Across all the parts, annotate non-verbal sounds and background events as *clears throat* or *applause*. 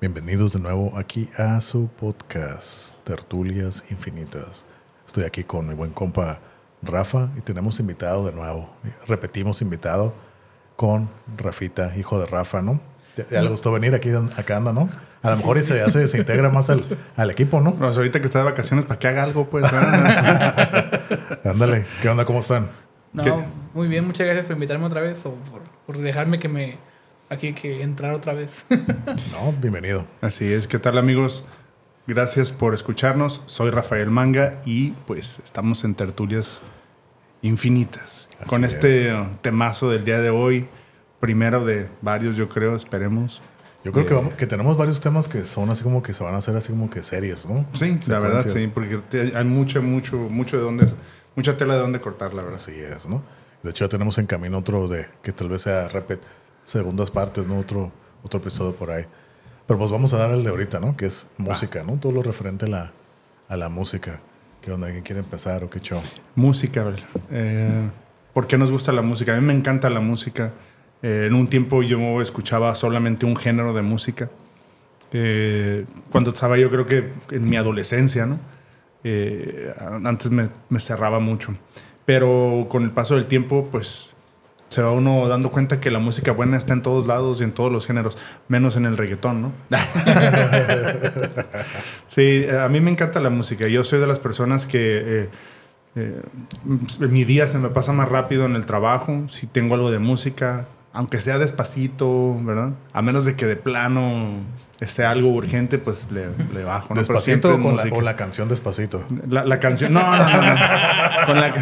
Bienvenidos de nuevo aquí a su podcast Tertulias Infinitas. Estoy aquí con mi buen compa Rafa y tenemos invitado de nuevo. Repetimos invitado con Rafita, hijo de Rafa, ¿no? Ya, le gustó venir aquí, acá anda, ¿no? A lo mejor y se, hace, se integra más al, al equipo, ¿no? Pues ahorita que está de vacaciones, para que haga algo, pues. *laughs* Ándale, ¿qué onda? ¿Cómo están? No, muy bien, muchas gracias por invitarme otra vez o por, por dejarme que me aquí que entrar otra vez. *laughs* no, bienvenido. Así es, ¿qué tal amigos? Gracias por escucharnos. Soy Rafael Manga y pues estamos en tertulias infinitas con este temazo del día de hoy, primero de varios yo creo, esperemos. Yo creo que, vamos, que tenemos varios temas que son así como que se van a hacer así como que series, ¿no? Sí, la verdad sí, porque hay mucho, mucho, mucho de dónde, mucha tela de dónde cortar, la verdad. Así es, ¿no? De hecho ya tenemos en camino otro de que tal vez sea repet, segundas partes, ¿no? Otro, otro episodio por ahí. Pero pues vamos a dar el de ahorita, ¿no? Que es música, ¿no? Todo lo referente a la, a la música. ¿Qué onda? ¿Alguien quiere empezar o qué show? Música, eh, ¿Por qué nos gusta la música? A mí me encanta la música. Eh, en un tiempo yo escuchaba solamente un género de música. Eh, cuando estaba yo creo que en mi adolescencia, ¿no? Eh, antes me, me cerraba mucho. Pero con el paso del tiempo, pues se va uno dando cuenta que la música buena está en todos lados y en todos los géneros, menos en el reggaetón, ¿no? *laughs* sí, a mí me encanta la música. Yo soy de las personas que eh, eh, mi día se me pasa más rápido en el trabajo. Si tengo algo de música, aunque sea despacito, ¿verdad? A menos de que de plano sea algo urgente, pues le, bajo. ¿no? ¿Despacito con la, o la canción Despacito? La, canción, no, no, no, con, la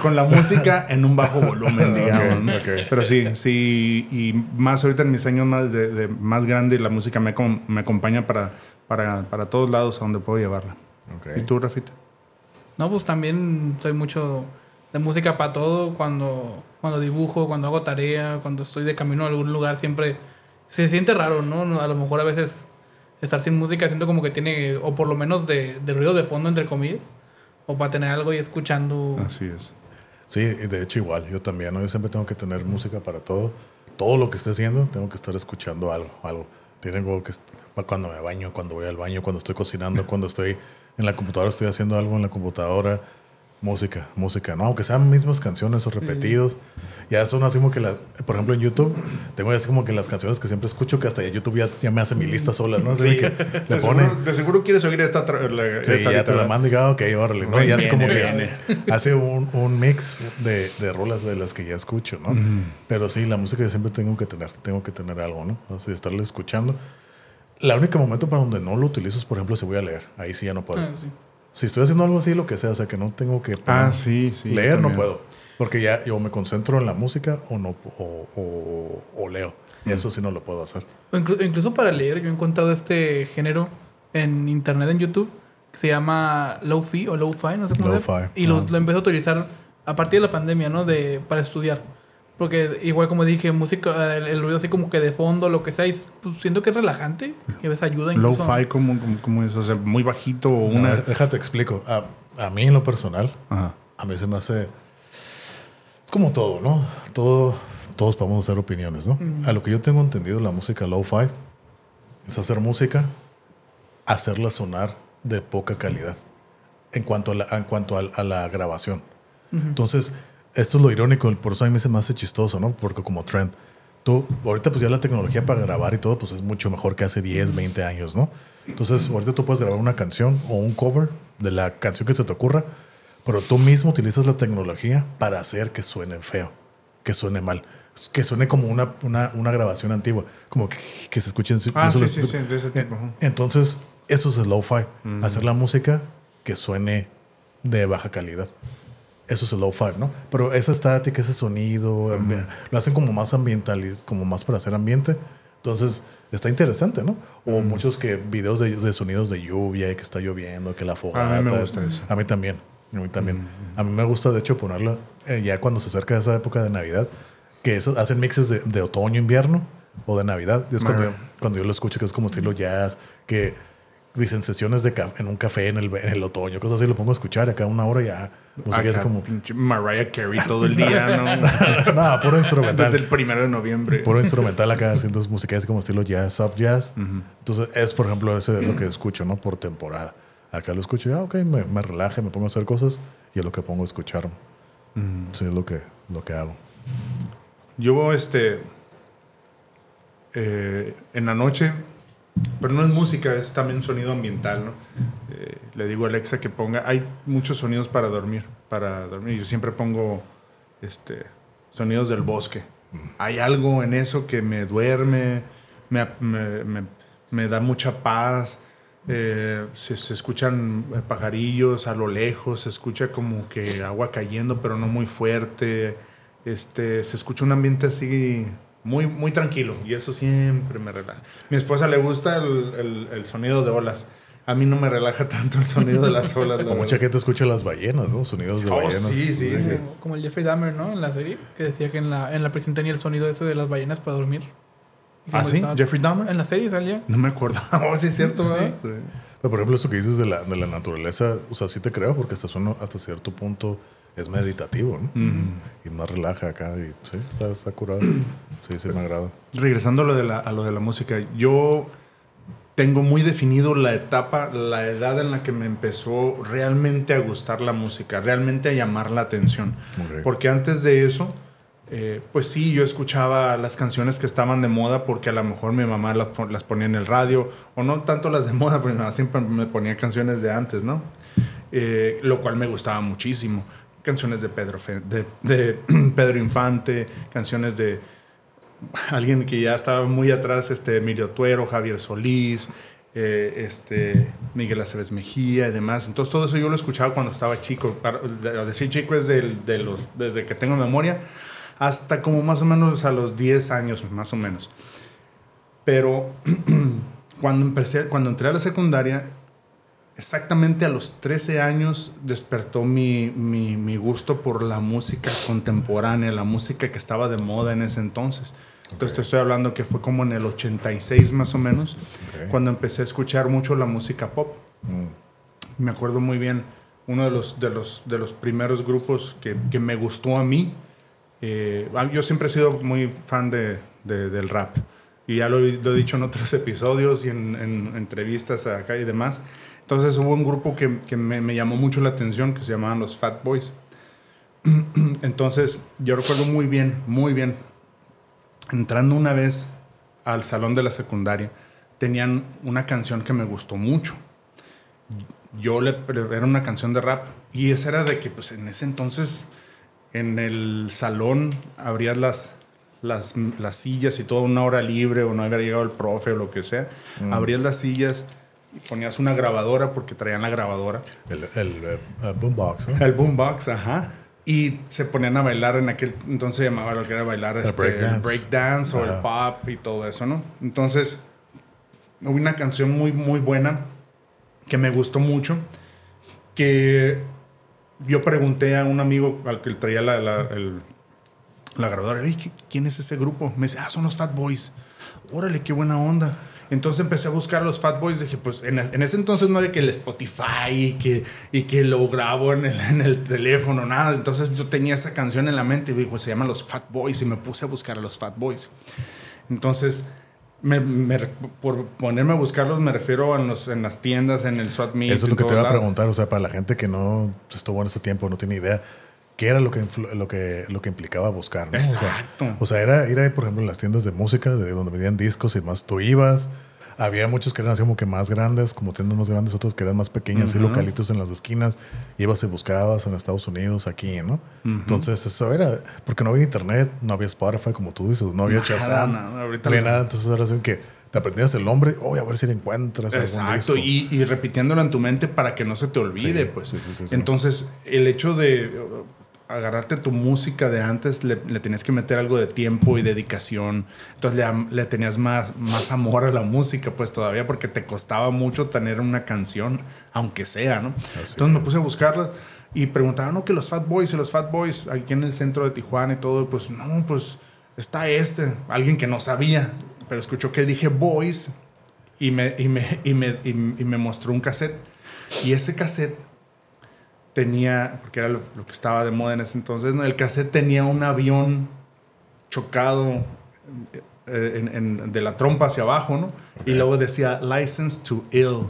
con la música en un bajo volumen, digamos. Pero sí, sí, y más ahorita en mis años más, de, más grande, la música me, me acompaña para, para, para, todos lados a donde puedo llevarla. ¿Y tú, Rafita? No, pues también soy mucho de música para todo. Cuando, cuando dibujo, cuando hago tarea, cuando estoy de camino a algún lugar, siempre se siente raro, ¿no? A lo mejor a veces estar sin música siento como que tiene, o por lo menos de, ruido de fondo, entre comillas, o para tener algo y escuchando. Así es. Sí, de hecho igual, yo también, ¿no? Yo siempre tengo que tener música para todo. Todo lo que esté haciendo, tengo que estar escuchando algo, algo. Tengo que cuando me baño, cuando voy al baño, cuando estoy cocinando, cuando estoy en la computadora, estoy haciendo algo en la computadora Música, música, ¿no? Aunque sean mismas canciones o repetidos. Ya son así como que, la, por ejemplo, en YouTube, tengo así como que las canciones que siempre escucho, que hasta YouTube ya, me hace mi lista sola, ¿no? Así que le *laughs* de, pone, seguro, de seguro quieres oír esta. La, sí, ya te la mando y digo, ah, ok, órale, ¿no? ya es como que hace un, un mix de, de, rolas de las que ya escucho, ¿no? Pero sí, la música siempre tengo que tener, tengo que tener algo, ¿no? Sea, estarle escuchando. La única momento para donde no lo utilizo es, por ejemplo, si voy a leer. Ahí sí ya no puedo. Ah, sí si estoy haciendo algo así, lo que sea, o sea, que no tengo que ah, sí, sí, leer, no puedo. Porque ya yo me concentro en la música o no o, o, leo. Y eso sí no lo puedo hacer. incluso para leer, yo he encontrado este género en internet, en YouTube, que se llama Low-Fi o Low-Fi, no sé cómo Low-Fi. Y lo, lo empecé a utilizar a partir de la pandemia, ¿no? De, para estudiar. Porque igual como dije, música, el, ruido así como que de fondo, lo que sea, pues, siento que es relajante y a veces ayuda incluso. Low-fi como, como, eso, o sea, muy bajito o una... déjate explico. A, a, mí en lo personal, a mí se me hace... Es como todo, ¿no? Todo, todos podemos hacer opiniones, ¿no? A lo que yo tengo entendido, la música low-fi es hacer música, hacerla sonar de poca calidad en cuanto a la, en cuanto a, la grabación. Entonces esto es lo irónico, por eso a mí se me hace chistoso, ¿no? Porque como trend, tú, ahorita pues ya la tecnología para grabar y todo, pues es mucho mejor que hace 10, 20 años, ¿no? Entonces, ahorita tú puedes grabar una canción o un cover de la canción que se te ocurra, pero tú mismo utilizas la tecnología para hacer que suene feo, que suene mal, que suene como una, una, una grabación antigua, como que, que se escuchen... Ah, sí, sí, sí, de ese tipo. Entonces, eso es el lo-fi, hacer la música que suene de baja calidad eso es el low fi ¿no? Pero esa estática, ese sonido, lo hacen como más ambiental, como más para hacer ambiente. Entonces, está interesante, ¿no? O muchos que videos de, sonidos de lluvia y que está lloviendo, que la fogata. A mí me gusta eso. A mí también. A mí también. A mí me gusta, de hecho, ponerlo eh, ya cuando se acerca esa época de Navidad, que eso, hacen mixes de, de otoño, invierno o de Navidad. es cuando, yo, cuando yo lo escucho, que es como estilo jazz, que dicen sesiones de en un café en el, en el otoño, cosas así, lo pongo a escuchar acá una hora ya. Música es como. Mariah Carey todo el día, *laughs* ¿no? no, puro instrumental. Desde el primero de noviembre. Puro instrumental acá haciendo música así como estilo jazz, soft jazz. Entonces, es por ejemplo, ese es lo que escucho, ¿no? Por temporada. Acá lo escucho y, ah, ok, me, me relaje, me pongo a hacer cosas y es lo que pongo a escuchar. Sí, es lo que, lo que hago. Yo, este. Eh, en la noche pero no es música, es también sonido ambiental, ¿no? Eh, le digo a Alexa que ponga, hay muchos sonidos para dormir, para dormir. Yo siempre pongo este, sonidos del bosque. Hay algo en eso que me duerme, me, me, da mucha paz. Eh, se, se, escuchan pajarillos a lo lejos, se escucha como que agua cayendo, pero no muy fuerte. Este, se escucha un ambiente así muy, muy tranquilo y eso siempre me relaja. Mi esposa le gusta el, el, sonido de olas. A mí no me relaja *laughs* tanto el sonido de las olas. Como mucha gente escucha las ballenas, ¿no? Sonidos de oh, ballenas. Sí, sí, sí. Como, el Jeffrey Dahmer, ¿no? En la serie, que decía que en la, en la prisión tenía el sonido ese de las ballenas para dormir. ¿Ah, sí? ¿Jeffrey Dahmer? En la serie salía. No me acuerdo. *laughs* Oh, sí, es cierto, sí. Pero, por ejemplo, eso que dices de la, de la naturaleza, o sea, sí te creo porque hasta, hasta cierto punto es meditativo, ¿no? Y más relaja acá y sí, está, curado. Sí, sí me agrada. Regresando a lo, de la, a lo de la música, yo tengo muy definido la etapa, la edad en la que me empezó realmente a gustar la música, realmente a llamar la atención. Porque antes de eso, eh, pues sí, yo escuchaba las canciones que estaban de moda porque a lo mejor mi mamá las, las ponía en el radio, o no tanto las de moda, *laughs* porque mi mamá siempre me ponía canciones de antes, ¿no? Eh, lo cual me gustaba muchísimo canciones de Pedro, de, *clears throat* Pedro Infante, canciones de alguien que ya estaba muy atrás, este, Emilio Tuero, Javier Solís, eh, este, Miguel Aceves Mejía y demás. Entonces todo eso yo lo escuchaba cuando estaba chico. Decir chico es desde que tengo memoria hasta como más o menos a los 10 años, más o menos. Pero *clears throat* cuando, empecé, cuando entré a la secundaria, exactamente a los 13 años despertó mi, mi, gusto por la música contemporánea, la música que estaba de moda en ese entonces. Entonces te estoy hablando que fue como en el 86 más o menos, cuando empecé a escuchar mucho la música pop. Mm. Me acuerdo muy bien, uno de los, de los, de los primeros grupos que, que me gustó a mí, eh, yo siempre he sido muy fan de, del rap. Y ya lo, lo, he dicho en otros *laughs* episodios y en, en entrevistas acá y demás. Entonces hubo un grupo que, que me, me, llamó mucho la atención que se llamaban los Fat Boys. *clears throat* Entonces yo recuerdo muy bien, muy bien, entrando una vez al salón de la secundaria, tenían una canción que me gustó mucho. Yo le era una canción de rap y esa era de que pues en ese entonces en el salón abrías las, las, las sillas y toda una hora libre o no había llegado el profe o lo que sea, mm. abrías las sillas y ponías una grabadora porque traían la grabadora. El, el, eh, boombox, El boombox, ajá. Y se ponían a bailar en aquel entonces se llamaba lo que era bailar el este, breakdance o el pop y todo eso, ¿no? Entonces, hubo una canción muy, muy buena que me gustó mucho. Que yo pregunté a un amigo al que traía la, la, el, la grabadora, ¿quién es ese grupo? Me dice, ah, son los Fat Boys. Órale, qué buena onda. Entonces empecé a buscar los Fat Boys. Dije, pues en, ese entonces no había que el Spotify y que, y que lo grabo en el, en el, teléfono, nada. Entonces yo tenía esa canción en la mente y dije, se llaman los Fat Boys y me puse a buscar a los Fat Boys. Entonces, me, por ponerme a buscarlos me refiero en, los, en las tiendas, en el SWAT Meet. Eso es lo que te iba a preguntar, o sea, para la gente que no estuvo en ese tiempo, no tiene idea. ¿Qué era lo que, lo que, lo que implicaba buscar? ¿no? Exacto. O sea, era ir, a, por ejemplo, en las tiendas de música, de donde vendían discos y más, tú ibas, había muchos que eran así como que más grandes, como tiendas más grandes, otros que eran más pequeñas, y localitos en las esquinas. Ibas y buscabas en Estados Unidos, aquí, ¿no? Entonces, eso era, porque no había internet, no había Spotify, como tú dices, no había Shazam, no, había nada. Entonces, era así que te aprendías el nombre, oh, a ver si le encuentras. Exacto, y, y, repitiéndolo en tu mente para que no se te olvide, pues. Entonces, el hecho de agarrarte tu música de antes, le, tenías que meter algo de tiempo y dedicación. Entonces le, tenías más, más amor a la música, pues todavía, porque te costaba mucho tener una canción, aunque sea, ¿no? Entonces me puse a buscarla y preguntaban, ¿no? Que los Fat Boys y los Fat Boys aquí en el centro de Tijuana y todo, pues no, pues está este, alguien que no sabía, pero escuchó que dije Boys y me, y me, y me, y me mostró un cassette. Y ese cassette tenía, porque era lo, que estaba de moda en ese entonces, el cassette tenía un avión chocado eh, en, de la trompa hacia abajo, ¿no? Y luego decía License to Ill.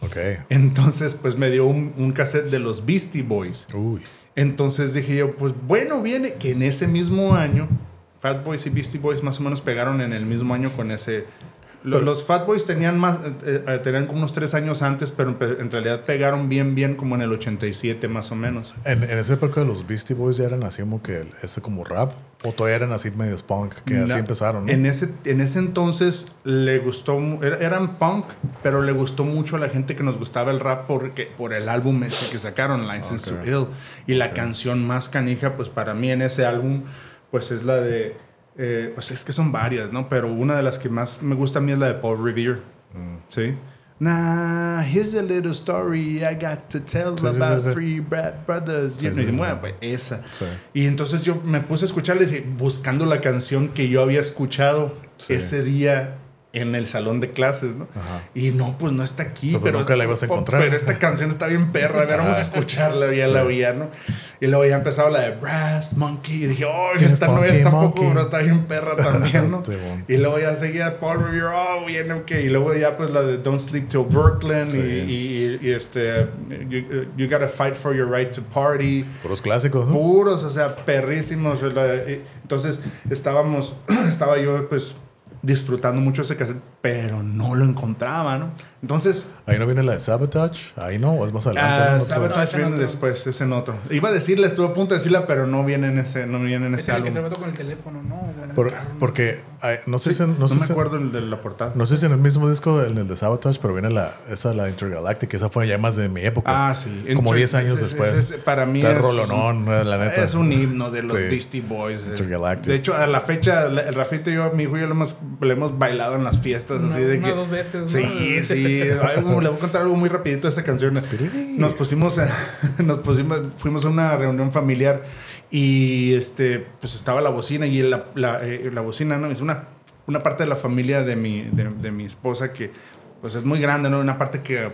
Ok. Entonces, pues me dio un, un cassette de los Beastie Boys. Uy. Entonces dije yo, pues bueno, viene que en ese mismo año, Fat Boys y Beastie Boys más o menos pegaron en el mismo año con ese los, Fat Boys tenían más, eh, eh, tenían como unos tres años antes, pero en realidad pegaron bien, bien como en el 87 más o menos. En, en esa época los Beastie Boys ya eran así como que ese como rap, o todavía eran así medios punk, que así empezaron. En, ese, en ese entonces le gustó, eran punk, pero le gustó mucho a la gente que nos gustaba el rap porque, por el álbum ese que sacaron, License to Ill. Y la canción más canija, pues para mí en ese álbum, pues es la de eh, pues es que son varias, ¿no? Pero una de las que más me gusta a mí es la de Paul Revere. Mm. ¿Sí? Nah, here's a little story I got to tell about three brothers. y bueno, pues esa. Y entonces yo me puse a escucharle, buscando la canción que yo había escuchado ese día en el salón de clases, ¿no? Y no, pues no está aquí. Pues pero, nunca la ibas a encontrar. Pero esta canción está bien perra. A ver, vamos a escucharla. Ya la oía, ¿no? Y luego ya empezaba la de Brass Monkey. Y dije, oh, esta no es tampoco, pero está bien perra *laughs* también, ¿no? y luego ya seguía Paul Revere, oh, bien, ok. Y luego ya pues la de Don't Sleep Till Brooklyn. Y, y, este, you, Gotta Fight for Your Right to Party. Puros clásicos, ¿no? Puros, o sea, perrísimos. Entonces estábamos, *clears throat* estaba yo pues disfrutando mucho ese cassette, pero no lo encontraba, ¿no? Entonces... Ahí no viene la de Sabotage, ahí no, o es más adelante. Ah, Sabotage viene después, es en otro. Iba a decirle, estuve a punto de decirla, pero no viene en ese, no viene en ese álbum. Que se con el teléfono, ¿no? porque no sé si... No, sé me acuerdo el de la portada. No sé si en el mismo disco, en el de Sabotage, pero viene la, esa, la Intergalactic, esa fue ya más de mi época. Ah, sí. Como 10 años después. para mí es... Rolonón, la neta. Es un himno de los Beastie Boys. Intergalactic. De hecho, a la fecha, el Rafito y yo, mi hijo y yo lo hemos, lo hemos bailado en las fiestas, así de que... dos veces, Sí, sí. le voy a contar algo muy rapidito de esa canción. Nos pusimos, *laughs* nos pusimos, fuimos a una reunión familiar y este, pues estaba la bocina y la, la, eh, la bocina, ¿no? Es una, una parte de la familia de mi, de, de, mi esposa que pues es muy grande, ¿no? Una parte que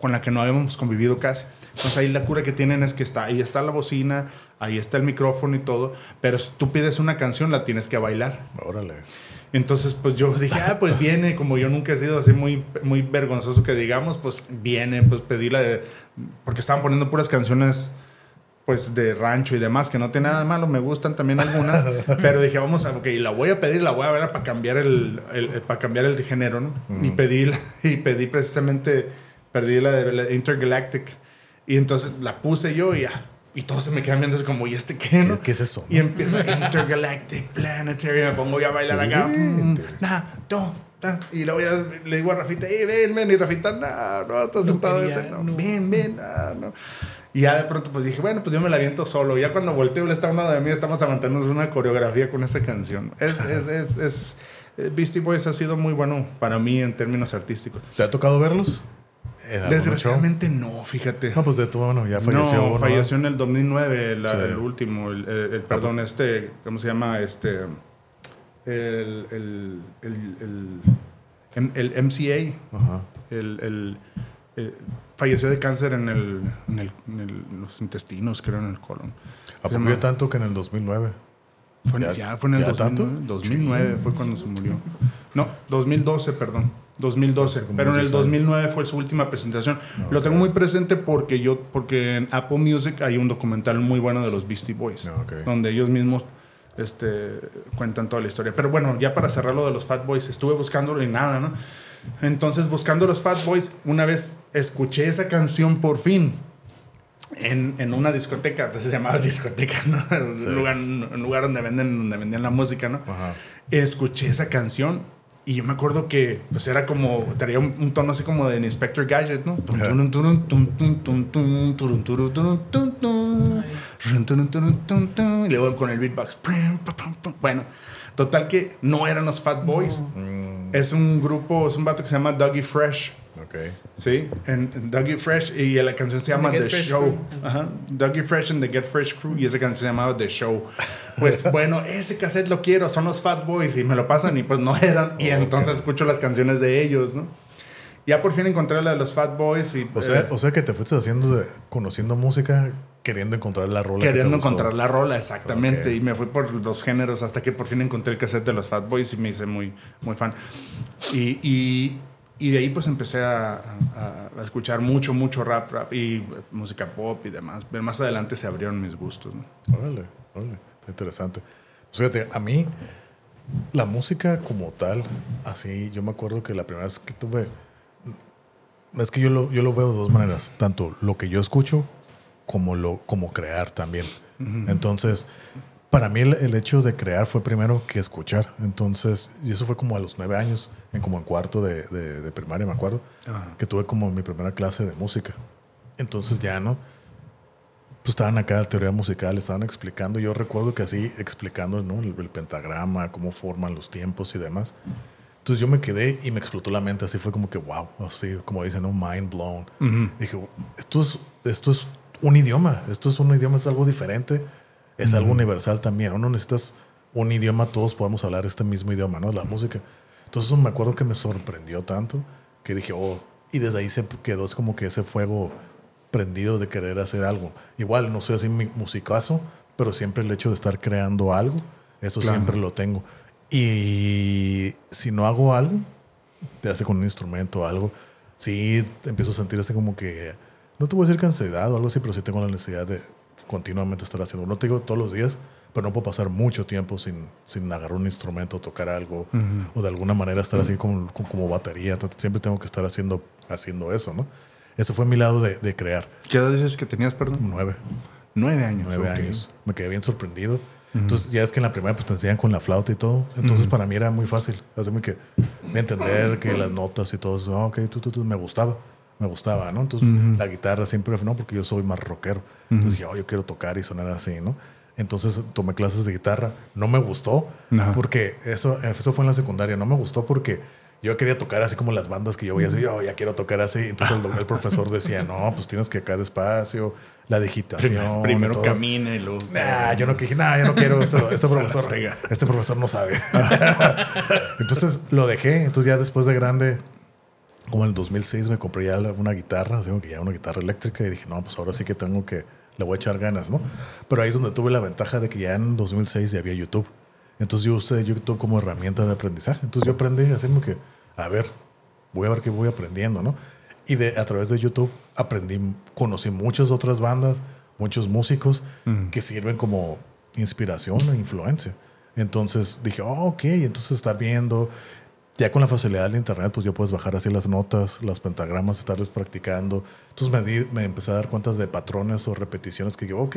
con la que no habíamos convivido casi. Entonces ahí la cura que tienen es que está, ahí está la bocina, ahí está el micrófono y todo, pero si tú pides una canción la tienes que bailar. Órale. Entonces, pues yo dije, ah, pues viene, como yo nunca he sido así muy, muy vergonzoso que digamos, pues viene, pues pedí la de, porque estaban poniendo puras canciones pues de rancho y demás, que no tiene nada de malo, me gustan también algunas, *laughs* pero dije, vamos a, ok, la voy a pedir, la voy a ver para cambiar el, para cambiar el género, ¿no? Y pedí, *laughs* y pedí precisamente, pedí la de la Intergalactic, y entonces la puse yo y ya, y todos se me quedan viendo como, ¿y este qué, no? ¿Qué, es eso? Y empieza Intergalactic Planetary. Me pongo ya a bailar acá. Mm, nah, no, y luego ya le digo a Rafita, hey, ven, ven. Y Rafita, no, no, está sentado. no, Ven, ven, no. Y ya de pronto pues dije, bueno, pues yo me la aviento solo. Ya cuando volteo, él está uno de mí, estamos aguantándonos una coreografía con esa canción. Es, es, es, es, eh, Beastie Boys ha sido muy bueno para mí en términos artísticos. ¿Te ha tocado verlos? Desgraciadamente no, fíjate. No, pues de tu bueno, ya falleció. No, falleció en el 2009, el último, el, perdón, este, ¿cómo se llama? Este, el, el, el, el MCA, Ajá. el, eh, falleció de cáncer en, el, en, el, en los intestinos, creo, en el colon. ¿A tanto que en el 2009? Fue, ya, fue en el 2009 fue cuando se murió. No, 2012, perdón. 2012, pero en el 2009 fue su última presentación. Lo tengo muy presente porque yo porque en Apple Music hay un documental muy bueno de los Beastie Boys, donde ellos mismos este, cuentan toda la historia. Pero bueno, ya para cerrar lo de los Fat Boys, estuve buscándolo y nada, ¿no? Entonces, buscando los Fat Boys, una vez escuché esa canción por fin en, en una discoteca, pues se llamaba discoteca, ¿no? Un, lugar, un lugar donde, venden, donde vendían la música, ¿no? Escuché esa canción y yo me acuerdo que pues era como, tenía un, tono así como de Inspector Gadget, ¿no? Y luego con el beatbox. Bueno, total que no eran los Fat Boys. Es un grupo, es un vato que se llama Dougie Fresh. Okay. Sí, en Dougie Fresh y la canción se llama The, Show. Ajá. Dougie Fresh and the Get Fresh Crew y esa canción se llamaba The Show. Pues *laughs* bueno, ese cassette lo quiero, son los Fat Boys y me lo pasan y pues no eran y entonces escucho las canciones de ellos, ¿no? Ya por fin encontré la de los Fat Boys y... O sea, eh, o sea que te fuiste haciendo de, conociendo música, queriendo encontrar la rola. que Queriendo gustó. encontrar la rola, exactamente. Y me fui por los géneros hasta que por fin encontré el cassette de los Fat Boys y me hice muy, muy fan. Y, y, y de ahí pues empecé a, a- a escuchar mucho, mucho rap, rap y eh, música pop y demás. Pero más adelante se abrieron mis gustos. ¿no? Órale, órale, está interesante. Pues fíjate, a mí, la música como tal, así, yo me acuerdo que la primera vez que tuve. Es que yo lo, yo lo veo de dos maneras: tanto lo que yo escucho como, lo, como crear también. Entonces, para mí el, el hecho de crear fue primero que escuchar. Entonces, y eso fue como a los nueve años, en como en cuarto de, de- de primaria, me acuerdo, Ajá. que tuve como mi primera clase de música. Entonces ya, ¿no? Pues estaban acá la teoría musical, estaban explicando. Yo recuerdo que así, explicando, ¿no? El, el pentagrama, cómo forman los tiempos y demás. Entonces yo me quedé y me explotó la mente. Así fue como que, wow, así como dicen, ¿no? Mind blown. Dije, esto es, esto es un idioma. Esto es un idioma, es algo diferente. Es algo universal también. No necesitas un idioma, todos podemos hablar este mismo idioma, ¿no? La música. Entonces me acuerdo que me sorprendió tanto que dije, oh, y desde ahí se quedó es como que ese fuego prendido de querer hacer algo. Igual no soy así musicazo, pero siempre el hecho de estar creando algo, eso Claro. siempre lo tengo. Y si no hago algo, te hace con un instrumento o algo, sí empiezo a sentir así como que, no te voy a decir que ansiedad o algo así, pero sí tengo la necesidad de continuamente estar haciendo. No te digo todos los días, pero no puedo pasar mucho tiempo sin, sin agarrar un instrumento, tocar algo, o de alguna manera estar así como, como, batería. Siempre tengo que estar haciendo, haciendo eso, ¿no? Eso fue mi lado de, de crear. ¿Qué edad dices que tenías, perdón? Nueve, Nueve años. nueve ok. años. Me quedé bien sorprendido. Entonces, ya es que en la primera pues te enseñan con la flauta y todo. Entonces, para mí era muy fácil. Hacerme que entender que las notas y todo eso, ah, ok, tú, tú, tú, me gustaba. Me gustaba, ¿no? Entonces, la guitarra siempre, no, porque yo soy más rockero. Entonces dije, oh, yo quiero tocar y sonar así, ¿no? Entonces tomé clases de guitarra. No me gustó Ajá. porque eso, eso fue en la secundaria. No me gustó porque yo quería tocar así como las bandas que yo veía. Así, yo ya quiero tocar así. Entonces el, el profesor decía, no, pues tienes que acá despacio, la digitación. Primero camina y luego. Nah, yo no dije, nah, yo no quiero. Este *laughs* la profesor, este profesor no sabe. *laughs* Entonces lo dejé. Entonces ya después de grande, como en el 2006 me compré ya una guitarra, así que ya una guitarra eléctrica y dije, no, pues ahora sí que tengo que, le voy a echar ganas, ¿no? Pero ahí es donde tuve la ventaja de que ya en 2006 ya había YouTube. Entonces yo usé YouTube como herramienta de aprendizaje. Entonces yo aprendí así como que, a ver, voy a ver qué voy aprendiendo, ¿no? Y de, a través de YouTube aprendí, conocí muchas otras bandas, muchos músicos que sirven como inspiración e influencia. Entonces dije, oh, ok, entonces estar viendo, ya con la facilidad del internet, pues ya puedes bajar así las notas, las pentagramas, estarles practicando. Entonces me, di- me empecé a dar cuenta de patrones o repeticiones que digo, ok,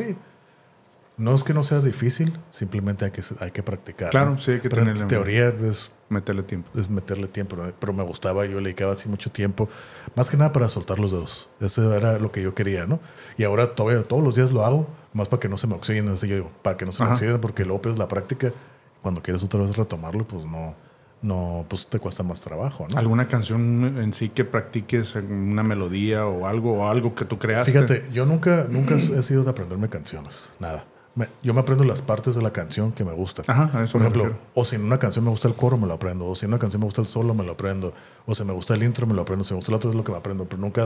no es que no sea difícil, simplemente hay que, hay que practicar. Claro, ¿no? sí, hay que Pero en tenerle- teoría es Meterle tiempo. es meterle tiempo, ¿no? pero me gustaba, yo le dedicaba así mucho tiempo, más que nada para soltar los dedos. Eso era lo que yo quería, ¿no? Y ahora todavía todos los días lo hago, más para que no se me oxiden, así yo digo, para que no se me Ajá. oxiden, porque luego pierdes la práctica. Cuando quieres otra vez retomarlo, pues no, no, pues te cuesta más trabajo, ¿no? ¿Alguna canción en sí que practiques, una melodía o algo, o algo que tú creaste? Fíjate, yo nunca, nunca he *clears throat* sido de aprenderme canciones, nada. Me- yo me aprendo las partes de la canción que me gustan. Ajá, a eso Por me ejemplo, refiero. o si en una canción me gusta el coro, me lo aprendo. O si en una canción me gusta el solo, me lo aprendo. O si me gusta el intro, me lo aprendo. Si me gusta el otro, es lo que me aprendo. Pero nunca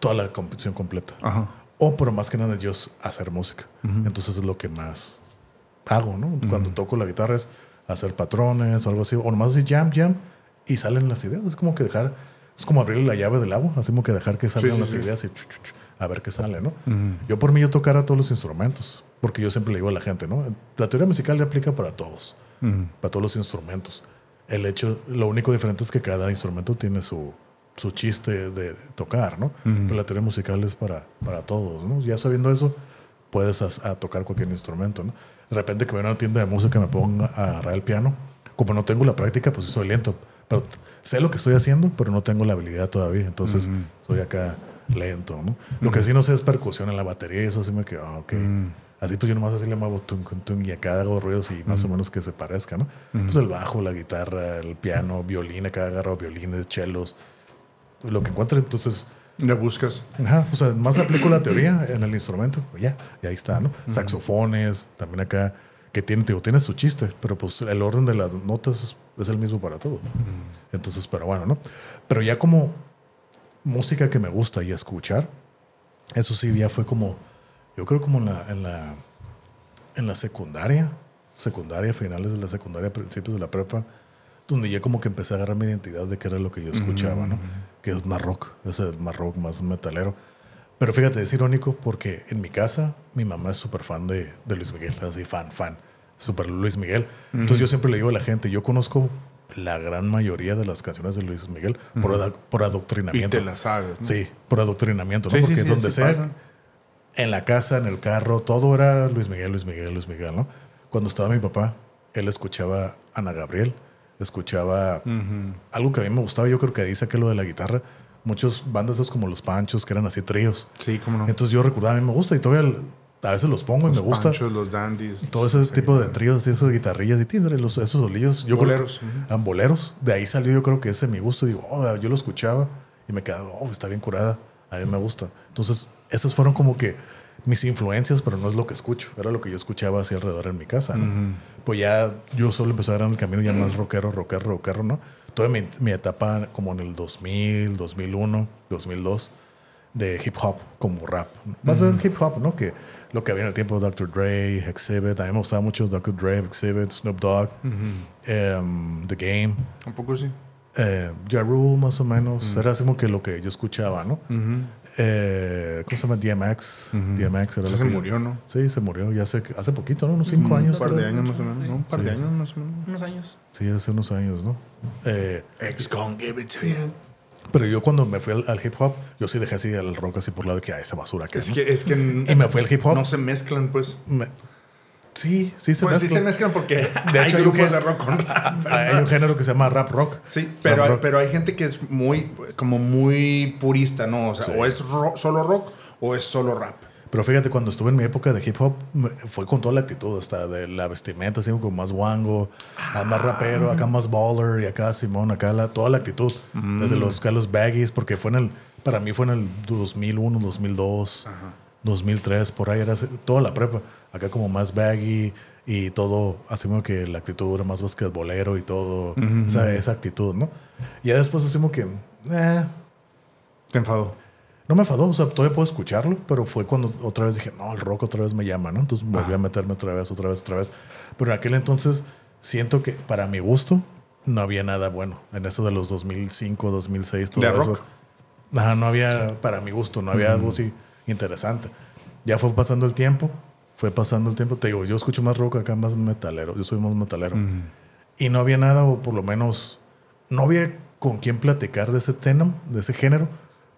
toda la composición completa. Ajá. O, pero más que nada, yo es hacer música. Entonces es lo que más hago, ¿no? Cuando toco la guitarra es hacer patrones o algo así. O nomás así jam, jam, y salen las ideas. Es como que dejar, es como abrirle la llave del agua. Así como que dejar que salgan sí, las sí. ideas y chu, chu, chu, a ver qué sale, ¿no? Yo por mí yo tocara todos los instrumentos. Porque yo siempre le digo a la gente, ¿no? La teoría musical le aplica para todos. Para todos los instrumentos. El hecho, lo único diferente es que cada instrumento tiene su, su chiste de tocar, ¿no? Pero la teoría musical es para, para todos, ¿no? Ya sabiendo eso, puedes as- a tocar cualquier instrumento, ¿no? De repente que voy a una tienda de música y me ponga a agarrar el piano. Como no tengo la práctica, pues soy lento. Pero sé lo que estoy haciendo, pero no tengo la habilidad todavía. Entonces soy acá lento, ¿no? Lo que sí no sé es percusión en la batería y eso sí me queda, ah, ok. Así pues yo nomás así le muevo tung, tung, y acá hago ruidos y más o menos que se parezca, ¿no? Pues el bajo, la guitarra, el piano, violín, acá agarro violines, chelos, lo que encuentre. Entonces, Le buscas. Ajá, o sea, más aplico la teoría en el instrumento, pues ya, y ahí está, ¿no? Saxofones, también acá, que tiene, digo, tiene su chiste, pero pues el orden de las notas es el mismo para todo. Entonces, pero bueno, ¿no? Pero ya como música que me gusta y escuchar, eso sí, ya fue como, yo creo como en la, en la, en la secundaria, secundaria, finales de la secundaria, principios de la prepa, donde ya como que empecé a agarrar mi identidad de qué era lo que yo escuchaba, ¿no? Que es más rock, es el más rock, más metalero. Pero fíjate, es irónico porque en mi casa mi mamá es súper fan de, de, Luis Miguel, así fan, fan, súper Luis Miguel. Entonces yo siempre le digo a la gente, yo conozco la gran mayoría de las canciones de Luis Miguel por, por, adoctrinamiento. Y te las sabes. ¿no? Sí, por adoctrinamiento, ¿no? porque donde sea, en la casa, en el carro, todo era Luis Miguel, Luis Miguel, Luis Miguel, ¿no? Cuando estaba mi papá, él escuchaba Ana Gabriel, escuchaba algo que a mí me gustaba, yo creo que dice que lo de la guitarra, muchos bandas esos como los Panchos, que eran así tríos. Sí, cómo no. Entonces yo recordaba, a mí me gusta y todavía a veces los pongo y me gusta. Panchos, los dandies. Todo ese tipo de tríos, y esas guitarrillas y tindre, los, esos olillos. Yo boleros. Creo boleros. De ahí salió yo creo que ese mi gusto. Digo, oh, yo lo escuchaba y me quedaba, oh, está bien curada. A mí me gusta. Entonces, esas fueron como que mis influencias, pero no es lo que escucho. Era lo que yo escuchaba así alrededor en mi casa. Pues ya yo solo empecé a ver en el camino ya más rockero, rockero, rockero, ¿no? Toda mi, mi, etapa como en el 2000, 2001, 2002 de hip hop como rap. Más bien hip hop, ¿no? Que lo que había en el tiempo de Dr. Dre, Exhibit. A mí me gustaba mucho Dr. Dre, Exhibit, Snoop Dogg, um, The Game. Un poco sí. Eh, ja Rule, más o menos. Era así como que lo que yo escuchaba, ¿no? eh, ¿Cómo se llama? DMX. DMX era se murió, ¿no? Sí, se murió ya hace, hace poquito, ¿no? Unos cinco años. Un par de años más o menos. ¿no? Un par de años más o menos. Unos años. Sí, hace unos años, ¿no? Eh, X con give it to you. Pero yo cuando me fui al, hip hop, yo sí dejé así el rock así por lado de que, ah, esa basura que es. ¿no? Que, es que y me fui al hip hop. No se mezclan, pues. Me, sí, sí se pues mezclan. sí se mezclan porque De *laughs* hay hecho, grupos hay de rock con rap. *laughs* Hay un género que se llama rap rock. Sí, pero hay, rock. pero hay gente que es muy, como muy purista, ¿no? O sea, Sí. o es ro- solo rock o es solo rap. Pero fíjate, cuando estuve en mi época de hip hop, fue con toda la actitud, hasta de la vestimenta, así como más guango, más rapero, acá más baller y acá Simón, acá la, toda la actitud. Desde los, acá los baggies, porque fue en el, para mí fue en el 2001, 2002, 2003, por ahí era toda la prepa. Acá como más baggy y todo, así como que la actitud era más basquetbolero y todo, esa, esa actitud, ¿no? Y ya después así como que, eh, Te enfadó. no me enfadó, o sea, todavía puedo escucharlo, pero fue cuando otra vez dije, no, el rock otra vez me llama, ¿no? Entonces volví a meterme otra vez, otra vez, otra vez. Pero en aquel entonces siento que para mi gusto no había nada bueno. En eso de los 2005, 2006, todo ¿De eso. rock? Ajá, no había, para mi gusto, no había algo así interesante. Ya fue pasando el tiempo, fue pasando el tiempo. Te digo, yo escucho más rock acá, más metalero. Yo soy más metalero. Y no había nada, o por lo menos, no había con quién platicar de ese tema, de ese género,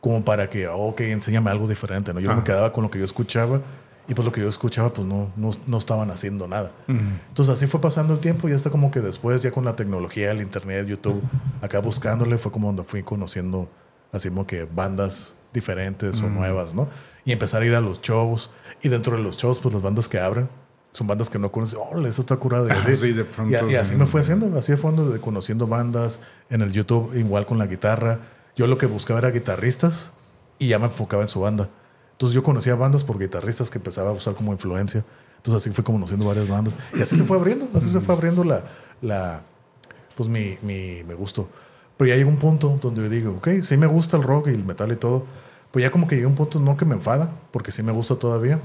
como para que, oh, ok, enséñame algo diferente. ¿no? Yo me quedaba con lo que yo escuchaba y pues lo que yo escuchaba, pues no, no, no estaban haciendo nada. Entonces así fue pasando el tiempo y hasta como que después, ya con la tecnología, el internet, YouTube, acá buscándole, fue como donde fui conociendo así como que bandas diferentes o nuevas, ¿no? Y empezar a ir a los shows y dentro de los shows, pues las bandas que abren. Son bandas que no conoces. ¡Oh, esa está curada! Y Ah, así, sí, de pronto, y, y así sí. me fue haciendo. Así fue andando de conociendo bandas en el YouTube, igual con la guitarra. Yo lo que buscaba era guitarristas y ya me enfocaba en su banda. Entonces yo conocía bandas por guitarristas que empezaba a usar como influencia. Entonces así fui conociendo varias bandas. Y así se fue abriendo, así se fue abriendo la, la pues mi, mi, mi gusto. Pero ya llegó un punto donde yo digo, ok, sí me gusta el rock y el metal y todo. Pues ya como que llegó un punto no que me enfada, porque sí me gusta todavía.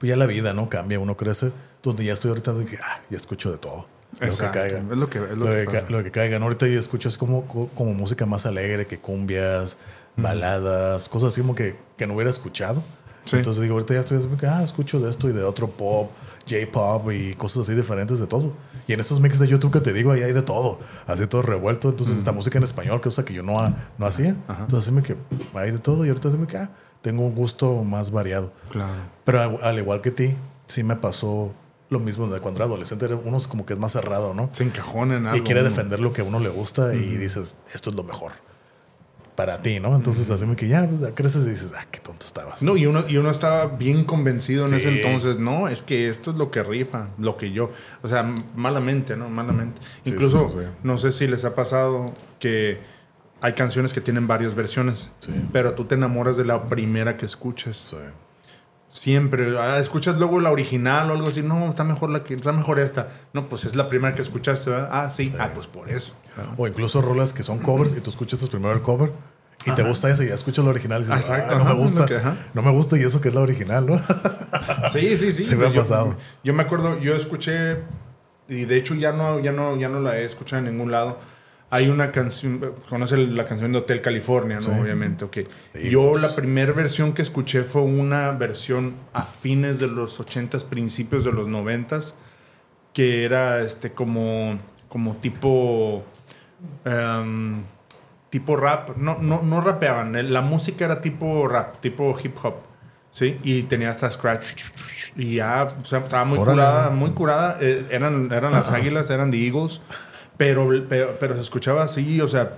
Pues ya la vida, ¿no? Cambia, uno crece. Donde ya estoy ahorita de que, ah, ya escucho de todo. Lo que caiga. Es lo que, es lo Lo que lo que caiga. ¿no? Ahorita yo escucho es como, co- como música más alegre, que cumbias, baladas, cosas así como que, que no hubiera escuchado. Sí. Entonces digo, ahorita ya estoy así que, ah, escucho de esto y de otro pop, J-pop y cosas así diferentes de todo. Y en estos mix de YouTube que te digo, ahí hay de todo, así todo revuelto. Entonces, esta música en español, cosa que yo no, no hacía. Entonces, así me que hay de todo y ahorita así me que, ah, tengo un gusto más variado. Claro. Pero al, al igual que ti, sí me pasó lo mismo de cuando era adolescente. Uno es como que es más cerrado, ¿no? Se encajona en algo. y quiere defender lo que a uno le gusta y dices, esto es lo mejor para ti, ¿no? Entonces, así me que ya pues, ya creces y dices, ah, qué tonto estabas. No, y uno, y uno estaba bien convencido en Sí. ese entonces, no, es que esto es lo que rifa, lo que yo, o sea, malamente, ¿no? Malamente. Sí, Incluso, sí, no sé si les ha pasado que hay canciones que tienen varias versiones, Sí. pero tú te enamoras de la primera que escuchas. Sí. Siempre. Ah, escuchas luego la original o algo así. No, está mejor la que está mejor esta. No, pues es la primera que escuchaste, ¿verdad? Ah, sí. Ah, pues por eso. O incluso rolas que son covers y tú escuchas primero el cover y te gusta eso y ya escuchas la original y dices, Exacto, ah, no me gusta. no me gusta y eso que es la original, ¿no? *laughs* sí, sí, sí. Se me ha pasado. Yo me acuerdo, yo escuché y de hecho ya no, ya no, ya no la he escuchado en ningún lado hay una canción, conoce la canción de Hotel California, ¿no? Obviamente, ok. Yo pues. la primera versión que escuché fue una versión a fines de los 80s, principios de los 90s, que era este como, como tipo... Em, tipo rap, no, no, no rapeaban, la música era tipo rap, tipo hip hop, ¿sí? Y tenía hasta scratch, y ya, o sea, estaba muy curada, muy curada, eh, eran, eran las *laughs* águilas, eran the Eagles, pero, pero, se escuchaba así, o sea.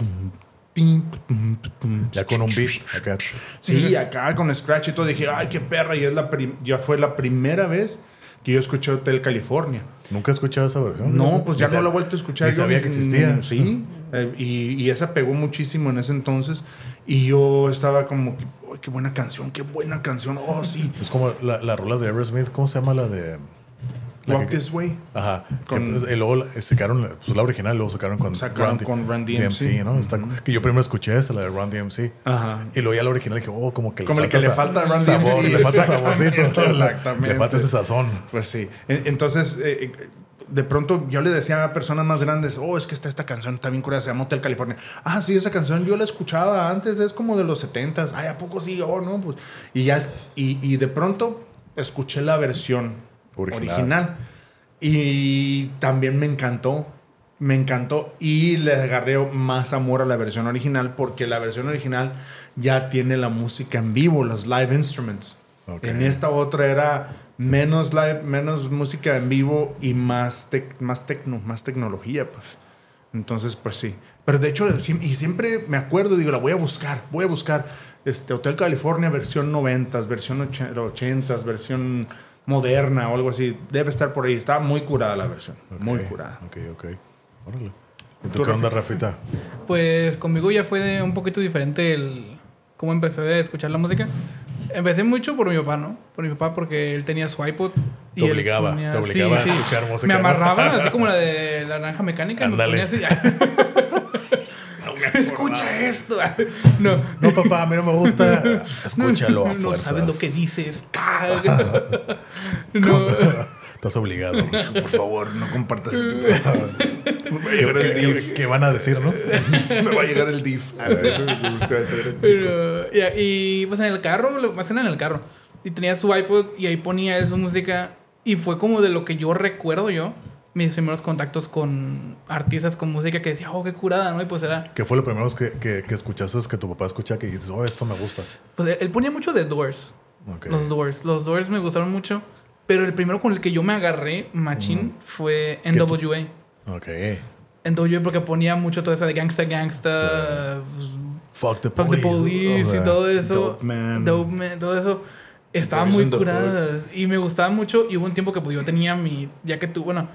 Ya con un beat acá. Sí, acá con scratch y todo. Dije, ay, qué perra. Y es la ya fue la primera vez que yo escuché Hotel California. ¿Nunca he escuchado esa versión? No, pues ya no la he vuelto a escuchar. Ni sabía que existía. Sí, eh, y, y, esa pegó muchísimo en ese entonces. Y yo estaba como, ¡ay, qué buena canción! ¡Qué buena canción! ¡Oh, sí! Es como la, la rola de Aerosmith. ¿Cómo se llama la de...? Walk This Way. Ajá. Con, pues, y luego sacaron pues, la original, luego sacaron con, sacaron con Run DMC. ¿no? que yo primero escuché esa, la de Run DMC. Ajá. Y luego ya la original dije, oh, como que como le, que le falta Run sabor, DMC. Le falta saborcito. Exactamente. Le falta ese sazón. Pues sí. Entonces, eh, eh, de pronto yo le decía a personas más grandes, oh, es que está esta canción también curada, se llama Hotel California. Ah, sí, esa canción yo la escuchaba antes, es como de los 70s. Ay, ¿a poco sí? Oh, no, pues. Y ya, y, y de pronto escuché la versión original y también me encantó. Me encantó y le agarré más amor a la versión original porque la versión original ya tiene la música en vivo, los live instruments. En esta otra era menos live, menos música en vivo y más, más, tecno, más tecnología, pues. Entonces, pues sí. Pero de hecho, y siempre me acuerdo, digo, la voy a buscar, voy a buscar. Este, Hotel California, versión 90, versión 80, versión moderna o algo así. Debe estar por ahí. Está muy curada la versión. muy curada. Ok, ok. Órale. ¿Y tú qué onda, Rafita? Pues conmigo ya fue un poquito diferente el cómo empecé a escuchar la música. Empecé mucho por mi papá, ¿no? Por mi papá porque él tenía su iPod. Y te obligaba, te obligaba a escuchar música. Me amarraba, así como la *laughs* de la naranja mecánica. Ándale. Me ponía así. *laughs* Escucha esto. *laughs* No. No, papá, a mí no me gusta. Escúchalo *laughs* a No sabes lo que dices. no. *laughs* Estás obligado. Por favor, no compartas Me va a llegar el DIF. ¿Qué van a decir, no? Me va a llegar el DIF. Pero, y, pues en el carro, más en el carro. Y tenía su iPod y ahí ponía su música. Y fue como de lo que yo recuerdo yo mis primeros contactos con artistas con música que decía, oh, qué curada, ¿no? Y pues era... ¿Qué fue lo primero que, que, que escuchaste, que tu papá escucha, que dices, oh, esto me gusta? Pues él ponía mucho de Doors. Los Doors. Los Doors me gustaron mucho. Pero el primero con el que yo me agarré, machín, fue NWA. Ok. NWA porque ponía mucho todo eso de gangsta, gangsta... Pues, Fuck the Police. Fuck the police y todo eso. Dope Man. Dope Man, todo eso. Estaba muy curada. Y me gustaba mucho. Y hubo un tiempo que pues, yo tenía mi... Ya que tú, bueno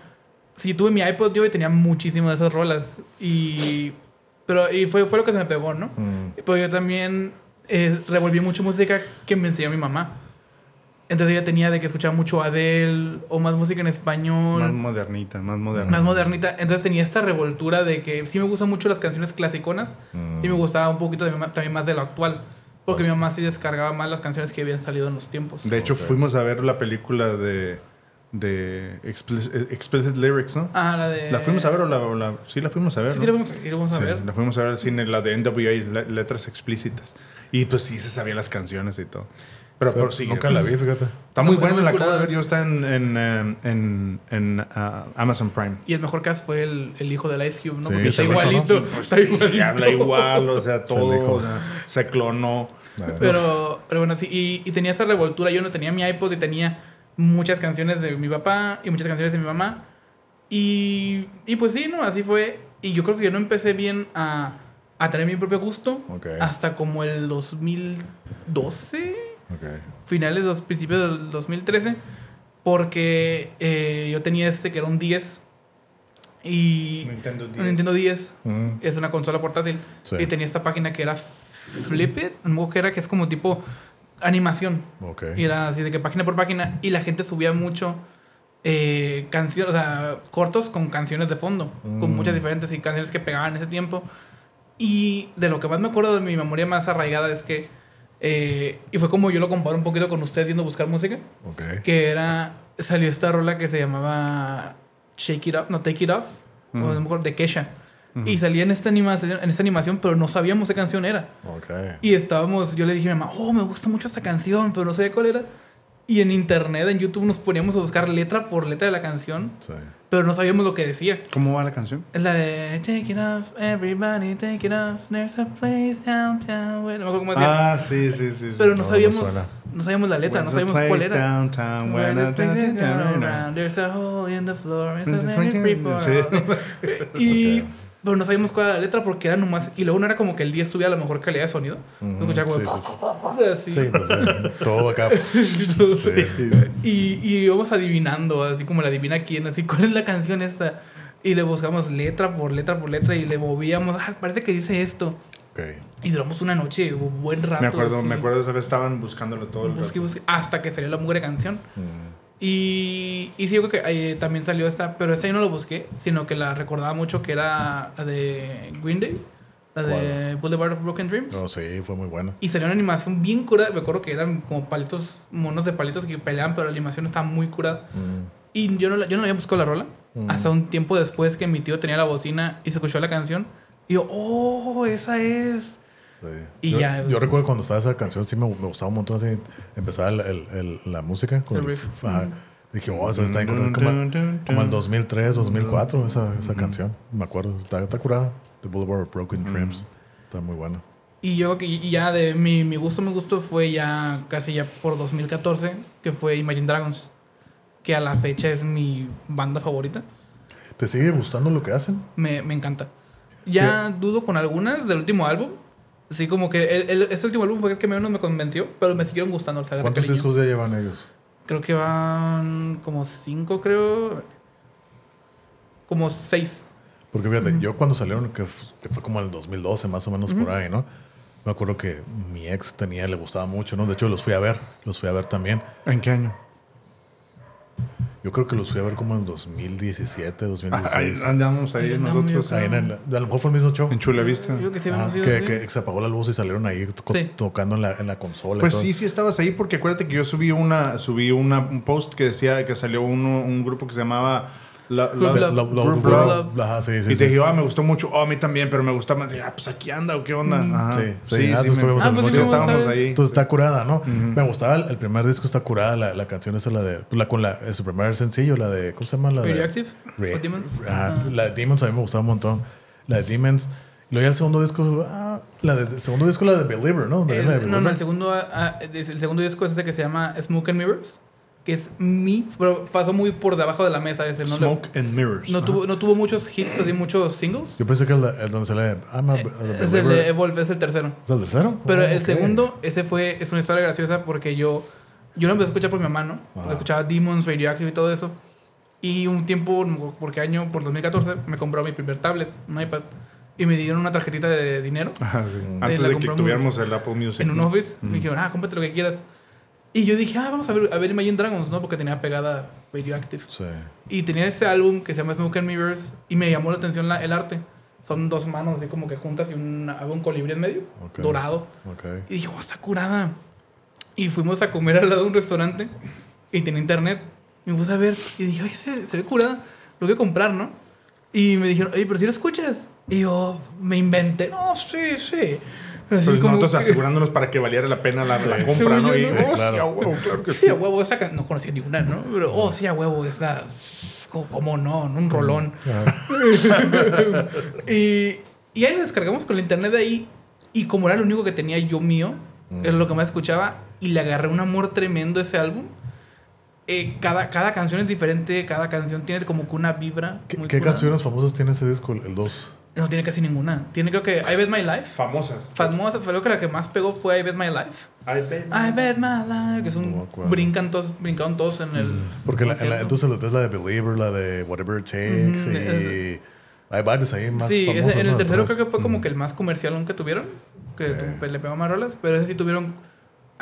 sí tuve mi iPod yo tenía muchísimas de esas rolas. Y. Pero y fue, fue lo que se me pegó, ¿no? Mm. Pero yo también eh, revolví mucho música que me enseñó mi mamá. Entonces ella tenía de que escuchaba mucho Adele o más música en español. Más modernita, más modernita. Más modernita. Entonces tenía esta revoltura de que sí me gustan mucho las canciones clasiconas y me mm. gustaba un poquito también más de lo actual. Porque mi mamá sí descargaba más las canciones que habían salido en los tiempos. De hecho, fuimos a ver la película de de explicit, Lyrics, ¿no? Ah, la de... ¿La fuimos a ver o la...? sí, la fuimos a ver, Sí, ¿no? la, fuimos, la fuimos a ver. la fuimos a ver al cine, la de NWA, letras explícitas. Y pues sí se sabían las canciones y todo. Pero, por sí. Nunca la vi, fíjate. Está muy buena, la acabo de ver. Yo está en, en, em, en, en uh, Amazon Prime. Y el mejor cast fue el, el hijo del Ice Cube, ¿no? Porque está igualito. Pues está igualito. Y habla igual, o sea, todo. Se, clonó. Pero, pero bueno, sí. Y, y tenía esta revoltura. Yo no tenía mi iPod y tenía muchas canciones de mi papá y muchas canciones de mi mamá. Y, y pues sí, ¿no? Así fue. Y yo creo que yo no empecé bien a, a tener mi propio gusto hasta como el 2012. Okay. Finales, dos, principios del 2013. Porque eh, yo tenía este que era un 10. Y Nintendo 10. Nintendo 10 mm. es una consola portátil. Y tenía esta página que era Flip It, que era que es como tipo animación. Ok. Y era así de que página por página. Y la gente subía mucho eh, canciones, o sea, cortos con canciones de fondo. Con Mm. muchas diferentes y canciones que pegaban en ese tiempo. Y de lo que más me acuerdo de mi memoria más arraigada es que. eh, y fue como yo lo comparo un poquito con ustedes yendo a buscar música. Ok. Que era. Salió esta rola que se llamaba Shake It Up, no Take It Off. O a lo mejor de Kesha. Y salía en esta, animación, en esta animación, pero no sabíamos qué canción era. Ok. Y estábamos, yo le dije a mi mamá, oh, me gusta mucho esta canción, pero no sabía cuál era. Y en internet, en YouTube, nos poníamos a buscar letra por letra de la canción, Sí. pero no sabíamos lo que decía. ¿Cómo va la canción? Es la de Take it off, everybody take it off, there's a place downtown. Bueno, no me acuerdo cómo decía. Ah, sí, sí, sí. sí. pero no, sabíamos, no sabíamos la letra, no Where's sabíamos cuál era. Downtown, Where the There's a hole in the floor, it's a Sí. very free for all. *laughs* Y. pero no sabíamos cuál era la letra porque era nomás. Y luego no era como que el 10 subía a la mejor calidad de sonido. Escuchaba como. sí, sí, así. Sí, pues, eh, todo acá. *laughs* Sí. Y, y íbamos adivinando, así como la adivina quién, así, ¿cuál es la canción esta? Y le buscamos letra por letra por letra y le movíamos, ah, parece que dice esto. Ok. Y duramos una noche, un buen rato. Me acuerdo, así, me acuerdo esa vez estaban buscándolo todo el rato. busque, hasta que salió la mugre canción. Mm, Y, y sí, yo creo que eh, también salió esta, pero esta yo no lo busqué, sino que la recordaba mucho que era la de Green Day, la de Boulevard of Broken Dreams. No, sí, fue muy buena. Y salió una animación bien curada. Me acuerdo que eran como palitos, monos de palitos que peleaban, pero la animación estaba muy curada. Mm, Y yo no, la- yo no había buscado la rola. Mm. Hasta un tiempo después que mi tío tenía la bocina y se escuchó la canción. Y yo, oh, esa es. Sí. Y yo, ya, yo recuerdo cuando estaba esa canción, sí me, me gustaba un montón. Así, empezaba el, el- el- la música con El riff. ajá. Dije, oh, eso está como, como el 2003, 2004, esa, esa canción. Me acuerdo, está, está curada. The Boulevard of Broken Dreams. Está muy buena. Y yo que ya de mi, mi gusto, mi gusto fue ya casi ya por 2014, que fue Imagine Dragons. Que a la fecha es mi banda favorita. ¿Te sigue gustando lo que hacen? Me, me encanta. Ya dudo con algunas del último álbum. Así como que el, el- ese último álbum fue el que menos me convenció, pero me siguieron gustando. o sea, ¿Cuántos cariño. discos ya llevan ellos? Creo que van como cinco, creo. Como seis. Porque fíjate, yo cuando salieron, que fue como en el 2012, más o menos por ahí, ¿no? Me acuerdo que mi ex tenía, le gustaba mucho, ¿no? De hecho, los fui a ver, los fui a ver también. ¿En qué año? Yo creo que los fui a ver como en 2017, Ahí 2016. andamos ahí Ahí andamos, nosotros. yo ahí en el, a lo mejor fue el mismo show. En Chula Vista. Yo que sí Ah, ido, que, sí. que se apagó la luz y salieron ahí to- Sí. tocando en la, en la consola. y Pues todo. sí, sí estabas ahí porque acuérdate que yo subí una subí una, un post que decía que salió uno, un grupo que se llamaba Sí, sí, y sí. te dije, ah, me gustó mucho. Oh, a mí también, pero me gusta más. Ah, pues aquí anda o qué onda. Ajá. Sí, sí, ah, sí, nosotros me- estuvimos Ah, en pues el sí, estábamos ahí. Entonces está curada, ¿no? Me gustaba el, el primer disco, está curada la, la canción esa, la de. pues, La, con la, es su primer sencillo, la de. ¿Cómo se llama? La de. Radioactive? Re- ¿O Demons? Ajá, Ajá. La de Demons a mí me gustaba un montón. La de Demons. Y luego ya el segundo disco. ah, la de, el segundo disco, la de Believer, ¿no? ¿De El- de no, no, Believer? el segundo, ah, es- el segundo disco es ese que se llama Smoke and Mirrors, que es mi, pero pasó muy por debajo de la mesa ese, no, le- Smoke and Mirrors. no, Ajá. tuvo, no tuvo muchos hits, así muchos singles. Yo pensé que el, el donde sale. I'm a, a Es el de Evolve, es el tercero. ¿Es el tercero? Pero Oh, el ok. segundo, ese fue, es una historia graciosa porque yo, yo lo empecé a escuchar por mi mamá, ¿no? Ajá. Escuchaba Demons, Radioactive y todo eso. Y un tiempo, no me acuerdo por qué año, por 2014, me compró mi primer tablet, un iPad. Y me dieron una tarjetita de dinero Ajá, sí. Antes de que tuviéramos el Apple Music. en un ¿no? office. Me dijeron, ah, cómprate lo que quieras. Y yo dije, ah, vamos a ver, a ver Imagine Dragons, ¿no? Porque tenía pegada Radioactive. Sí. Y tenía ese álbum que se llama Smoke and Mirrors y me llamó la atención la- el arte. Son dos manos así como que juntas y un, un colibrí en medio, Ok. dorado. Ok. Y dije, oh, está curada. Y fuimos a comer al lado de un restaurante y tenía internet. Y me puse a ver y dije, oye, se, se ve curada. Lo voy a comprar, ¿no? Y me dijeron, oye, pero si lo escuchas. Y yo me inventé, no, sí, sí. Así Pues como nosotros que- asegurándonos para que valiera la pena la, la Sí. compra, Según ¿no? yo, oh, claro. sí, a huevo, claro que Sí, sí. a huevo, esa no conocía ninguna, ¿no? Pero, oh, sí, a huevo, esta. co- ¿Cómo no? Un rolón. *laughs* y, y ahí lo descargamos con el internet de ahí. Y como era lo único que tenía yo mío, Mm. era lo que más escuchaba. Y le agarré un amor tremendo a ese álbum. Eh, cada, cada canción es diferente, cada canción tiene como que una vibra. ¿Qué, qué canciones famosas tiene ese disco, el 2? No tiene casi ninguna. Tiene creo que I Bet My Life. Famosas. Famosa, creo que la que más pegó fue I Bet My Life. I bet. I Bet My Life, que es un. brincan todos, brincaron todos en el. Porque la- en la- concierto. entonces la- es la de Believer, la de Whatever It Takes y hay varios ahí más Sí, famosos. ese- en el ¿no? tercero creo que fue como que el más comercial que tuvieron, que Ok. tu- le pegó más rolas, pero ese sí tuvieron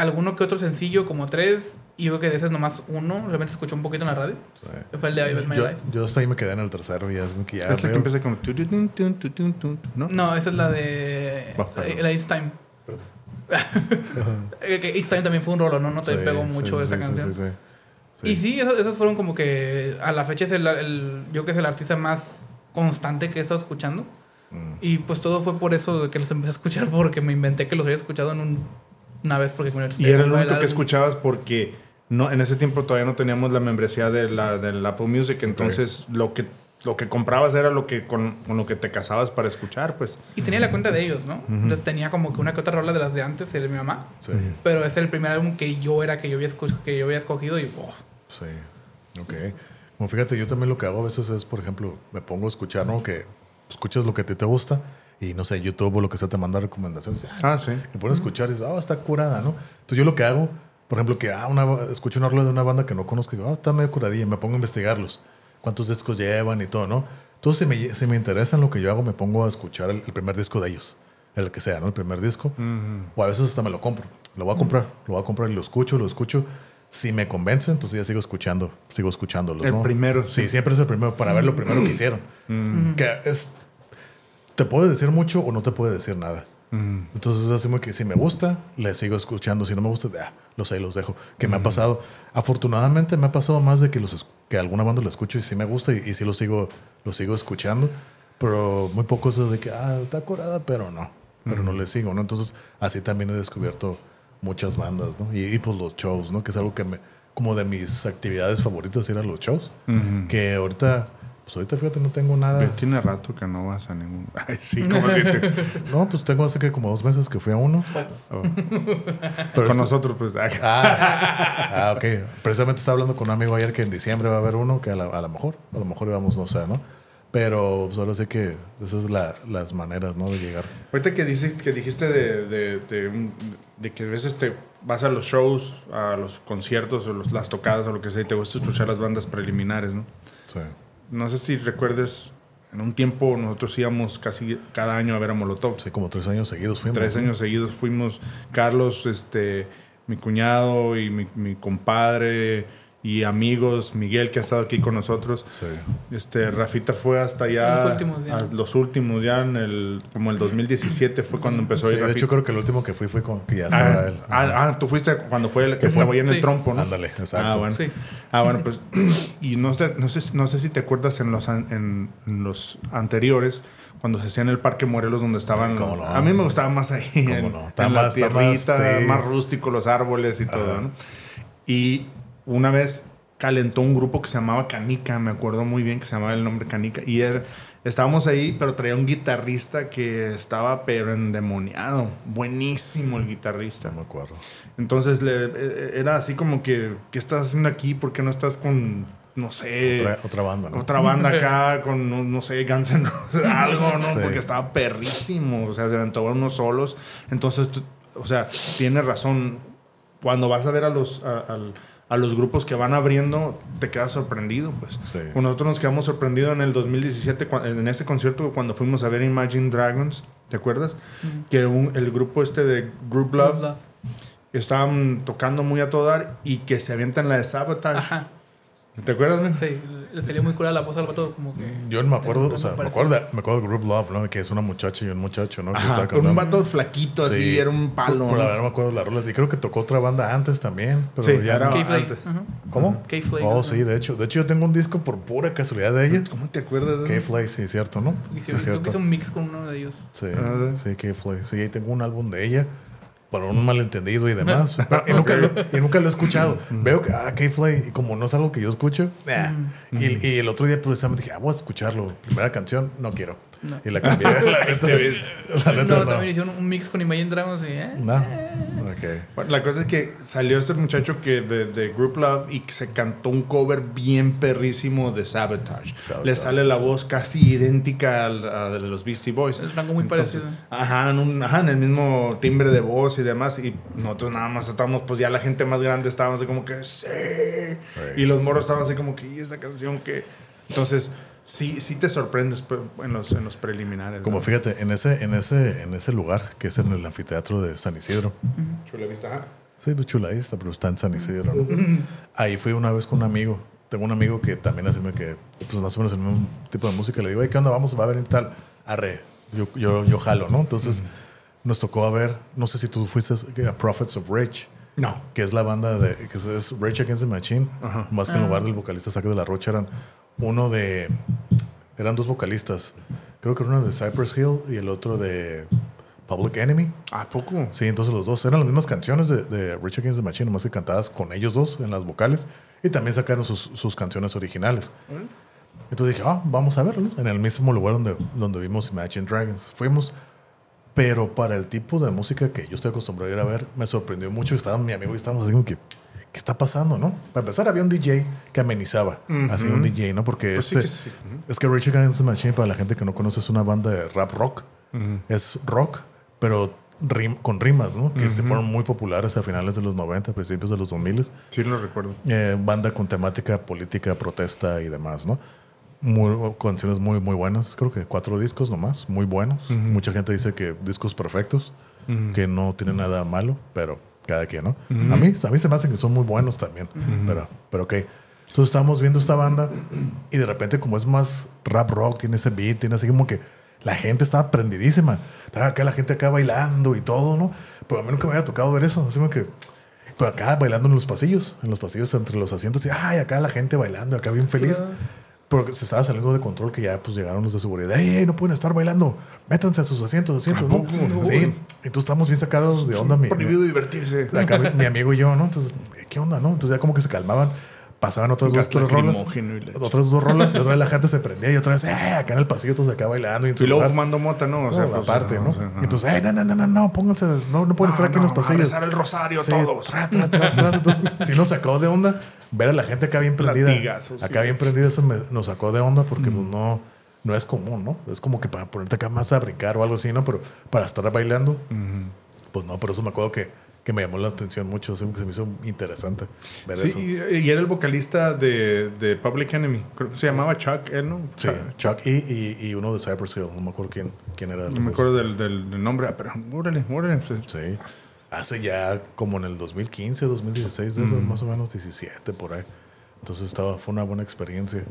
alguno que otro sencillo, como tres, y yo creo que de ese es nomás uno, realmente escuchó un poquito en la radio. Sí. Fue el de I Bet My Yo, Life. yo hasta ahí me quedé en el tercero y es que ya. Es la que empieza tun, ¿No? No, esa es la de Oh, la It's Time. *laughs* Eh, que It's Time también fue un rolo, ¿no? No te Sí, pegó mucho sí, esa sí, canción. Sí, sí, sí. Y sí, esos, esos fueron como que a la fecha es el, el- yo que es el artista más constante que he estado escuchando. Mm. Y pues todo fue por eso que los empecé a escuchar porque me inventé que los había escuchado en un- una vez porque con el Y era el único que escuchabas porque no, en ese tiempo todavía no teníamos la membresía de la, del Apple Music, entonces lo que lo que comprabas era lo que con, con lo que te casabas para escuchar, pues. Y tenía la cuenta de ellos, ¿no? Entonces tenía como que una que otra rola de las de antes, el de mi mamá. Sí, Pero es el primer álbum que yo era, que yo había, escu- que yo había escogido y oh, sí. Ok. Como fíjate, yo también lo que hago a veces es, por ejemplo, me pongo a escuchar, ¿no? Que escuchas lo que ti te gusta y no sé, YouTube o lo que sea te manda recomendaciones. Ah, sí. Me pones a escuchar y dices, ah, está curada, ¿no? Entonces yo lo que hago, por ejemplo, que ah, una, escucho una rola de una banda que no conozco y digo, ah, está medio curadilla, me pongo a investigarlos, cuántos discos llevan y todo, ¿no? Entonces si me, si me interesa en lo que yo hago, me pongo a escuchar el, el primer disco de ellos, el que sea, ¿no? El primer disco. O a veces hasta me lo compro, lo voy a comprar, lo voy a comprar y lo escucho, lo escucho. Si me convence, entonces ya sigo escuchando, sigo escuchándolo. El primero, Sí, sí. siempre es el primero, para ver lo primero que hicieron. Que es, te puede decir mucho o no te puede decir nada. Entonces es así muy que si me gusta, le sigo escuchando. Si no me gusta, ah, los ahí los dejo. Que me ha pasado. Afortunadamente me ha pasado más de que los que alguna banda la escucho y sí me gusta y, y sí lo sigo, lo sigo escuchando. Pero muy poco eso de que, ah, está curada, pero no. Pero no le sigo, ¿no? Entonces así también he descubierto muchas bandas, ¿no? Y, y, pues los shows, ¿no? Que es algo que me, como de mis actividades favoritas ir a los shows. Que ahorita, pues ahorita fíjate, no tengo nada. Pero tiene rato que no vas a ningún. *laughs* Ay, sí, como si te- No, pues tengo hace que como dos meses que fui a uno. oh. *laughs* Pero Con esto- nosotros, pues. ah, Ah, ok. Precisamente estaba hablando con un amigo ayer que en diciembre va a haber uno que a, la- a lo mejor, a lo mejor íbamos, no sé, ¿no? Pero pues ahora sé que esas son la- las maneras, ¿no? De llegar. Ahorita que, dices, que dijiste de, de, de de que a veces te vas a los shows, a los conciertos o los- las tocadas o lo que sea y te gusta escuchar las bandas preliminares, ¿no? Sí. No sé si recuerdes, en un tiempo nosotros íbamos casi cada año a ver a Molotov. Sí, como tres años seguidos fuimos. Tres años seguidos fuimos Carlos, este, mi cuñado y mi, mi compadre y amigos, Miguel que ha estado aquí con nosotros. Sí. Este, Rafita fue hasta allá. Los últimos ya. a- los últimos ya en el, como el 2017 fue cuando empezó a Sí, ir de Rafita. hecho, creo que el último que fui fue con que ya estaba Ah, él. ah, ah, tú fuiste cuando fue el que Que fue- estaba ahí en el Sí. trompo, ¿no? Ándale, exacto. Ah, bueno. Sí. Ah, bueno, pues. *clears throat* Y no sé, no sé, no sé si te acuerdas en los, en, en los anteriores, cuando se hacía en el Parque Morelos, donde estaban. cómo no. A mí me gustaba más ahí. Cómo en, no. Está en más- la está más, tierrita, sí. más rústico, los árboles y todo. ¿no? Y una vez calentó un grupo que se llamaba Canica, me acuerdo muy bien que se llamaba el nombre Canica. Y era- estábamos ahí, pero traía un guitarrista que estaba pero endemoniado. Buenísimo el guitarrista. No me acuerdo. Entonces le, eh, era así como que, ¿qué estás haciendo aquí? ¿Por qué no estás con, no sé, Otra, otra, otra banda, ¿no? *laughs* banda acá, con, no, no sé, Guns N' Roses, *laughs* algo, ¿no? Sí. Porque estaba perrísimo, o sea, se aventó unos solos. Entonces, tú- o sea, tienes razón. Cuando vas a ver a los, a, al- a los grupos que van abriendo, te quedas sorprendido, pues. Sí. Nosotros nos quedamos sorprendidos en el 2017, cua- en ese concierto, cuando fuimos a ver Imagine Dragons, ¿te acuerdas? Que un- el grupo este de Group Love, Love, Love. estaban tocando muy a todo dar y que se avientan la de Sabotage. Ajá. ¿Te acuerdas, men? Sí, le salió muy curada la voz al vato, como que. Yo no me acuerdo, o sea, me acuerdo, de, me acuerdo de Group Love, ¿no? Que es una muchacha y un muchacho, ¿no? Que Ajá, con un vato flaquito así, Sí. era un palo. Por la ¿no? verdad no me acuerdo las rolas. Y creo que tocó otra banda antes también. Pero Sí, ya era- no. Antes. ¿Cómo? K-Flay. Oh, sí, de hecho. De hecho, yo tengo un disco por pura casualidad de ella. ¿Cómo te acuerdas? de eso? K-Flay, sí, cierto, ¿no? Hicieron- Sí, creo que hizo un mix con uno de ellos. Sí, Ah, sí, K-Flay. Sí, ahí tengo un álbum de ella. Para un malentendido y demás. Pero- y, nunca lo, y nunca lo he escuchado. Veo que, ah, K-Flay, y como no es algo que yo escucho, nah. y, y el otro día precisamente dije, ah, voy a escucharlo. Primera canción, no quiero. No. Y la cambié. *laughs* la neta, la neta, No, no. también hicieron un mix con Imagine Dragons y. ¿eh? No. Bueno, la cosa es que salió este muchacho que de, de Group Love y que se cantó un cover bien perrísimo de Sabotage. Sabotage. Le sale la voz casi idéntica al- a, la de los Beastie Boys. Es rango muy Entonces, parecido. Ajá en, un- ajá, en el mismo timbre de voz y demás. Y nosotros nada más estábamos, pues ya la gente más grande estábamos así como que, sí. Y los moros estaban así como que, ¿y esa canción que Entonces, sí, sí te sorprendes pues, en los, en los preliminares. Como ¿no? fíjate, en ese, en ese, en ese lugar, que es en el anfiteatro de San Isidro, Chula vista. Sí, pues chula está, pero está en San Isidro, ¿no? Ahí fui una vez con un amigo. Tengo un amigo que también hace que, pues más o menos el mismo tipo de música. Le digo, ¿qué onda? Vamos, va a venir tal. Arre, yo, yo, yo jalo, ¿no? Entonces nos tocó a ver, no sé si tú fuiste a Prophets of Rage. No. Que es la banda de, que es Rage Against the Machine. Más que en lugar del vocalista Saque de la Rocha eran uno de, eran dos vocalistas. Creo que uno de Cypress Hill y el otro de Public Enemy. ¿A poco? Sí, entonces los dos eran las mismas canciones de, de Rage Against the Machine, nomás que cantadas con ellos dos en las vocales. Y también sacaron sus, sus canciones originales. Entonces dije, ah, vamos a verlo. En el mismo lugar donde, donde vimos Imagine Dragons. Fuimos. Pero para el tipo de música que yo estoy acostumbrado a ir a ver, me sorprendió mucho. Estaba mi amigo y estábamos así como que, ¿qué está pasando, no? Para empezar, había un DJ que amenizaba. Así un DJ, ¿no? Porque pues este. Es que Rage Against the Machine, para la gente que no conoce, es una banda de rap rock. Es rock, pero con rimas, ¿no? Que se fueron muy populares a finales de los 90, principios de los 2000. Sí, lo recuerdo. Eh, banda con temática política, protesta y demás, ¿no? Muy, canciones muy, muy buenas. Creo que cuatro discos nomás, muy buenos. Mucha gente dice que discos perfectos, que no tienen nada malo, pero cada quien, ¿no? a, mí, a mí se me hacen que son muy buenos también, pero, pero ok. Entonces estamos viendo esta banda y de repente como es más rap rock, tiene ese beat, tiene así como que la gente estaba prendidísima. Estaba acá la gente acá bailando y todo, ¿no? Pero a mí nunca me había tocado ver eso. Así como que. Pero acá bailando en los pasillos, en los pasillos entre los asientos. Y ay, acá la gente bailando, acá bien feliz. Porque se estaba saliendo de control que ya pues llegaron los de seguridad. ¡Ey, no pueden estar bailando! Métanse a sus asientos, asientos, ¿no? Sí. Entonces estamos bien sacados de onda. Prohibido divertirse. Acá mi amigo y yo, ¿no? Entonces, ¿qué onda, no? Entonces ya como que se calmaban pasaban otras dos tres rolas. Otras dos rolas y otra vez la *laughs* gente se prendía y otra vez, eh, acá en el pasillo todos acá bailando. Y, y luego fumando mota, ¿no? O sea, pues, aparte, ¿no? y entonces, eh, no, no, no, no, no, pónganse, no, no pueden estar aquí en los pasillos. A el rosario todos. entonces, *laughs* si nos sacó de onda ver a la gente acá bien prendida. acá bien prendida, eso nos sacó de onda porque pues, no, no es común, ¿no? Es como que para ponerte acá más a brincar o algo así, ¿no? Pero para estar bailando, pues no, por eso me acuerdo que que me llamó la atención mucho, se me hizo interesante ver sí, y era el vocalista de, de, Public Enemy. Se llamaba Chuck, él, ¿no? Sí, Chuck y, y, uno de Cypress Hill, no me acuerdo quién, quién era. No me acuerdo del, del, nombre, ah, pero órale, órale. Sí, hace ya como en el 2015, 2016, de eso, más o menos 17 por ahí. Entonces estaba, fue una buena experiencia.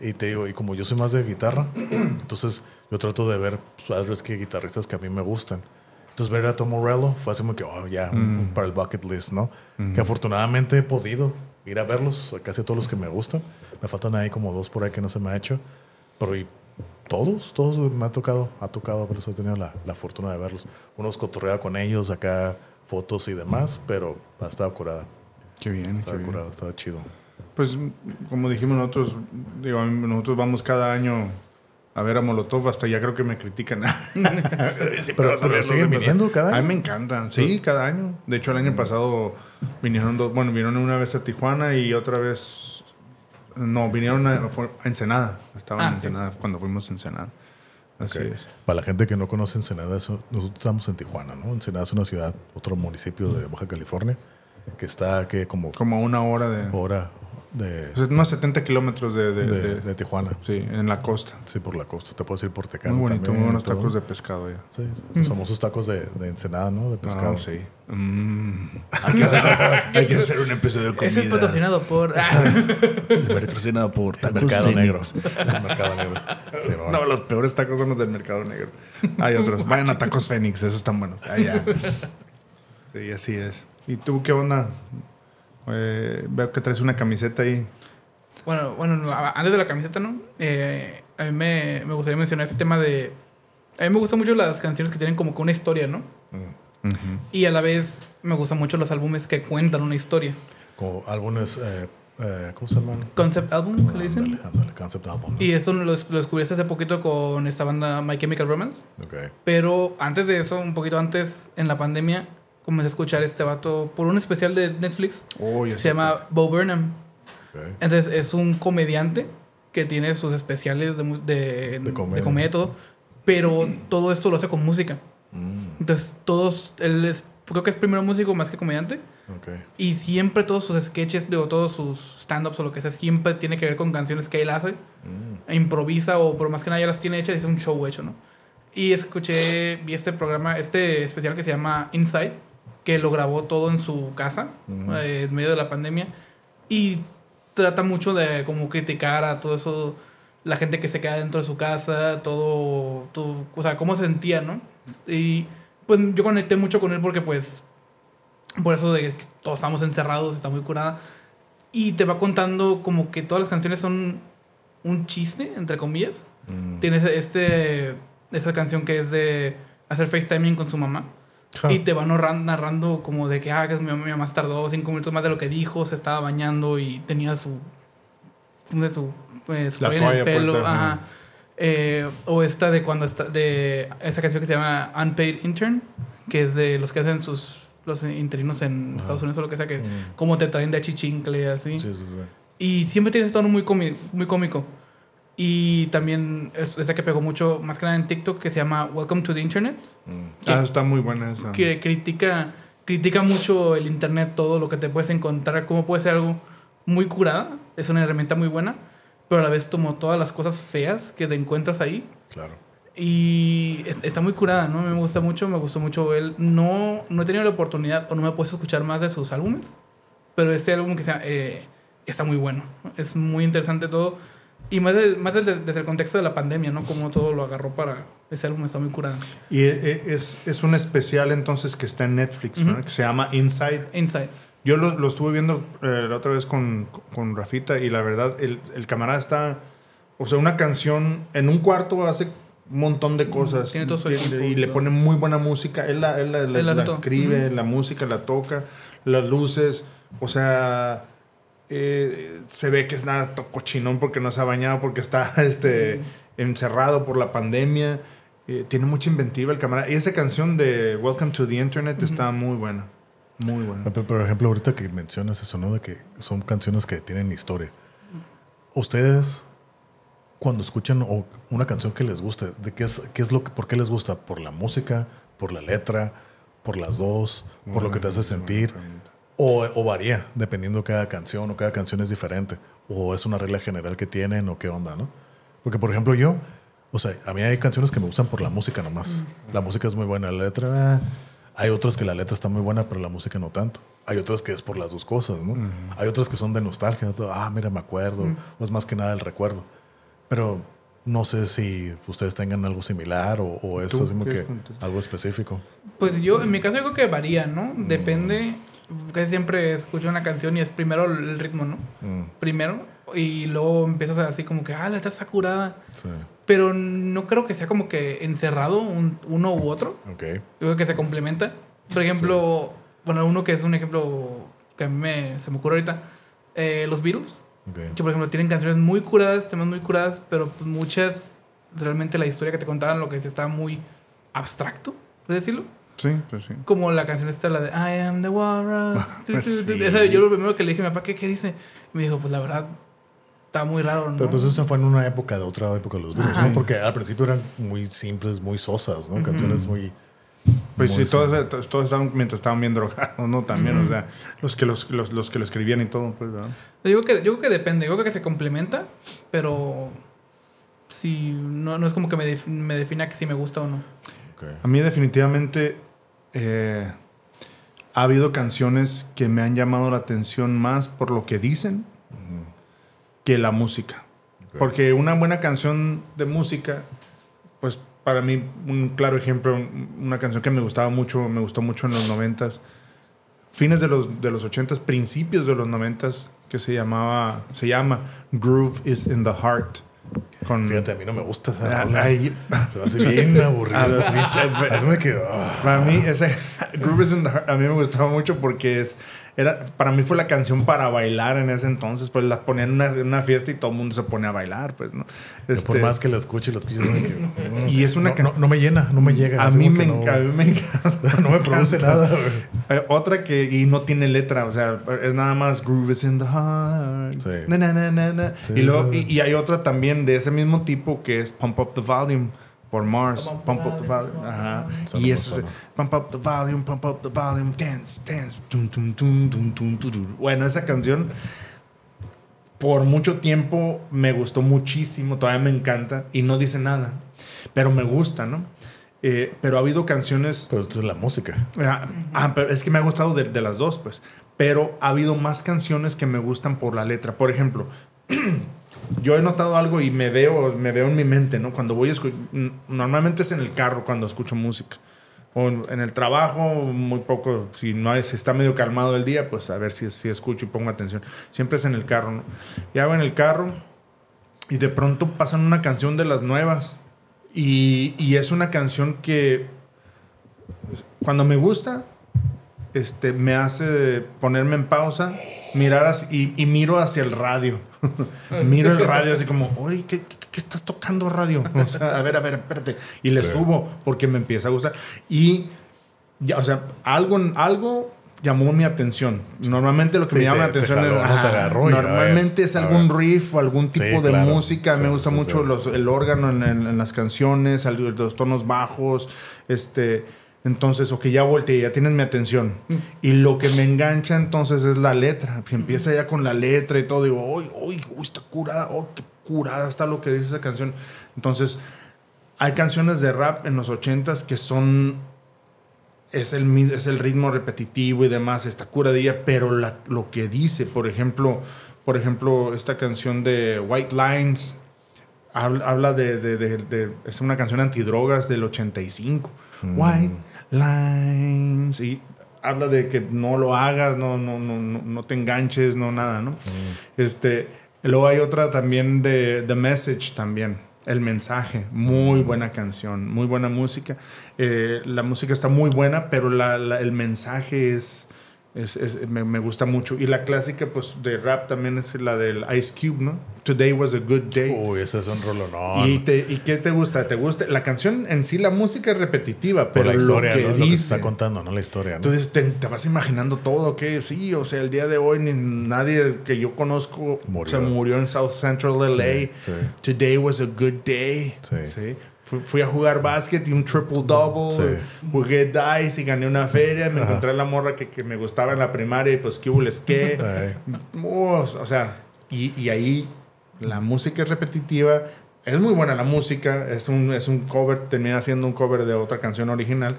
Y te digo, y como yo soy más de guitarra, *clears throat* entonces yo trato de ver, pues, que guitarristas que a mí me gustan. Entonces ver a Tom Morello fue así como que, oh, ya, mm. para el bucket list, ¿no? Que afortunadamente he podido ir a verlos, casi todos los que me gustan. Me faltan ahí como dos por ahí que no se me ha hecho. Pero y todos, todos me ha tocado, ha tocado, por eso he tenido la, la fortuna de verlos. Unos cotorrea con ellos, acá fotos y demás, pero ha estado curada. Qué bien. Estaba curada, estaba chido. Pues como dijimos nosotros, digo, nosotros vamos cada año a ver a Molotov, hasta ya creo que me critican. *laughs* pero, siguen viniendo cada año. A mí me encantan, sí, cada año. De hecho, el año pasado vinieron dos, bueno, vinieron una vez a Tijuana y otra vez, no, vinieron a, Ensenada. Estaban ah, en Ensenada cuando fuimos a Ensenada. Así es. Para la gente que no conoce Ensenada, eso, nosotros estamos en Tijuana, ¿no? Ensenada es una ciudad, otro municipio de Baja California, que está que como... Como una hora de... Hora, de, pues unos 70 kilómetros de de, Tijuana. Sí, en la costa. Sí, por la costa. Te puedes ir por Tecate. Muy bonito, muy buenos tacos de pescado ya. Sí, sí. Los famosos tacos de, de ensenada, ¿no? De pescado. sí. Mm. *laughs* Hay, que hacer, un episodio de comida. Ese es patrocinado por... *laughs* patrocinado por tacos Mercado Negro. El Mercado Negro. No, los peores tacos son los del Mercado Negro. Hay otros. Vayan a Tacos Fénix, esos están buenos. Ah, ya. *laughs* Sí, así es. ¿Y tú qué onda? Eh, veo que traes una camiseta ahí. Bueno, bueno, antes de la camiseta, ¿no? Eh, a mí me, me, gustaría mencionar ese tema de... A mí me gustan mucho las canciones que tienen como que una historia, ¿no? Mm. Y a la vez me gustan mucho los álbumes que cuentan una historia. Como álbumes... Eh, eh, ¿Cómo se llaman? Concept album, ¿qué le dicen? Ándale, concept album. Y eso lo, lo, descubrí hace poquito con esta banda My Chemical Romance. Okay. Pero antes de eso, un poquito antes, en la pandemia, comencé a escuchar este vato por un especial de Netflix. Oh, se llama Bo Burnham. Entonces es un comediante que tiene sus especiales de, de, de, comedia. y todo. Pero todo esto lo hace con música. Mm. Entonces todos, él es, creo que es primero músico más que comediante. Y siempre todos sus sketches, digo, todos sus stand-ups o lo que sea, siempre tiene que ver con canciones que él hace. Mm. E improvisa o por más que nada ya las tiene hechas es un show hecho, ¿no? Y escuché, vi este programa, este especial que se llama Inside que lo grabó todo en su casa, eh, en medio de la pandemia. Y trata mucho de como criticar a todo eso, la gente que se queda dentro de su casa, todo, todo o sea, cómo se sentía, ¿no? Y pues yo conecté mucho con él porque pues, por eso de que todos estamos encerrados, está muy curada. Y te va contando como que todas las canciones son un chiste, entre comillas. Mm. Tienes este, esa canción que es de hacer FaceTiming con su mamá. Ja. Y te va narran- narrando como de que, ah, que mi mamá, se tardó cinco minutos más de lo que dijo, se estaba bañando y tenía su... de su, pues, su La toalla en el pues, pelo. ajá. ajá. Eh, o esta de cuando está... De esa canción que se llama Unpaid Intern, que es de los que hacen sus... Los interinos en Estados Unidos o lo que sea, que Mm. como te traen de achichincle, así. Sí, sí, sí. Y siempre tiene ese tono muy, cómi- muy cómico. Y también es que pegó mucho, más que nada en TikTok, que se llama Welcome to the Internet, Mm. ¿Qué? Ah, está muy buena esa. que critica, critica mucho el Internet, todo lo que te puedes encontrar, cómo puede ser algo muy curada, es una herramienta muy buena, pero a la vez como todas las cosas feas que te encuentras ahí. Claro. Y es- está muy curada, ¿no? Me gusta mucho, me gustó mucho él. No, no he tenido la oportunidad o no me he puesto a escuchar más de sus álbumes, pero este álbum que sea, eh, está muy bueno. Es muy interesante todo. Y más, del- más del- desde el contexto de la pandemia, ¿no? Como todo lo agarró para... Ese álbum está muy curado. Y e- e- es, es un especial entonces que está en Netflix. ¿verdad? que se llama Inside. Inside. Yo lo, lo estuve viendo eh, la otra vez con, con Rafita y la verdad, el, el camarada está, o sea, una canción en un cuarto hace un montón de cosas Tiene todo su equipo y y le pone muy buena música. Él la, él la- Él escribe, la música la toca, las luces, o sea, eh, se ve que es nada cochinón porque no se ha bañado, porque está *laughs* este, encerrado por la pandemia. Eh, tiene mucha inventiva el camarada. Y esa canción de Welcome to the Internet está muy buena. Muy buena. Pero, por ejemplo, ahorita que mencionas eso, ¿no? De que son canciones que tienen historia. Ustedes, cuando escuchan o una canción que les guste, ¿de qué es, qué es lo que, por qué les gusta? ¿Por la música? ¿Por la letra? ¿Por las dos? ¿Por lo que te hace sentir? O, o varía, dependiendo cada canción, o cada canción es diferente. O es una regla general que tienen, o qué onda, ¿no? Porque, por ejemplo, yo, o sea, a mí hay canciones que me gustan por la música nomás. La música es muy buena, la letra, eh. hay otras que la letra está muy buena, pero la música no tanto. Hay otras que es por las dos cosas, ¿no? Hay otras que son de nostalgia, ¿no? ah, mira, me acuerdo, o es más que nada el recuerdo. Pero no sé si ustedes tengan algo similar o, o es ¿Tú así como que algo específico. Pues yo, en mi caso, creo que varía, ¿no? Depende. Casi siempre escucho una canción y es primero el ritmo, ¿no? Mm, Primero. Y luego empiezas así como que, ah, la está curada. sí, Pero no creo que sea como que encerrado un- uno u otro. ok. Yo creo que se complementa. Por ejemplo, bueno, uno que es un ejemplo que a mí me, se me ocurre ahorita. eh, los Beatles. ok. Que por ejemplo tienen canciones muy curadas, temas muy curadas, pero pues, muchas, realmente la historia que te contaban, lo que decía, estaba muy abstracto, ¿puedes decirlo? Sí, pues sí. Como la canción esta, la de I am the walrus. *laughs* Sí. Esa, yo lo primero que le dije a mi papá, ¿qué, qué dice? Y me dijo, pues la verdad, está muy raro, ¿no? Pero pues eso fue en una época de otra época de los Beatles, Ajá. ¿no? Porque al principio eran muy simples, muy sosas, ¿no? Canciones muy... Pues muy sí, todos, todos, todos estaban mientras estaban bien drogados, ¿no? También, o sea, los que, los, los, los que lo escribían y todo, pues, ¿verdad? Yo creo que, yo creo que depende, yo creo que se complementa, pero sí, no, no es como que me, def- me defina que si me gusta o no. ok. A mí definitivamente eh, ha habido canciones que me han llamado la atención más por lo que dicen que la música. Porque una buena canción de música, pues para mí un claro ejemplo, una canción que me gustaba mucho, me gustó mucho en los noventas, fines de los, de los ochentas, principios de los noventas, que se llamaba, se llama Groove is in the Heart. Con, Fíjate, a mí no me gusta esa Ah, rola. ahí- Se me hace bien *laughs* aburrida. Ah, hazme que... ah, Para mí, ese *laughs* Groove is in the Heart, a mí me gustaba mucho porque es, era, para mí fue la canción para bailar en ese entonces, pues la ponían en una, una fiesta y todo el mundo se pone a bailar, pues, ¿no? Por Este, más que la escuche, la escuche... mm, *laughs* Y es una no, no, no me llena, no me llega. a mí, me, a mí me encanta. no, *laughs* no me produce *laughs* nada. Eh, otra que, y no tiene letra, o sea, es nada más Groove is in the Heart. Sí. Na, na, na, na, na. Sí, y, luego, sí. y, y hay otra también de ese mismo tipo que es Pump Up the Volume por Mars. Pump up the volume. Ajá. Y eso es. Pump Up the Volume, Pump Up the Volume, Dance, Dance. Bueno, esa canción por mucho tiempo me gustó muchísimo, todavía me encanta y no dice nada, pero me gusta, ¿no? Eh, pero ha habido canciones. Pero esto es la música. Ah, ah, pero es que me ha gustado de, de las dos, pues. Pero ha habido más canciones que me gustan por la letra. Por ejemplo, *clears throat* yo he notado algo y me veo, me veo en mi mente, ¿no? Cuando voy a escuchar. Normalmente es en el carro cuando escucho música. O en el trabajo, muy poco. Si no si está medio calmado el día, pues a ver si, si escucho y pongo atención. Siempre es en el carro, ¿no? Y hago en el carro y de pronto pasan una canción de las nuevas. Y, y es una canción que cuando me gusta, este, me hace ponerme en pausa, mirar así, y, y miro hacia el radio. *laughs* miro el radio así como, oye, ¿qué, qué, qué estás tocando radio? *laughs* O sea, a ver, a ver, espérate. Y le Sí. subo porque me empieza a gustar. Y, ya, o sea, algo, algo llamó mi atención. Normalmente lo que Sí, me llama la te- te atención jaló, es... ¿no? Te agarró a ver, normalmente es algún riff o algún tipo Sí, de claro. música. Sí, me gusta mucho los- el órgano en, en- en las canciones, los tonos bajos, este... Entonces, o que ya volteé, ya tienes mi atención. Y lo que me engancha entonces es la letra. Si empieza ya con la letra y todo, digo, uy, uy, uy, está curada, oh, qué curada está lo que dice esa canción. Entonces, hay canciones de rap en los ochentas que son es el, es el ritmo repetitivo y demás, está curadilla, pero la- lo que dice, por ejemplo, por ejemplo, esta canción de White Lines, habla, habla de, de- de- de- es una canción antidrogas del 85. White Lines, y habla de que no lo hagas, no, no, no, no, te enganches, no nada, ¿no? Este, luego hay otra también de The Message también. El mensaje, muy buena canción, muy buena música. Eh, la música está muy buena, pero la- la- el mensaje es, es- es- me, me gusta mucho. Y la clásica pues, de rap también es la del Ice Cube, ¿no? Today was a good day. Uy, ese es un rolonón. ¿Y, te, ¿Y qué te gusta? ¿Te gusta? La canción en sí, la música es repetitiva, pero la historia, lo que ¿no? Lo que se dice. está contando, ¿no? La historia, ¿no? Entonces te, te vas imaginando todo, que sí, o sea, el día de hoy ni nadie que yo conozco Murió. se murió en South Central LA. Sí, sí. Today was a good day. Sí. Fui, fui a jugar básquet y un triple double. Sí. Jugué dice y gané una feria. Me Ajá. encontré la morra que, que me gustaba en la primaria y pues qué hubo les qué. *laughs* Oh, o sea, y, y ahí la música es repetitiva. Es muy buena la música. Es un, es un cover, termina siendo un cover de otra canción original.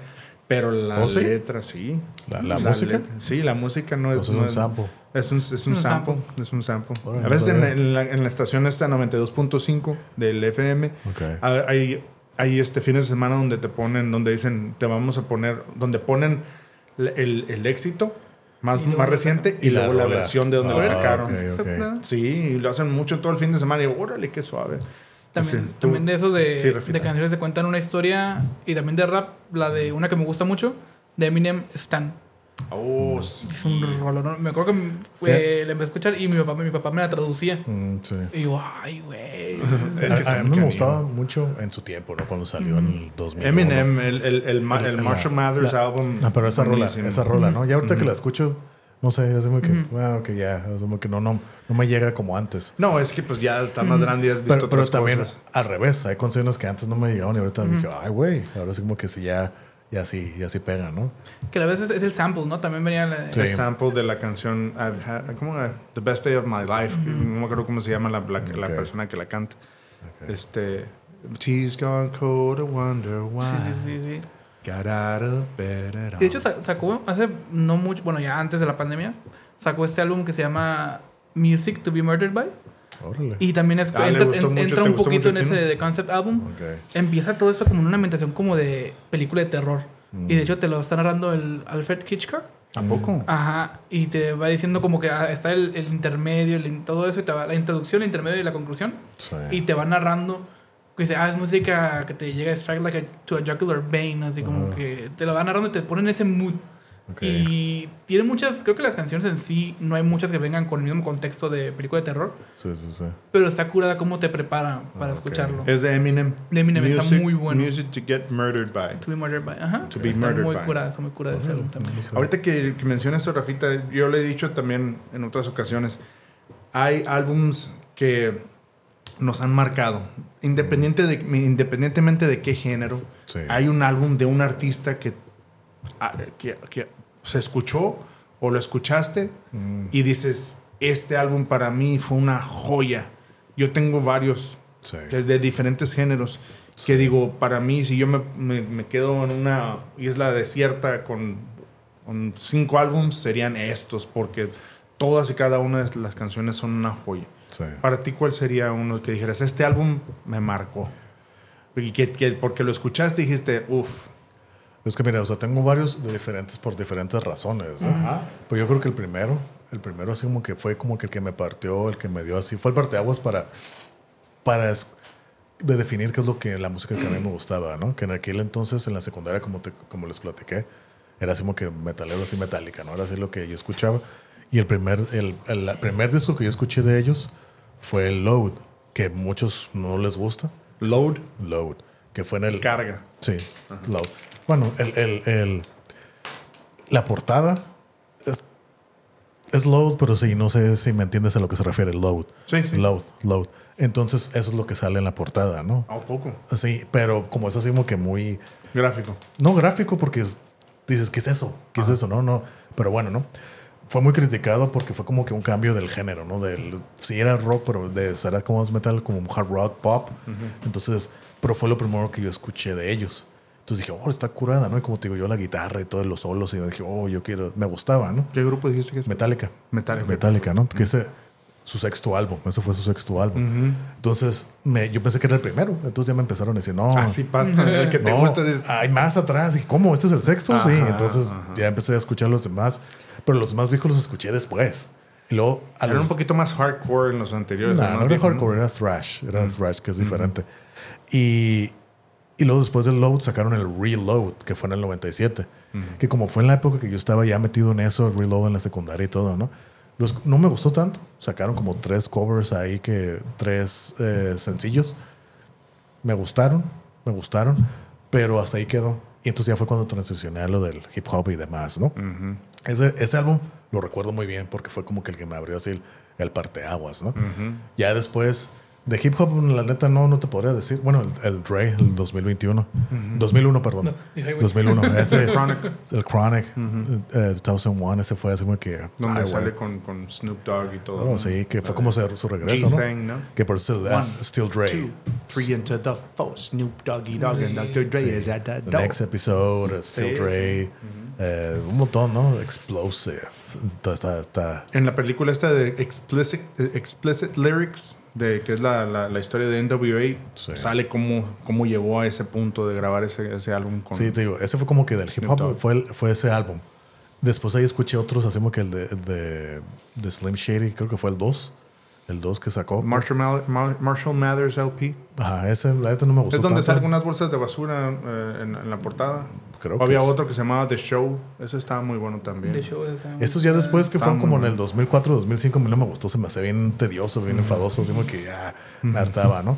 Pero la ¿Oh, sí? letra, sí. ¿La- la música? letra- sí, la música no es. O sea, es no un sample. Es un, es un Un sample, sample. Es un sample. Órale, a no veces en, en la, en la estación esta 92.5 del FM Ok. Ah, Hay, hay este fines de semana donde te ponen, donde dicen, te vamos a poner, donde ponen el, el- el éxito más, luego más lo reciente y, Y la luego la, rola. versión de donde lo Ah, sacaron. Eso, claro. Sí, y lo hacen mucho todo el fin de semana y órale, qué suave. También, Así, tú- también de eso de, Sí, de canciones de cuentan una historia y también de rap, la de una que me gusta mucho, de Eminem, Stan. Oh, sí. Es un rollo. Me acuerdo que eh, la empecé a escuchar y mi papá, mi papá me la traducía. Mm, sí. Y yo, ay, güey. *laughs* Es que A- mí me gustaba mucho en su tiempo, ¿no? Cuando salió en el 2000. Eminem, el, el, el, La- Marshall Mathers la- album. No, pero esa rola, esa rola, ¿no? Ya ahorita que la escucho, no sé, es como que, bueno, que ya, es como que no, no, no me llega como antes. No, es que pues ya está más grande y has visto Pero, pero otras también cosas. al revés, hay canciones que antes no me llegaban y ahorita dije, ay, güey, ahora sí como que sí ya, ya sí, ya sí pega, ¿no? Que a veces es el sample, ¿no? También venía la. Sí. El sample de la canción I've had- ¿cómo era? The Best Day of My Life. No me acuerdo cómo se llama la, la, la Ok. persona que la canta. Ok. Este. She's gone cold, I wonder why. Sí, sí, sí, sí. Got out of bed at all. De hecho, sa- sacó hace no mucho, bueno, ya antes de la pandemia, sacó este álbum que se llama Music to be Murdered by. Órale. Y también es, Ah, entra, mucho, entra ¿te un poquito en a ese de concept album. Ok. Empieza todo esto como en una ambientación como de película de terror. Mm. Y de hecho te lo está narrando el Alfred Hitchcock. ¿Tampoco? Ajá. Y te va diciendo como que ah, está el, el intermedio, el todo eso, y te va la introducción, el intermedio y la conclusión. Sí. Y te va narrando. Que dice, ah, es música que te llega a strike like a, to a jugular vein. Así como Ajá. que te lo va narrando y te pone en ese mood. Y tiene muchas, creo que las canciones en sí, no hay muchas que vengan con el mismo contexto de película de terror, Sí, sí, sí. pero está curada cómo te prepara para Ah, ok. escucharlo. Es de Eminem. De Eminem, está muy bueno. Music to get murdered by. To be murdered by. Ajá. To be está murdered muy by. curada, está muy curada ese álbum también. Ahorita que, que mencionas eso, Rafita, yo le he dicho también en otras ocasiones, hay álbums que nos han marcado, independiente de, independientemente de qué género. Sí. Hay un álbum de un artista que, ah, que, que se escuchó o lo escuchaste Mm, y dices, este álbum para mí fue una joya. Yo tengo varios Sí. que es de diferentes géneros. Que digo, para mí, si yo me, me- me quedo en una isla desierta con, con cinco álbums, serían estos, porque todas y cada una de las canciones son una joya. Sí. Para ti, ¿cuál sería uno que dijeras, este álbum me marcó? Y que, que porque lo escuchaste dijiste, uff. Es que mira, o sea, tengo varios de diferentes por diferentes razones. ¿no? Pero yo creo que el primero, el primero así como que fue como que el que me partió, el que me dio así, fue el parteaguas para, para de definir qué es lo que la música que a mí me gustaba, ¿no? Que en aquel entonces, en la secundaria, como, te- como les platiqué, era así como que metalero, así metálica, ¿no? Era así lo que yo escuchaba. Y el primer, el, el- el primer disco que yo escuché de ellos fue el Load, que muchos no les gusta. Load. Load, que fue en el... Carga. Sí, Load. Bueno, el, el- el- la portada es, es Load, pero sí, no sé si me entiendes a lo que se refiere Load. Sí, sí. Load, Load. Entonces, eso es lo que sale en la portada, ¿no? ¿A poco? Sí, pero como es así como que muy... Gráfico. No gráfico, porque es- dices, ¿qué es eso? ¿Qué es eso? No, no. Pero bueno, ¿no? Fue muy criticado porque fue como que un cambio del género, ¿no? Del, sí era rock, pero de, era como es metal, como hard rock, pop. Entonces, pero fue lo primero que yo escuché de ellos. Entonces dije, oh, está curada, ¿no? Y como te digo yo, la guitarra y todos los solos. Y dije, oh, yo quiero, me gustaba, ¿no? ¿Qué grupo dijiste que es? Metallica. Metallica. Metallica, ¿no? Que ese, su sexto álbum, ese fue su sexto álbum. Entonces, me, yo pensé que era el primero. Entonces ya me empezaron a decir, no. Así pasa. El que te No, gusta es... Hay más atrás. Y dije, ¿cómo? ¿Este es el sexto? sí. Ajá, Entonces ajá. ya empecé a escuchar los demás. Pero los más viejos los escuché después. Y luego a Era los- un poquito más hardcore en los anteriores. no, ¿no? no era hardcore, era thrash. Era thrash, que es diferente. Y, y luego después del Load sacaron el Reload, que fue en el 97. Que como fue en la época que yo estaba ya metido en eso, el Reload en la secundaria y todo, ¿no? Los, no me gustó tanto. Sacaron como tres covers ahí, que tres eh, sencillos. Me gustaron, me gustaron, pero hasta ahí quedó. Y entonces ya fue cuando transicioné a lo del hip hop y demás, ¿no? ese, ese álbum lo recuerdo muy bien porque fue como que el que me abrió así el, el parteaguas, ¿no? Ya después de hip hop, la neta, no, no te podría decir. Bueno, el, el Dre, el 2021. 2001, perdón. No, dije, güey. 2001. *laughs* Ese, Chronic. El Chronic, eh, 2001, ese fue así como que... Donde ay, sale con, con Snoop Dogg y todo. Oh, ¿no? sí, que fue de como su, su regreso, ¿no? ¿no? Que por eso ah, Still Dre. Two, three into the four. Snoop Doggy Dogg and Dr. Dre Sí. is at the The next episode, Still Sí, Dre, eh, un montón, ¿no? Explosive. Está, está, está- En la película esta de Explicit, Explicit Lyrics, de, que es la, la, la historia de NWA, Sí. sale cómo, cómo llegó a ese punto de grabar ese, ese álbum con... Sí, te digo, ese fue como que del hip hop, fue, el- fue ese álbum. Después ahí escuché otros, así como que el de, el de, de Slim Shady, creo que fue el 2. El 2 que sacó. Marshall, Mal- Mar- Marshall Mathers LP. Ajá, ese, la neta no me gustó Es donde tanto. salen unas bolsas de basura eh, en, en la portada. Creo que Había es. otro que se llamaba The Show. Ese estaba muy bueno también. De show ese- Esos ya después que fueron como en el 2004, 2005, a mí no me gustó, se me hacía bien tedioso, bien enfadoso, así como que ya me hartaba, ¿no?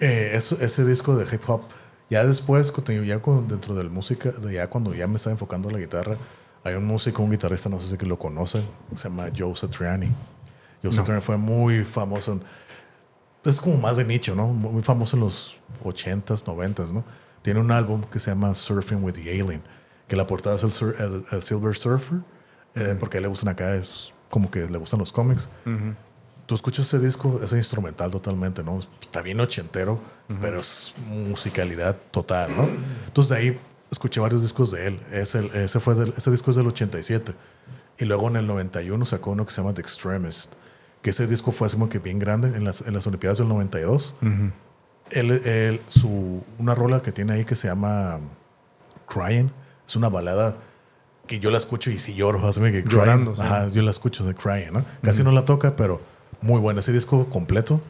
Eh, eso- ese disco de hip hop, ya después, ya con- dentro de la música, de ya cuando ya me estaba enfocando en la guitarra, hay un músico, un guitarrista, no sé si que lo conocen, se llama Joe Satriani. Joe Satriani fue muy famoso, en- es como más de nicho, ¿no? Muy muy famoso en los 80s, 90s, ¿no? Tiene un álbum que se llama Surfing with the Alien, que la portada es el, sur- el- el Silver Surfer, eh, porque a él le gustan acá, es como que le gustan los cómics. Tú escuchas ese disco, es instrumental totalmente, ¿no? Está bien ochentero, pero es musicalidad total, ¿no? Entonces de ahí escuché varios discos de él. Ese, ese, fue del- ese disco es del 87. Y luego en el 91 sacó uno que se llama The Extremist, que ese disco fue así como que bien grande en las, en las Olimpiadas del 92. Él, él- su, una rola que tiene ahí que se llama Crying, es una balada que yo la escucho y si lloro, así que crying. Llorando, sí. Ajá, yo la escucho de Crying, ¿no? Casi no la toca, pero muy buena. Ese disco completo,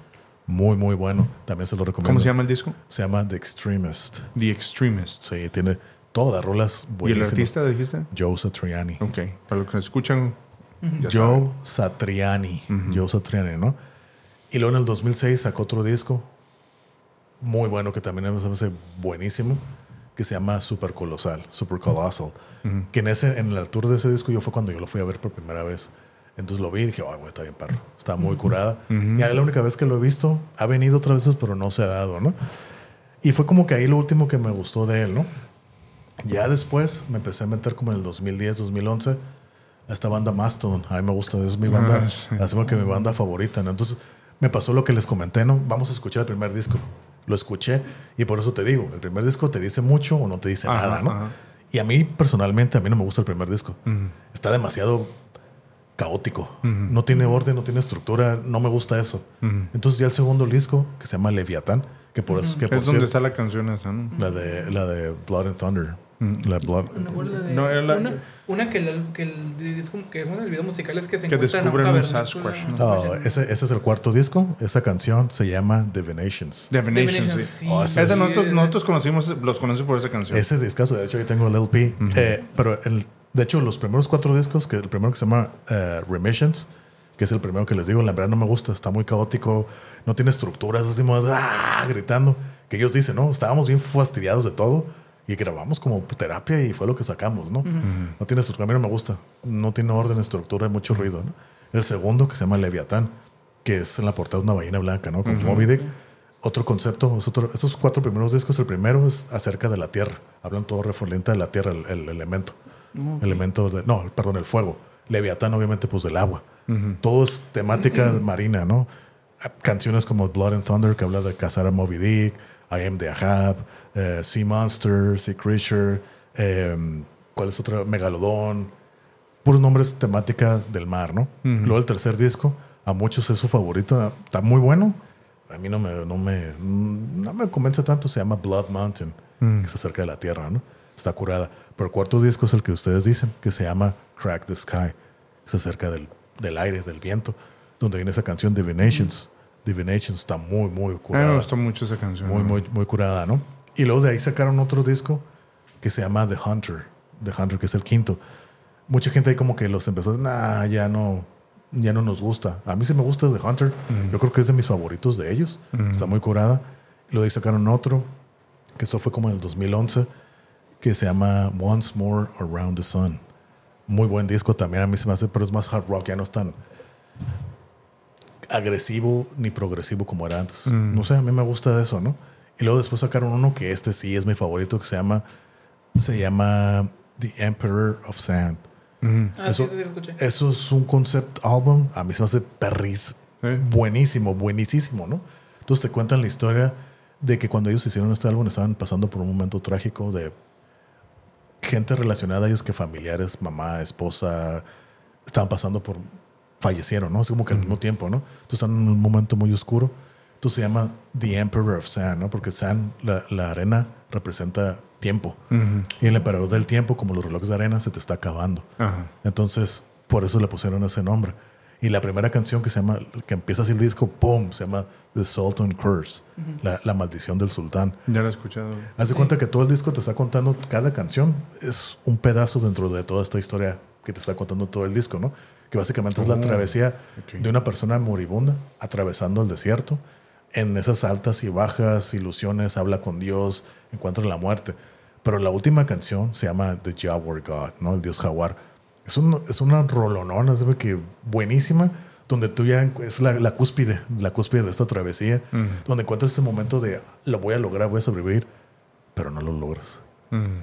muy, muy bueno. También se lo recomiendo. ¿Cómo se llama el disco? Se llama The Extremist. The Extremist. Sí, tiene todas rolas ¿Y el buenísimas. artista dijiste? Joe Satriani. Ok. Para los que escuchan, ya Joe saben. Satriani. Joe Satriani, ¿no? Y luego en el 2006 sacó otro disco muy bueno que también me parece buenísimo que se llama Super Colosal, Super Colossal. Que en, ese, en el tour de ese disco yo fue cuando yo lo fui a ver por primera vez. Entonces lo vi y dije, ay, güey, está bien perro. Está muy curada. Y ahora la única vez que lo he visto, ha venido otras veces, pero no se ha dado, ¿no? Y fue como que ahí lo último que me gustó de él, ¿no? Ya después me empecé a meter como en el 2010, 2011 a esta banda Mastodon. A mí me gusta, es mi banda, Ah, sí. así como que mi banda favorita, ¿no? Entonces Me pasó lo que les comenté, ¿no? Vamos a escuchar el primer disco. Lo escuché y por eso te digo, el primer disco te dice mucho o no te dice Ajá, nada, ¿no? ajá. Y a mí personalmente, a mí no me gusta el primer disco. Está demasiado caótico. No tiene orden, no tiene estructura, no me gusta eso. Entonces ya el segundo disco, que se llama Leviatán, que por eso, que por Es donde cierto, está la canción esa, ¿no? la de, la de Blood and Thunder. La Blood- No, ¿cuál es la de- No, era la- una, una que, el, que el disco, que bueno, el video musical es que se Que descubren un cavernícola. Sasquatch, ¿no? Oh, ese, ese es el cuarto disco. Esa canción se llama Divinations. Divination, Divination, sí. sí. Oh, ese Esa Sí, nosotros, nosotros conocimos, los conocimos por esa canción. Ese discazo, de hecho, ahí tengo el LP. Eh, pero el, de hecho, los primeros cuatro discos, que el primero que se llama eh, Remissions, que es el primero que les digo, la verdad no me gusta, está muy caótico, no tiene estructuras, así más ¡ah! gritando. Que ellos dicen, ¿no? Estábamos bien fastidiados de todo y grabamos como terapia y fue lo que sacamos, ¿no? No tiene estructura, a mí no me gusta, no tiene orden, estructura, hay mucho ruido, ¿no? El segundo, que se llama Leviatán, que es en la portada de una ballena blanca, ¿no? Como Moby Dick. Otro concepto, es otro- estos cuatro primeros discos, el primero es acerca de la tierra. Hablan todo referente a la tierra, el, el elemento. Elemento de, no, perdón, el fuego. Leviatán, obviamente, pues del agua. Todo es temática marina, ¿no? Canciones como Blood and Thunder, que habla de cazar a Moby Dick, I Am the Ahab, eh, Sea Monster, Sea Creature, eh, ¿cuál es otra? Megalodón. Puros nombres temática del mar, ¿no? Luego el tercer disco, a muchos es su favorito, está muy bueno. A mí no me, no me, no me convence tanto, se llama Blood Mountain, que es acerca de la tierra, ¿no? Está curada. Pero el cuarto disco es el que ustedes dicen, que se llama Crack the Sky, es acerca del, del aire, del viento, donde viene esa canción Divinations. Divinations está muy, muy A mí curada. me gustó mucho esa canción. Muy, muy, muy curada, ¿no? Y luego de ahí sacaron otro disco que se llama The Hunter. The Hunter, que es el quinto. Mucha gente ahí como que los empezó a decir, nah, ya no, ya no nos gusta. A mí sí me gusta The Hunter. Yo creo que es de mis favoritos de ellos. Está muy curada. Y luego de ahí sacaron otro, que eso fue como en el 2011, que se llama Once More Around the Sun. Muy buen disco también, a mí se me hace, pero es más hard rock, ya no es tan agresivo ni progresivo como era antes. No sé, a mí me gusta eso, ¿no? Y luego después sacaron uno que este sí es mi favorito, que se llama, se llama The Emperor of Sand. Ah, Eso- sí, sí, sí, lo escuché. Eso es un concept album, a mí se me hace perris, buenísimo, buenísimo, ¿no? Entonces te cuentan la historia de que cuando ellos hicieron este álbum estaban pasando por un momento trágico de gente relacionada a ellos que familiares, mamá, esposa, estaban pasando por, fallecieron, ¿no? Es como que al mismo tiempo, ¿no? Entonces están en un momento muy oscuro. Entonces se llama The Emperor of Sand, ¿no? Porque Sand, la, la arena, representa tiempo. Y el emperador del tiempo, como los relojes de arena, se te está acabando. Ajá. Entonces, por eso le pusieron ese nombre. Y la primera canción que se llama, que empieza así el disco, ¡pum! Se llama The Sultan Curse, la, la maldición del sultán. Ya lo he escuchado. Haz de cuenta que todo el disco te está contando, cada canción es un pedazo dentro de toda esta historia que te está contando todo el disco, ¿no? Que básicamente es la Oh, travesía ok. de una persona moribunda atravesando el desierto. En esas altas y bajas ilusiones, habla con Dios, encuentra la muerte. Pero la última canción se llama The Jaguar God, ¿no? El dios jaguar. Es, un, es una rolonona, es de que buenísima, donde tú ya es la, la cúspide, la cúspide de esta travesía, donde encuentras ese momento de lo voy a lograr, voy a sobrevivir, pero no lo logras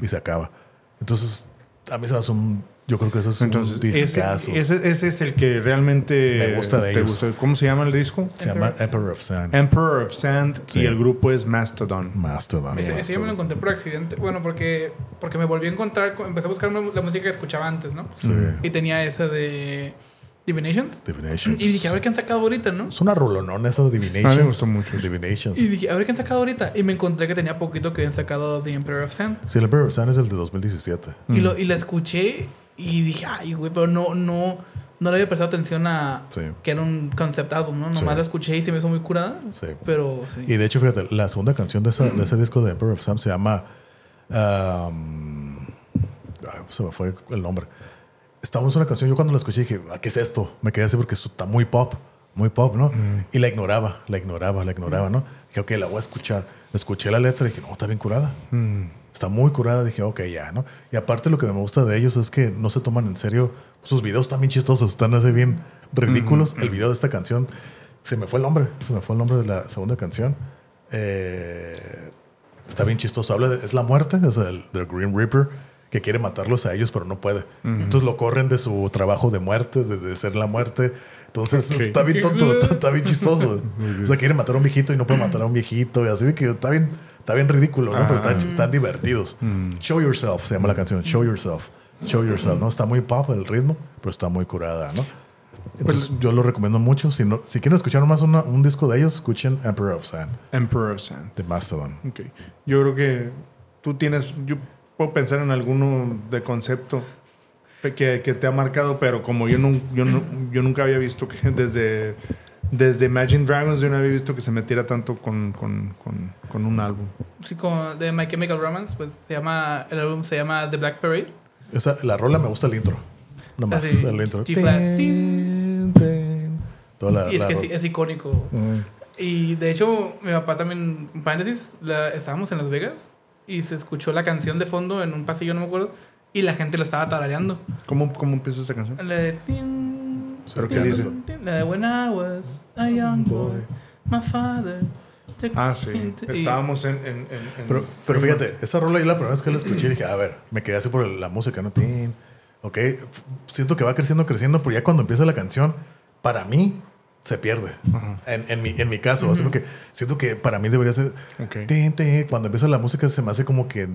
y se acaba. Entonces, a mí se me hace un. Yo creo que eso es Entonces, un ese, discazo. ese, ese es el que realmente Me gusta de te ellos. ¿Cómo se llama el disco? Se llama Emperor of Sand. Emperor of Sand Sí. y el grupo es Mastodon. Mastodon. Ese, ese yo me lo encontré por accidente. Bueno, porque, porque me volví a encontrar, con- empecé a buscar la música que escuchaba antes, ¿no? Sí. Y tenía esa de Divinations. Divinations. Y dije, a ver qué han sacado ahorita, ¿no? Es una rolonona esa de Divinations. A mí me gustó mucho. Divinations. Y dije, a ver qué han sacado ahorita. Y me encontré que tenía poquito que habían sacado The Emperor of Sand. Sí, el Emperor of Sand es el de 2017. Y, lo, y la escuché y dije, ay, güey, pero no, no, no le había prestado atención a Sí. que era un concept album, ¿no? Nomás Sí. la escuché y se me hizo muy curada. Sí. Pero sí. Y de hecho, fíjate, la segunda canción de, esa- de ese disco de Emperor of Sam se llama. um, ay, se me fue el nombre. Estábamos en una canción, yo cuando la escuché dije, "Ah, ¿qué es esto? Me quedé así porque está muy pop, muy pop, ¿no? Y la ignoraba, la ignoraba, la ignoraba, ¿no? Dije, ok, la voy a escuchar. Escuché la letra y dije, no, está bien curada. Está muy curada. Dije, ok, ya, ¿no? Y aparte lo que me gusta de ellos es que no se toman en serio. Sus videos están bien chistosos, están así bien ridículos. El video de esta canción, se me fue el nombre, se me fue el nombre de la segunda canción. Eh, está bien chistoso. Habla de, es la muerte, es el The Green Reaper, que quiere matarlos a ellos, pero no puede. Entonces lo corren de su trabajo de muerte, de, ser la muerte. Entonces está bien tonto, está, bien chistoso. *laughs* o sea, quiere matar a un viejito y no puede matar a un viejito. Y así que está bien, está bien ridículo, ¿no? Pero están, están divertidos. Show Yourself se llama la canción. Show Yourself. Show Yourself, ¿no? Está muy pop el ritmo, pero está muy curada, ¿no? Entonces, yo lo recomiendo mucho. Si, no, si quieren escuchar más un disco de ellos, escuchen Emperor of Sand. Emperor of Sand. De Mastodon. Okay. Yo creo que tú tienes. Yo puedo pensar en alguno de concepto que, que te ha marcado, pero como yo, no, yo, no, yo nunca había visto que *laughs* desde. Desde Imagine Dragons yo no había visto que se metiera tanto con, con, con, con un álbum. Sí, como de My Chemical Romance, pues se llama, el álbum se llama The Black Parade. Esa, la rola me gusta el intro. Nomás más el intro. y es que es, icónico. Mm. Y de hecho, mi papá también, en paréntesis, estábamos en Las Vegas y se escuchó la canción de fondo en un pasillo, no me acuerdo, y la gente la estaba tarareando. ¿Cómo, cómo empieza esa canción? La de... ¿Pero qué dice? La de When I was a young boy, my father... Ah, sí. Estábamos en... en, pero, pero fíjate, esa rola yo la primera vez que la escuché dije, a ver, me quedé así por la música, ¿no? Ok, siento que va creciendo, creciendo, pero ya cuando empieza la canción, para mí, se pierde. en, en, mi, en mi caso, así que siento que para mí debería ser. cuando empieza la música se me hace como que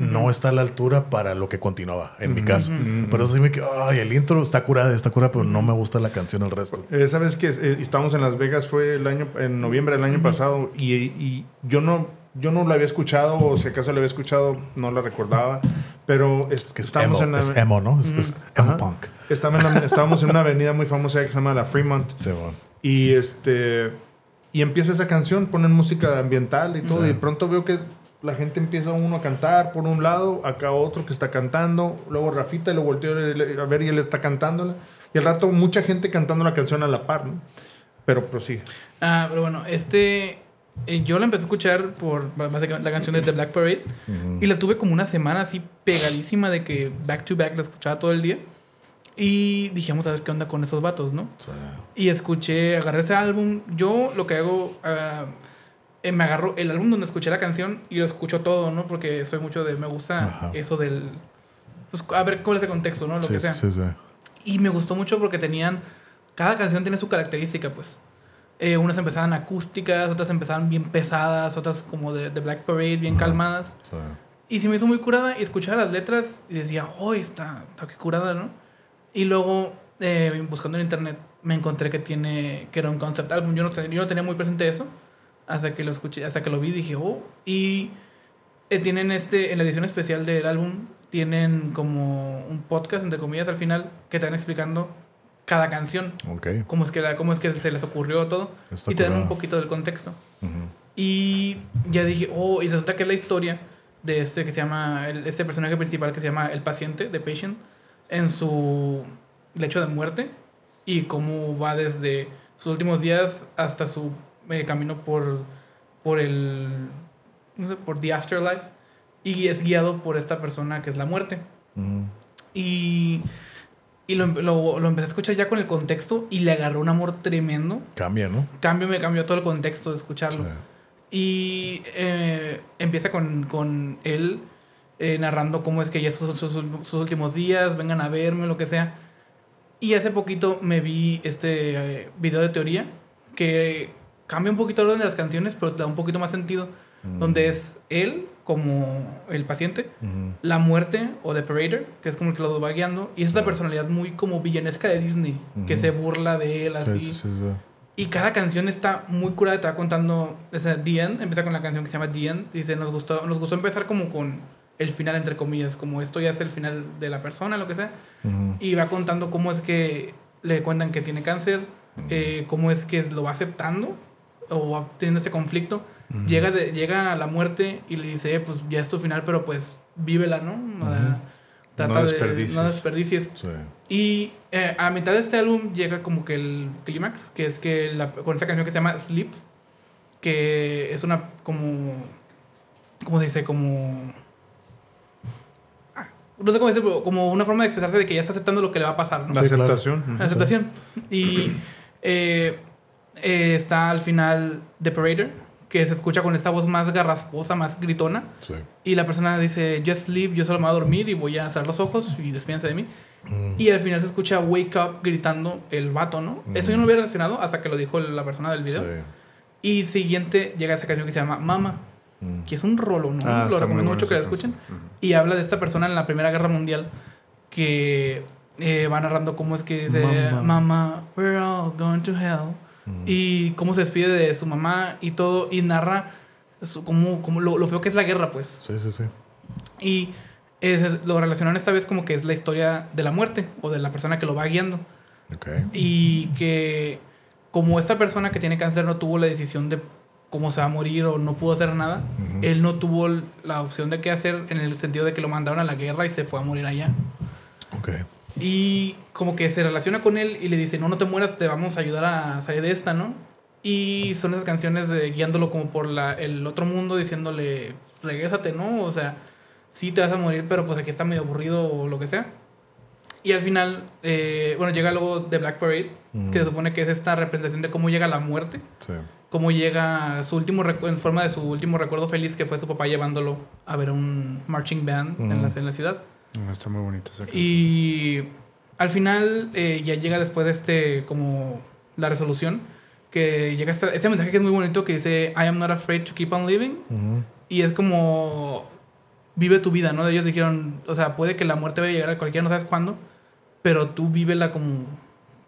no está a la altura para lo que continuaba, en mi caso. Por eso sí me que, ay, el intro está curada, está curada, pero no me gusta la canción el resto. Esa vez que eh, estábamos en Las Vegas fue el año, en noviembre del año pasado y, y, yo no, yo no la había escuchado o si acaso la había escuchado, no la recordaba, pero es, que estamos en la, es emo, ¿no? Es, emo punk. estábamos en una avenida muy famosa que se llama la Fremont. Sí, bueno y este y empieza esa canción, ponen música ambiental y todo, y de pronto veo que la gente empieza uno a cantar por un lado, acá otro que está cantando, luego Rafita lo volteó a ver y él está cantándola. Y al rato mucha gente cantando la canción a la par, ¿no? Pero prosigue. Ah, pero bueno, este eh, yo la empecé a escuchar por básicamente la canción de The Black Parade y la tuve como una semana así pegadísima de que back to back la escuchaba todo el día. Y dijimos a ver qué onda con esos vatos, ¿no? Y escuché, agarré ese álbum. Yo lo que hago, uh, me agarro el álbum donde escuché la canción y lo escucho todo, ¿no? Porque soy mucho de, me gusta eso del... Pues, a ver cuál es el contexto, ¿no? Lo que sea. Sí, sí. Y me gustó mucho porque tenían... Cada canción tiene su característica, pues. Eh, unas empezaban acústicas, otras empezaban bien pesadas, otras como de, de Black Parade, bien calmadas. Y se me hizo muy curada y escuchaba las letras y decía, oh, está, está que curada, ¿no? Y luego, eh, buscando en internet, me encontré que tiene que era un concept album. Yo no, yo no tenía muy presente eso. Hasta que lo escuché, hasta que lo vi, dije, oh. Y eh, tienen este, en la edición especial del álbum, tienen como un podcast, entre comillas, al final, que te van explicando cada canción. Okay. Cómo es que, la, cómo es que se les ocurrió todo. y te dan un poquito del contexto. Y ya dije, oh, y resulta que es la historia de este que se llama, este personaje principal que se llama El Paciente, The Patient en su lecho de muerte y cómo va desde sus últimos días hasta su eh, camino por, por el, no sé, por the afterlife y es guiado por esta persona que es la muerte. Y, y lo, lo, empecé a escuchar ya con el contexto y le agarró un amor tremendo. Cambia, ¿no? Cambio, me cambió todo el contexto de escucharlo. Y eh, empieza con, con él eh, narrando cómo es que ya son sus, últimos días, vengan a verme, lo que sea. Y hace poquito me vi este eh, video de teoría que cambia un poquito el orden de las canciones, pero da un poquito más sentido. Mm. Donde es él como el paciente, la muerte o The Parader, que es como el que lo va guiando, y es la personalidad muy como villanesca de Disney, que se burla de él así. y cada canción está muy curada, te va contando, esa The End, empieza con la canción que se llama The End, dice, nos gustó, nos gustó empezar como con el final, entre comillas, como esto ya es el final de la persona, lo que sea. Y va contando cómo es que le cuentan que tiene cáncer, eh, cómo es que lo va aceptando o teniendo ese conflicto. llega, de, llega a la muerte y le dice, eh, pues ya es tu final, pero pues vívela, ¿no? trata no de no desperdicies. Y eh, a mitad de este álbum llega como que el clímax, que es que la, con esta canción que se llama Sleep, que es una como... ¿Cómo se dice? Como no sé cómo decirlo, como una forma de expresarse de que ya está aceptando lo que le va a pasar. La aceptación. La aceptación. Y eh, eh, está al final The Parader, que se escucha con esta voz más garrasposa, más gritona. Sí. Y la persona dice, just sleep, yo solo me voy a dormir y voy a cerrar los ojos y despídense de mí. Mm. Y al final se escucha wake up gritando el vato, ¿no? Eso yo no lo había relacionado hasta que lo dijo la persona del video. Sí. Y siguiente llega esa canción que se llama Mama, Mm. que es un rolo, ¿no? Ah, lo recomiendo mucho que la escuchen. Y habla de esta persona en la Primera Guerra Mundial que eh, va narrando cómo es que dice, Mama. Mama, we're all going to hell. Mm. Y cómo se despide de su mamá y todo. Y narra su- cómo, cómo lo, lo feo que es la guerra, pues. Sí, sí, sí. Y es- lo relacionaron esta vez como que es la historia de la muerte o de la persona que lo va guiando. Ok. Y que como esta persona que tiene cáncer no tuvo la decisión de cómo se va a morir o no pudo hacer nada, Ujú. él no tuvo la opción de qué hacer en el sentido de que lo mandaron a la guerra y se fue a morir allá. Ok. Y como que se relaciona con él y le dice, no, no te mueras, te vamos a ayudar a salir de esta, ¿no? Y son esas canciones de guiándolo como por la, el otro mundo, diciéndole, regrésate, ¿no? O sea, sí te vas a morir, pero pues aquí está medio aburrido o lo que sea. Y al final, eh, bueno, llega luego The Black Parade, Mm. que se supone que es esta representación de cómo llega la muerte, Sí. cómo llega su último en forma de su último recuerdo feliz, que fue su papá llevándolo a ver un marching band en, Ujú. la, en la ciudad. Está muy bonito canción. Y al final eh, ya llega después de este, como la resolución, que llega esta, este mensaje que es muy bonito que dice, I am not afraid to keep on living. Ujú. Y es como, vive tu vida, ¿no? Ellos dijeron, o sea, puede que la muerte vaya a llegar a cualquiera, no sabes cuándo, pero tú vívela como,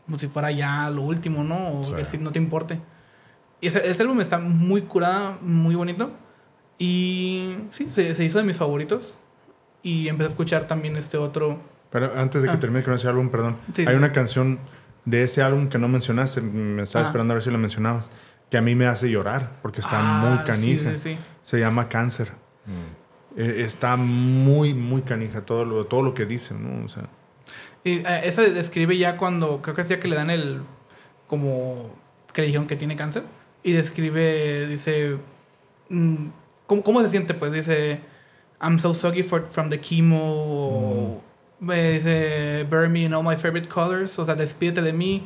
como si fuera ya lo último, ¿no? O Sí. que si no te importe. Y ese, ese álbum está muy curada, muy bonito. Y sí, se, se hizo de mis favoritos. Y empecé a escuchar también este otro. Pero antes de que Ah. termine con ese álbum, perdón. Sí, hay sí. una canción de ese álbum que no mencionaste. Me estaba Ah. esperando a ver si la mencionabas. Que a mí me hace llorar porque está Ah, muy sí, canija. Sí, sí, Se llama Cáncer. Mm. Eh, está muy, muy canija todo lo, todo lo que dice, ¿no? O sea, Y, eh, esa describe ya cuando, creo que es ya que le dan el, como, que le dijeron que tiene cáncer. Y describe, dice, mm, ¿cómo, cómo se siente? Pues dice, I'm so sorry for, from the chemo. o, eh, dice, bury me in all my favorite colors. O sea, despídete de mí.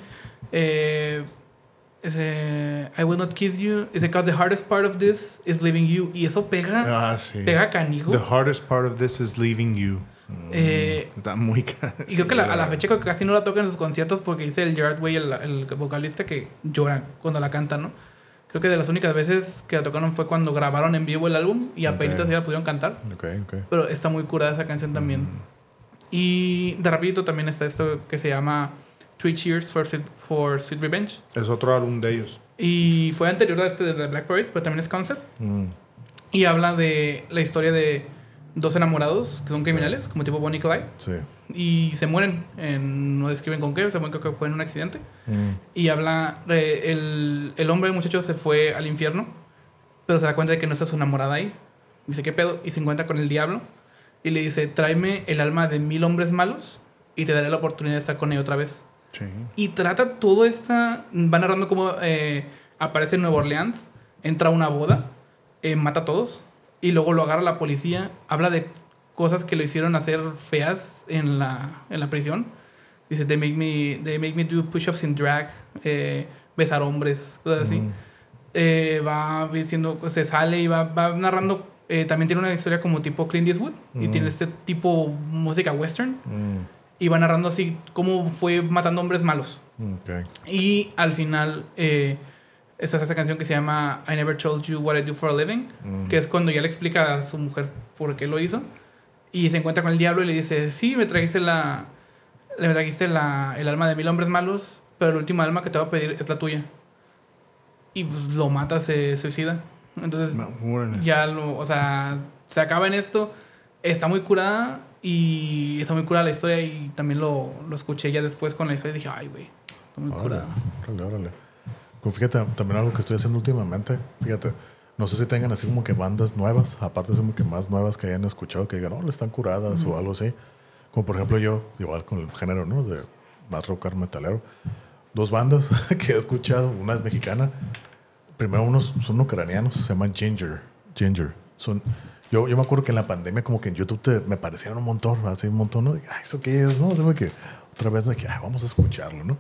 Eh, dice, I will not kiss you. Dice, because the hardest part of this is leaving you. Y eso pega, ah, sí. pega canijo. The hardest part of this is leaving you. Eh, Está muy ca- Y creo que la- a la *laughs* fecha creo que casi no la tocan en sus conciertos porque dice el Gerard Way, el, el vocalista, que llora cuando la canta, ¿no? Creo que de las únicas veces que la tocaron fue cuando grabaron en vivo el álbum y apenas Ok. ya la pudieron cantar. Ok, ok. Pero está muy curada esa canción también. Mm. Y de rapidito también está esto que se llama Three Cheers for Sweet, for Sweet Revenge. Es otro álbum de ellos. Y fue anterior a este de The Black Parade, pero también es concept. Mm. Y habla de la historia de dos enamorados que son criminales, como tipo Bonnie y Clyde. Sí. Y se mueren, en- no describen con qué, se mueren creo que fue en un accidente. Mm. Y habla, eh, el, el hombre, el muchacho, se fue al infierno, pero se da cuenta de que no está su enamorada ahí. Dice, ¿qué pedo? Y se encuentra con el diablo y le dice, tráeme el alma de mil hombres malos y te daré la oportunidad de estar con ella otra vez. Sí. Y trata todo esta, va narrando cómo eh, aparece en Nueva Orleans, entra a una boda, eh, mata a todos y luego lo agarra la policía, habla de cosas que lo hicieron hacer feas en la, en la prisión. Dice, they make me, they make me do push-ups in drag, eh, besar hombres, cosas así. Mm. Eh, va diciendo, se sale y va, va narrando. eh, también tiene una historia como tipo Clint Eastwood y Mm. tiene este tipo música western Mm. y va narrando así cómo fue matando hombres malos. Ok. Y al final eh, está esa canción que se llama I Never Told You What I Do for a Living, que es cuando ya le explica a su mujer por qué lo hizo. Y se encuentra con el diablo y le dice, sí, me trajiste la, me trajiste la, el alma de mil hombres malos, pero el último alma que te voy a pedir es la tuya. Y pues lo mata, se suicida. Entonces No, ya lo, o sea, se acaba en esto. Está muy curada y está muy curada la historia y también lo, lo escuché ya después con la historia y dije, ay, güey, está muy Órale, curada. órale, órale. Pues fíjate, también algo que estoy haciendo últimamente, fíjate, no sé si tengan así como que bandas nuevas, aparte como que más nuevas que hayan escuchado, que digan, no, están curadas o algo así. Como por ejemplo yo, igual con el género, ¿no? De más rock metalero. Dos bandas *laughs* que he escuchado, una es mexicana, primero unos son ucranianos, se llaman Ginger. Ginger. Son, yo, yo me acuerdo que en la pandemia como que en YouTube te, me parecieron un montón, así un montón, ¿no? Dije, ¿eso qué es? ¿No? Como que otra vez me dije, "Ay, vamos a escucharlo, ¿no?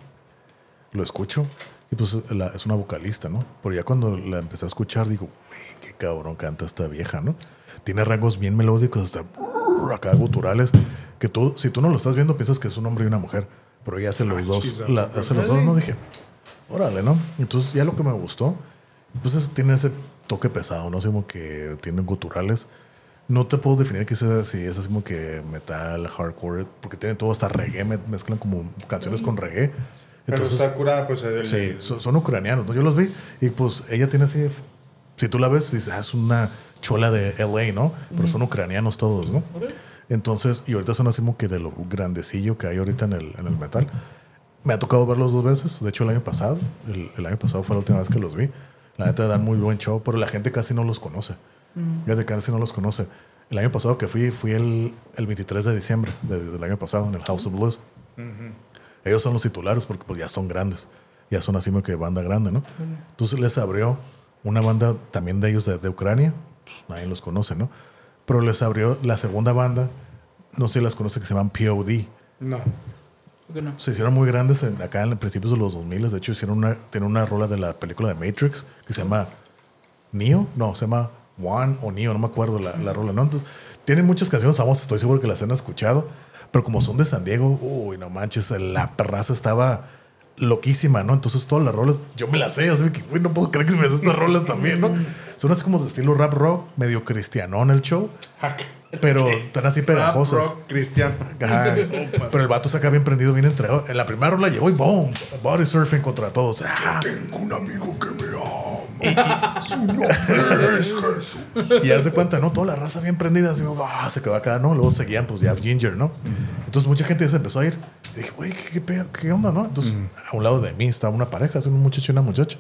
lo escucho y pues la- es una vocalista, ¿no? Pero ya cuando la empecé a escuchar, digo, güey, qué cabrón canta esta vieja, ¿no? Tiene rangos bien melódicos, hasta brrr, acá guturales, que tú, si tú no lo estás viendo, piensas que es un hombre y una mujer, pero ella hace los dos, Jesus. la- hace los dos, ¿no? Dije, órale, ¿no? Entonces ya lo que me gustó, pues es- tiene ese toque pesado, ¿no? Así como que tiene guturales. No te puedo definir que sea si es así como que metal, hardcore, porque tiene todo hasta reggae, me- mezclan como canciones con reggae. Pero Entonces, está curada, pues. El, Sí, son, son ucranianos, ¿no? Yo los vi y pues ella tiene así, si tú la ves, dices, ah, es una chola de LA, ¿no? Pero son ucranianos todos, ¿no? Entonces, y ahorita son así como que de lo grandecillo que hay ahorita en el, en el metal. Me ha tocado verlos dos veces, de hecho el año pasado, el, el año pasado fue la última vez que los vi. La neta dan muy buen show, pero la gente casi no los conoce. Fíjate que casi no los conoce. El año pasado que fui, fui el, el 23 de diciembre de- del año pasado en el House of Blues. Ellos son los titulares porque pues ya son grandes. Ya son así como que banda grande, ¿no? Entonces les abrió una banda también de ellos de, de Ucrania. Pues, nadie los conoce, ¿no? Pero les abrió la segunda banda. No sé si las conoce que se llaman POD. No. ¿Por qué no? Se hicieron muy grandes en- acá en principios de los 2000. De hecho, hicieron una, tienen una rola de la película de Matrix que se llama Neo. No, se llama One o Neo, no me acuerdo la, la rola, ¿no? Entonces, tienen muchas canciones famosas, estoy seguro que las han escuchado. Pero como son de San Diego, uy, no manches, la perraza estaba loquísima, ¿no? Entonces todas las rolas, yo me las sé, así que, uy, no puedo creer que se me hacen estas rolas también, ¿no? Son así como de estilo rap rock, medio cristianón el show, pero están así pegajosas. Rap, rock, cristiano. *laughs* Ajá. Pero el vato saca bien prendido, bien entregado. En la primera rola llegó y boom, body surfing contra todos. Ah, Tengo un amigo que me ama. Su nombre es Jesús. y haz de cuenta, ¿no? Toda la raza bien prendida, así, ah, se quedó acá, ¿no? Luego seguían, pues ya Ginger, ¿no? Entonces mucha gente se empezó a ir. Y dije, güey, ¿qué, qué? ¿qué onda, no? Entonces, a un lado de mí estaba una pareja, así, un muchacho y una muchacha.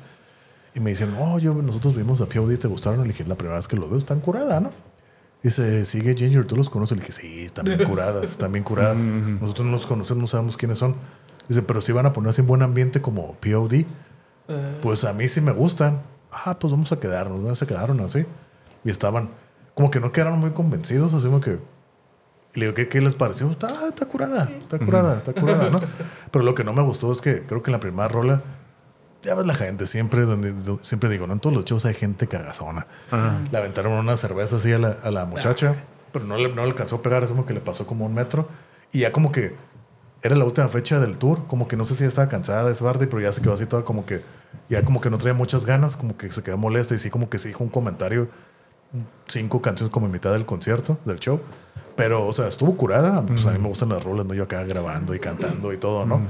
Y me dicen, oh, yo, nosotros vimos a POD, ¿te gustaron? Le dije, la primera vez que los veo, están curadas, ¿no? Dice, sigue Ginger, ¿tú los conoces? Le dije, sí, están bien curadas, están bien curadas. *laughs* Nosotros no los conocemos, no sabemos quiénes son. Dice, pero si van a ponerse en buen ambiente como POD, pues a mí sí me gustan. Ah, pues vamos a quedarnos, ¿no? Se quedaron así. Y estaban, como que no quedaron muy convencidos, así como que... Y le digo, ¿qué, qué les pareció? Está, está curada, está curada, está curada, ¿no? Pero lo que no me gustó es que creo que en la primera rola, ya ves la gente, siempre, donde, do- siempre digo, ¿no? En todos los shows hay gente cagazona. Le aventaron una cerveza así a la, a la muchacha, pero no le, no le alcanzó a pegar, es como que le pasó como un metro. Y ya como que era la última fecha del tour, como que no sé si ya estaba cansada de ese Bardi, pero ya se quedó así toda como que, ya como que no traía muchas ganas, como que se quedó molesta y sí como que se dijo un comentario, cinco canciones como en mitad del concierto, del show. Pero, o sea, estuvo curada. Pues a mí me gustan las rolas, ¿no? Yo acá grabando y cantando y todo, ¿no?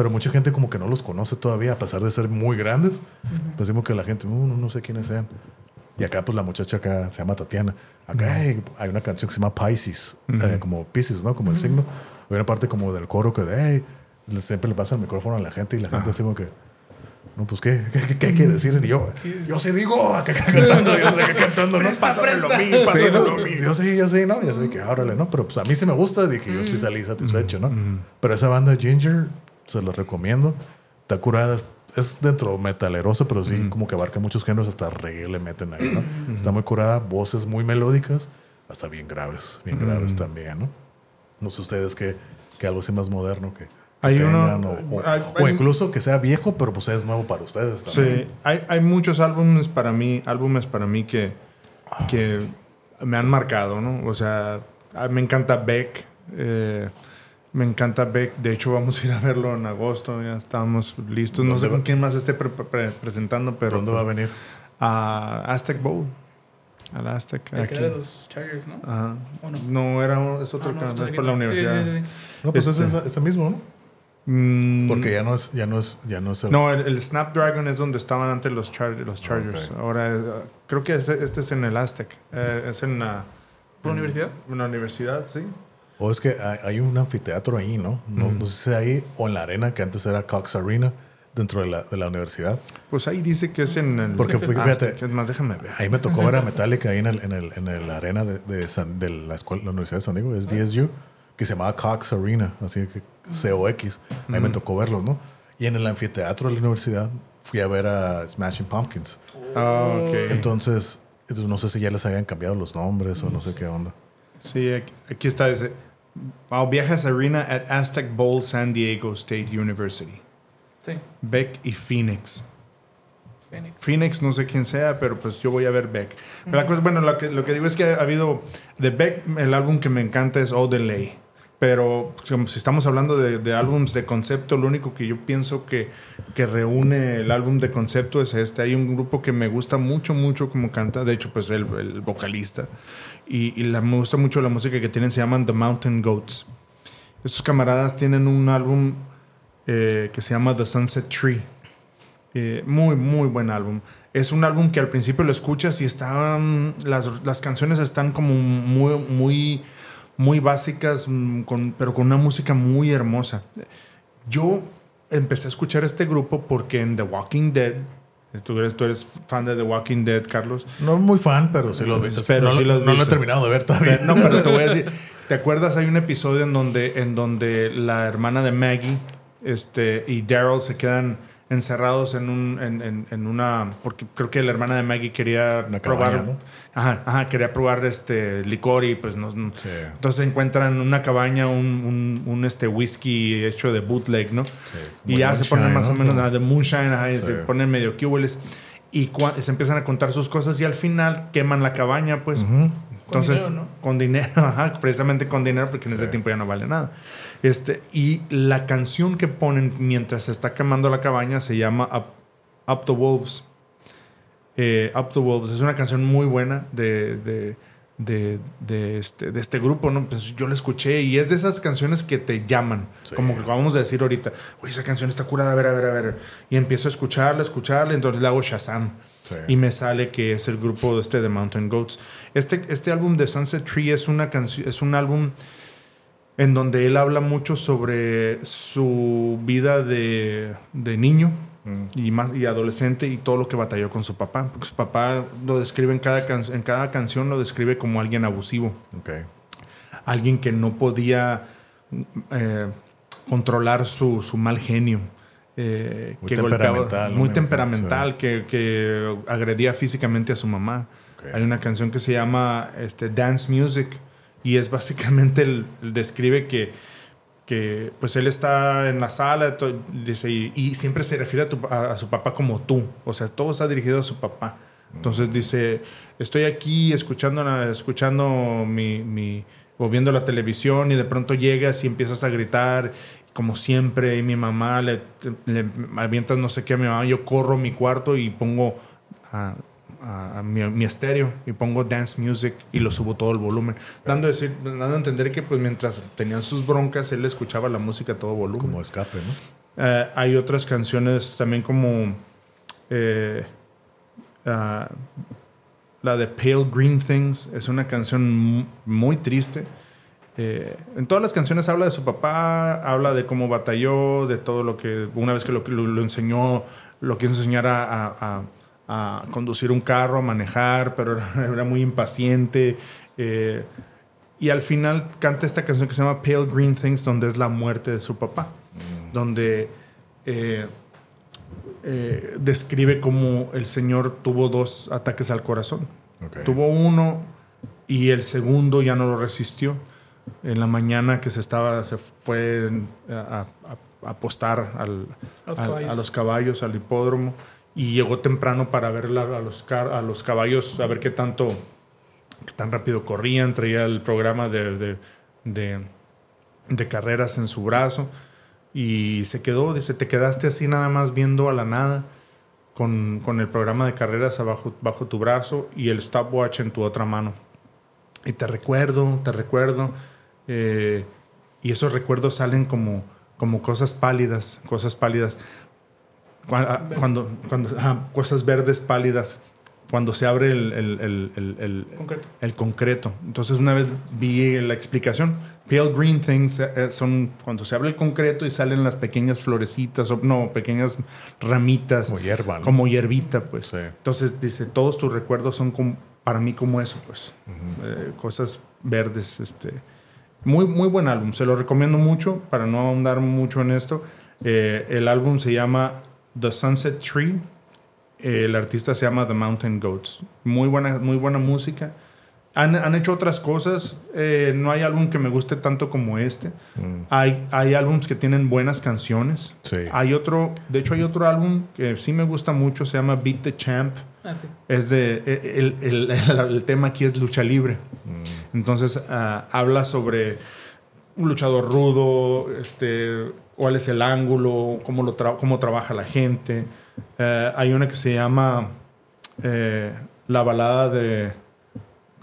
Pero mucha gente como que no los conoce todavía, a pesar de ser muy grandes. Pues decimos que la gente, "Uh, no, no sé quiénes sean. Y acá, pues la muchacha acá se llama Tatiana. Acá hay, hay una canción que se llama Pisces, eh, como Pisces, ¿no? Como el signo. Hay una parte como del coro que de, "Hey", siempre le pasa el micrófono a la gente y la gente así como que, no, pues, ¿qué, qué, qué- qué hay que decir? Y yo, yo sí digo, acá, acá cantando, yo sé, acá cantando, ¿no? Pásamelo a mí, Sí, pásamelo ¿no? a mí. Yo sí, yo sí, ¿no? Ya sé que órale, ¿no? Pero pues a mí sí me gusta, dije, yo sí salí satisfecho, ¿no? Pero esa banda Ginger, se los recomiendo. Está curada, es- dentro metaleroso, pero sí como que abarca muchos géneros, hasta reggae le meten ahí, ¿no? Está muy curada, voces muy melódicas, hasta bien graves, bien graves también, ¿no? No sé ustedes qué, que algo así más moderno que, que Hay uno- tengan, o, o- hay- o hay- incluso que sea viejo, pero pues es nuevo para ustedes también. Sí, hay, hay muchos álbumes para mí, álbumes para mí que, que me han marcado, ¿no? O sea, me encanta Beck, eh, me encanta Beck. De hecho, vamos a ir a verlo en agosto, ya estamos listos. No ¿Dónde sé va? con quién más esté pre- pre- presentando, pero ¿Dónde va a venir? a Aztec Bowl, al Aztec. El que aquí. era de los Chargers, ¿no? Ajá. ¿O no? No, era es otro Ah, no, es por la aquí- universidad. sí, sí, sí. No, pues Este- es ese, ese mismo, ¿no? Mm, Porque ya no es, ya no es, ya no es el- No, el, el Snapdragon es donde estaban antes los, Char- los Chargers. Ahora eh, creo que este es en el Aztec. Eh, es en la, ¿Por universidad? en la universidad, sí. O es que hay, un anfiteatro ahí, ¿no? No, no sé si ahí o en la arena, que antes era Cox Arena, dentro de la, de la universidad. Pues ahí dice que es en el Porque, fíjate, más, déjame ver. Ahí me tocó ver a *laughs* Metallica ahí en, el, en, el, en el arena de, de, San- de la, escuela, la Universidad de San Diego, es DSU, que se llamaba Cox Arena, así que COX. Ahí me tocó verlos, ¿no? Y en el anfiteatro de la universidad fui a ver a Smashing Pumpkins. Ah, ok. Entonces, entonces, no sé si ya les habían cambiado los nombres o no sé qué onda. Sí, aquí, está. Dice, wow, Viejas Arena at Aztec Bowl, San Diego State University. Sí, Beck y Phoenix. Phoenix. Phoenix no sé quién sea, pero pues yo voy a ver Beck. Pero la cosa- bueno, lo que, lo que digo es que ha habido de Beck, el álbum que me encanta es All Delay. Pero como si estamos hablando de, de álbums de concepto, lo único que yo pienso que, que reúne el álbum de concepto es este. Hay un grupo que me gusta mucho, mucho como canta. De hecho, pues el, el vocalista. Y, me gusta mucho la música que tienen. Se llaman The Mountain Goats. Estos camaradas tienen un álbum eh, que se llama The Sunset Tree. Eh, muy, muy buen álbum. Es un álbum que al principio lo escuchas y están. Las, las canciones están como muy, muy, muy básicas, mm, con- pero con una música muy hermosa. Yo empecé a escuchar este grupo porque en The Walking Dead. Tú eres, tú eres fan de The Walking Dead, Carlos. No muy fan, pero sí lo vi. Pero no, sí lo- no he visto. terminado de ver todavía. No, pero te voy a decir, *laughs* ¿te acuerdas? Hay un episodio en donde, en donde la hermana de Maggie este, y Daryl se quedan encerrados en, un, en, en- en una... Porque creo que la hermana de Maggie quería Una probar... cabaña, ¿no? Ajá, ajá, quería probar este licor y pues no... no- Sí. Entonces encuentran una cabaña, un, un, un, este whisky hecho de bootleg, ¿no? Sí, y ya se ponen moonshine, más o ¿no? menos Como- ah, de moonshine, ajá, y Sí. se ponen medio cubules y se empiezan a contar sus cosas y al final queman la cabaña, pues. Ujú. Entonces, dinero, ¿no? con dinero, *laughs* ajá, precisamente con dinero, porque en ese tiempo ya no vale nada. Este, y la canción que ponen mientras se está quemando la cabaña se llama Up, Up the Wolves. Eh, Up the Wolves es una canción muy buena de, de, de, de este, de este grupo, ¿no? Pues yo la escuché y es de esas canciones que te llaman, Sí. como que vamos a decir ahorita, uy, esa canción está curada, a ver, a ver, a ver. Y empiezo a escucharla, escucharla, entonces le hago Shazam Sí. y me sale que es el grupo este de Mountain Goats. Este, este álbum de Sunset Tree es, una canción, es un álbum en donde él habla mucho sobre su vida de, de niño Mm. y, más, y adolescente y todo lo que batalló con su papá. Porque su papá lo describe en cada, can- en cada canción, lo describe como alguien abusivo, Ok. alguien que no podía eh, controlar su, su mal genio. eh, Muy que temperamental, muy Me temperamental, que, que agredía físicamente a su mamá. Hay una canción que se llama este, Dance Music y es básicamente el, el describe que, que pues él está en la sala dice, y, y siempre se refiere a, tu- a- a su papá como tú, o sea, todo está dirigido a su papá. Entonces dice, estoy aquí escuchando, escuchando mi, mi, o viendo la televisión y de pronto llegas y empiezas a gritar como siempre y mi mamá le, le avientas no sé qué a mi mamá, yo corro a mi cuarto y pongo a, a- a mi, mi estéreo y pongo dance music y lo subo todo el volumen, dando a, decir, dando a entender que pues mientras tenían sus broncas él escuchaba la música a todo volumen. Como escape, ¿no? Eh, hay otras canciones también como eh, ah, la de Pale Green Things. Es una canción mu- muy triste. Eh, en todas las canciones habla de su papá, habla de cómo batalló, de todo lo que una vez que lo, lo, lo enseñó, lo quiso enseñar a, a- a- conducir un carro, a manejar, pero era, *laughs* era muy impaciente. eh, y al final canta esta canción que se llama Pale Green Things, donde es la muerte de su papá donde eh, eh, describe cómo el Señor tuvo dos ataques al corazón. Tuvo uno y el segundo ya no lo resistió. En la mañana que se estaba, se fue a, a- a apostar al- los a los caballos, al hipódromo, y llegó temprano para ver a, los, a los caballos, a ver qué tanto, qué tan rápido corrían, traía el programa de- de carreras en su brazo, y se quedó, dice, te quedaste así nada más viendo a la nada, con, con el programa de carreras abajo bajo tu brazo y el stopwatch en tu otra mano. Y te recuerdo, te recuerdo. eh, y esos recuerdos salen como, como cosas pálidas, cosas pálidas. Cua- ah, Cuando, cuando, ajá, cosas verdes pálidas. Cuando se abre el, el- el- el- el- Concreto. el concreto. Entonces una vez vi la explicación. Pale green things eh, eh, son cuando se abre el concreto y salen las pequeñas florecitas, o no, pequeñas ramitas. Como hierba, ¿no? Como hierbita, pues. Sí. Entonces dice, todos tus recuerdos son como- para mí como eso, pues. Eh, cosas verdes, este. Muy, muy buen álbum, se lo recomiendo mucho para no ahondar mucho en esto. Eh, el álbum se llama The Sunset Tree. El artista se llama The Mountain Goats. Muy buena, muy buena música. Han, han hecho otras cosas. eh, no hay álbum que me guste tanto como este. Mm. Hay, hay álbums que tienen buenas canciones. Sí. Hay otro, de hecho hay otro álbum que sí me gusta mucho, se llama Beat the Champ. Ah, sí. Es de, e, el, el- el- *laughs* el tema aquí es lucha libre. Mm. Entonces ah, habla sobre un luchador rudo, este, cuál es el ángulo, cómo, lo tra- cómo trabaja la gente. Eh, hay una que se llama eh, La balada de,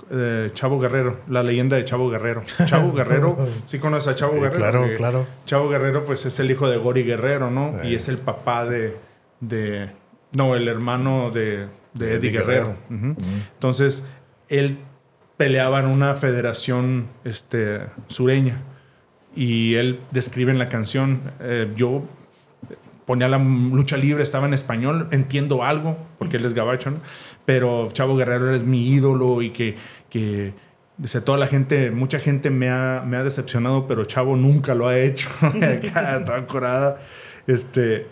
de Chavo Guerrero, la leyenda de Chavo Guerrero. Chavo Guerrero, *laughs* ¿sí conoces a Chavo Sí, Guerrero? claro, Eh, claro. Chavo Guerrero, pues es el hijo de Gori Guerrero, ¿no? Eh. Y es el papá de, de- No, el hermano de, Eddie Eddie Guerrero. Entonces, él peleaba en una federación este, sureña. Y él describe en la canción, eh, yo ponía la lucha libre, estaba en español, entiendo algo, porque él es gabacho, ¿no? Pero Chavo Guerrero es mi ídolo y que, que dice, toda la gente, mucha gente me ha, me ha decepcionado, pero Chavo nunca lo ha hecho. *laughs* Estaba curada. Este,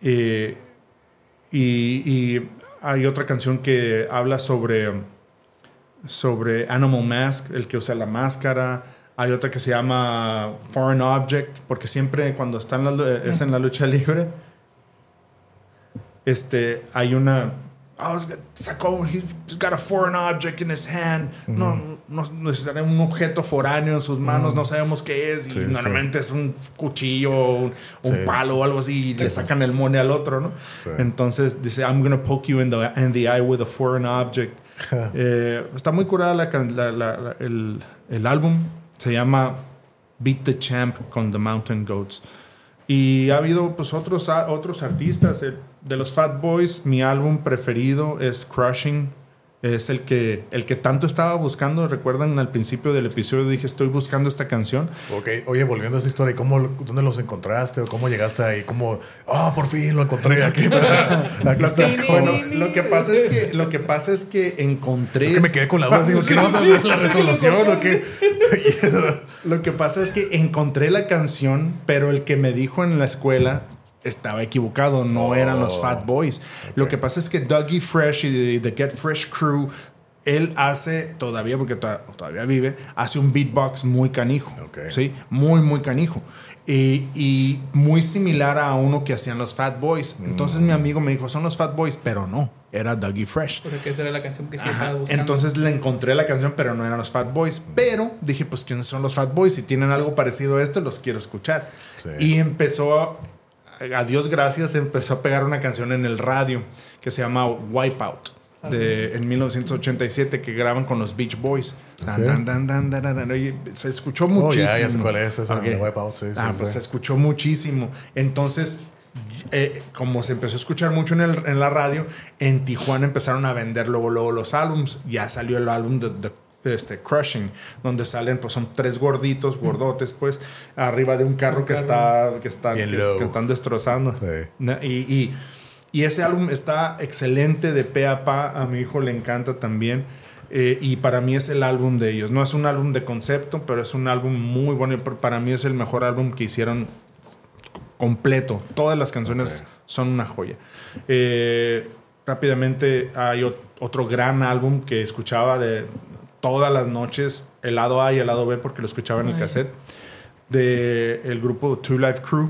eh, y, y hay otra canción que habla sobre, sobre Animal Mask, el que usa la máscara. Hay otra que se llama Foreign Object, porque siempre cuando está en la, lu- es en la lucha libre, este, hay una... Oh, sacó, he's got a foreign object in his hand. No, no, un objeto foráneo en sus manos, no sabemos qué es. Y Sí, sí. normalmente es un cuchillo, un, un Sí. palo o algo así, y le sacan el money al otro, ¿no? Sí. Entonces dice, I'm gonna poke you in the, in the eye with a foreign object. *laughs* Eh, está muy curada la- la- la- el, el álbum. Se llama Beat the Champ con The Mountain Goats. Y ha habido pues otros, otros artistas. eh, de los Fat Boys, mi álbum preferido es Crushing. Es el que, el que tanto estaba buscando. Recuerdan al principio del episodio dije estoy buscando esta canción. Ok, oye, volviendo a esa historia, ¿cómo, ¿dónde los encontraste o cómo llegaste ahí? ¿Cómo, ah, por fin lo encontré, *laughs* aquí está, aquí Lo está. que, bueno, lo que pasa es que lo que pasa es que encontré Es que me quedé con la duda, digo, ¿qué no vas a hacer la resolución o qué? *laughs* Lo que pasa es que encontré la canción, pero el que me dijo en la escuela estaba equivocado, no Oh, eran los Fat Boys. Lo que pasa es que Dougie Fresh y The Get Fresh Crew, él hace todavía, porque to- todavía vive, hace un beatbox muy canijo. Ok. Sí, muy, muy canijo. Y, y muy similar a uno que hacían los Fat Boys. Entonces mi amigo me dijo, son los Fat Boys, pero no, era Dougie Fresh. O sea, que esa era la canción que sí Ajá. estaba buscando. Entonces le encontré la canción, pero no eran los Fat Boys. Pero dije, pues, ¿quiénes son los Fat Boys? Si tienen algo parecido a este, los quiero escuchar. Sí. Y empezó, a, a Dios gracias, empezó a pegar una canción en el radio que se llama Wipeout. De, en 1987 que graban con los Beach Boys. Y se escuchó Oh, muchísimo. ya, ya sé cuál es esa, Ok. de Wipeout, sí, sí, Ah, sí. pues se escuchó muchísimo. Entonces, eh, como se empezó a escuchar mucho en, el- en la radio, en Tijuana empezaron a vender luego, luego los álbums. Ya salió el álbum de, de- este, Crushing, donde salen, pues son tres gorditos, gordotes, pues, arriba de un carro que está, que, está, Bien que, están destrozando. Sí. Y, y, y ese álbum está excelente de pe a pa. A mi hijo le encanta también. Eh, y para mí es el álbum de ellos. No es un álbum de concepto, pero es un álbum muy bueno. y Para mí es el mejor álbum que hicieron completo. Todas las canciones Ok. son una joya. Eh, rápidamente hay ot- otro gran álbum que escuchaba de todas las noches, el lado A y el lado B, porque lo escuchaba en el Ay. cassette, de el grupo Two Life Crew,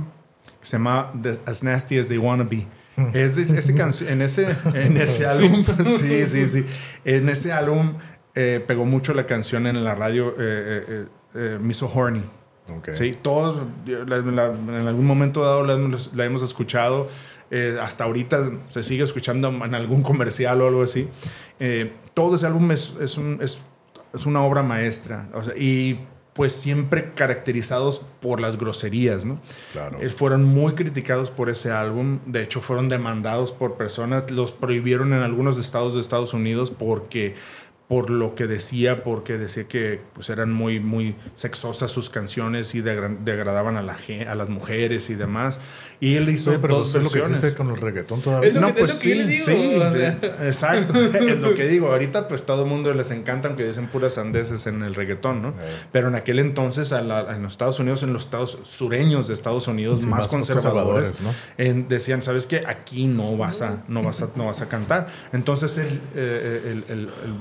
que se llama The- As Nasty as They Wanna Be. Es de- ese en ese, *laughs* en ese álbum, sí, sí, sí. En ese álbum eh, pegó mucho la canción en la radio eh, eh, eh, eh, Me So Horny. Ok. Sí, todos la- la- en algún momento dado la, hemos- la hemos escuchado. eh, hasta ahorita se sigue escuchando en algún comercial o algo así. Eh, todo ese álbum es, es, un- es- es una obra maestra. O sea, y pues siempre caracterizados por las groserías, ¿no? Claro. Eh, fueron muy criticados por ese álbum. De hecho, fueron demandados por personas. Los prohibieron en algunos estados de Estados Unidos porque por lo que decía, porque decía que pues eran muy, muy sexosas sus canciones y degra- degradaban a, la, a las mujeres y demás. Y él hizo Oye, pero dos es lo que existe con el reggaetón todavía. Es lo No, que- es pues lo que sí, digo, sí, o sea. exacto. es lo que digo. Ahorita, pues todo el mundo les encanta, aunque dicen puras sandeces en el reggaetón, ¿no? Eh. Pero en aquel entonces, a la- en los Estados Unidos, en los estados sureños de Estados Unidos, Sí, más, más conservadores, conservadores, en- decían, ¿sabes qué? Aquí no vas a, no vas a, no vas a cantar. Entonces, el, eh, el, el- el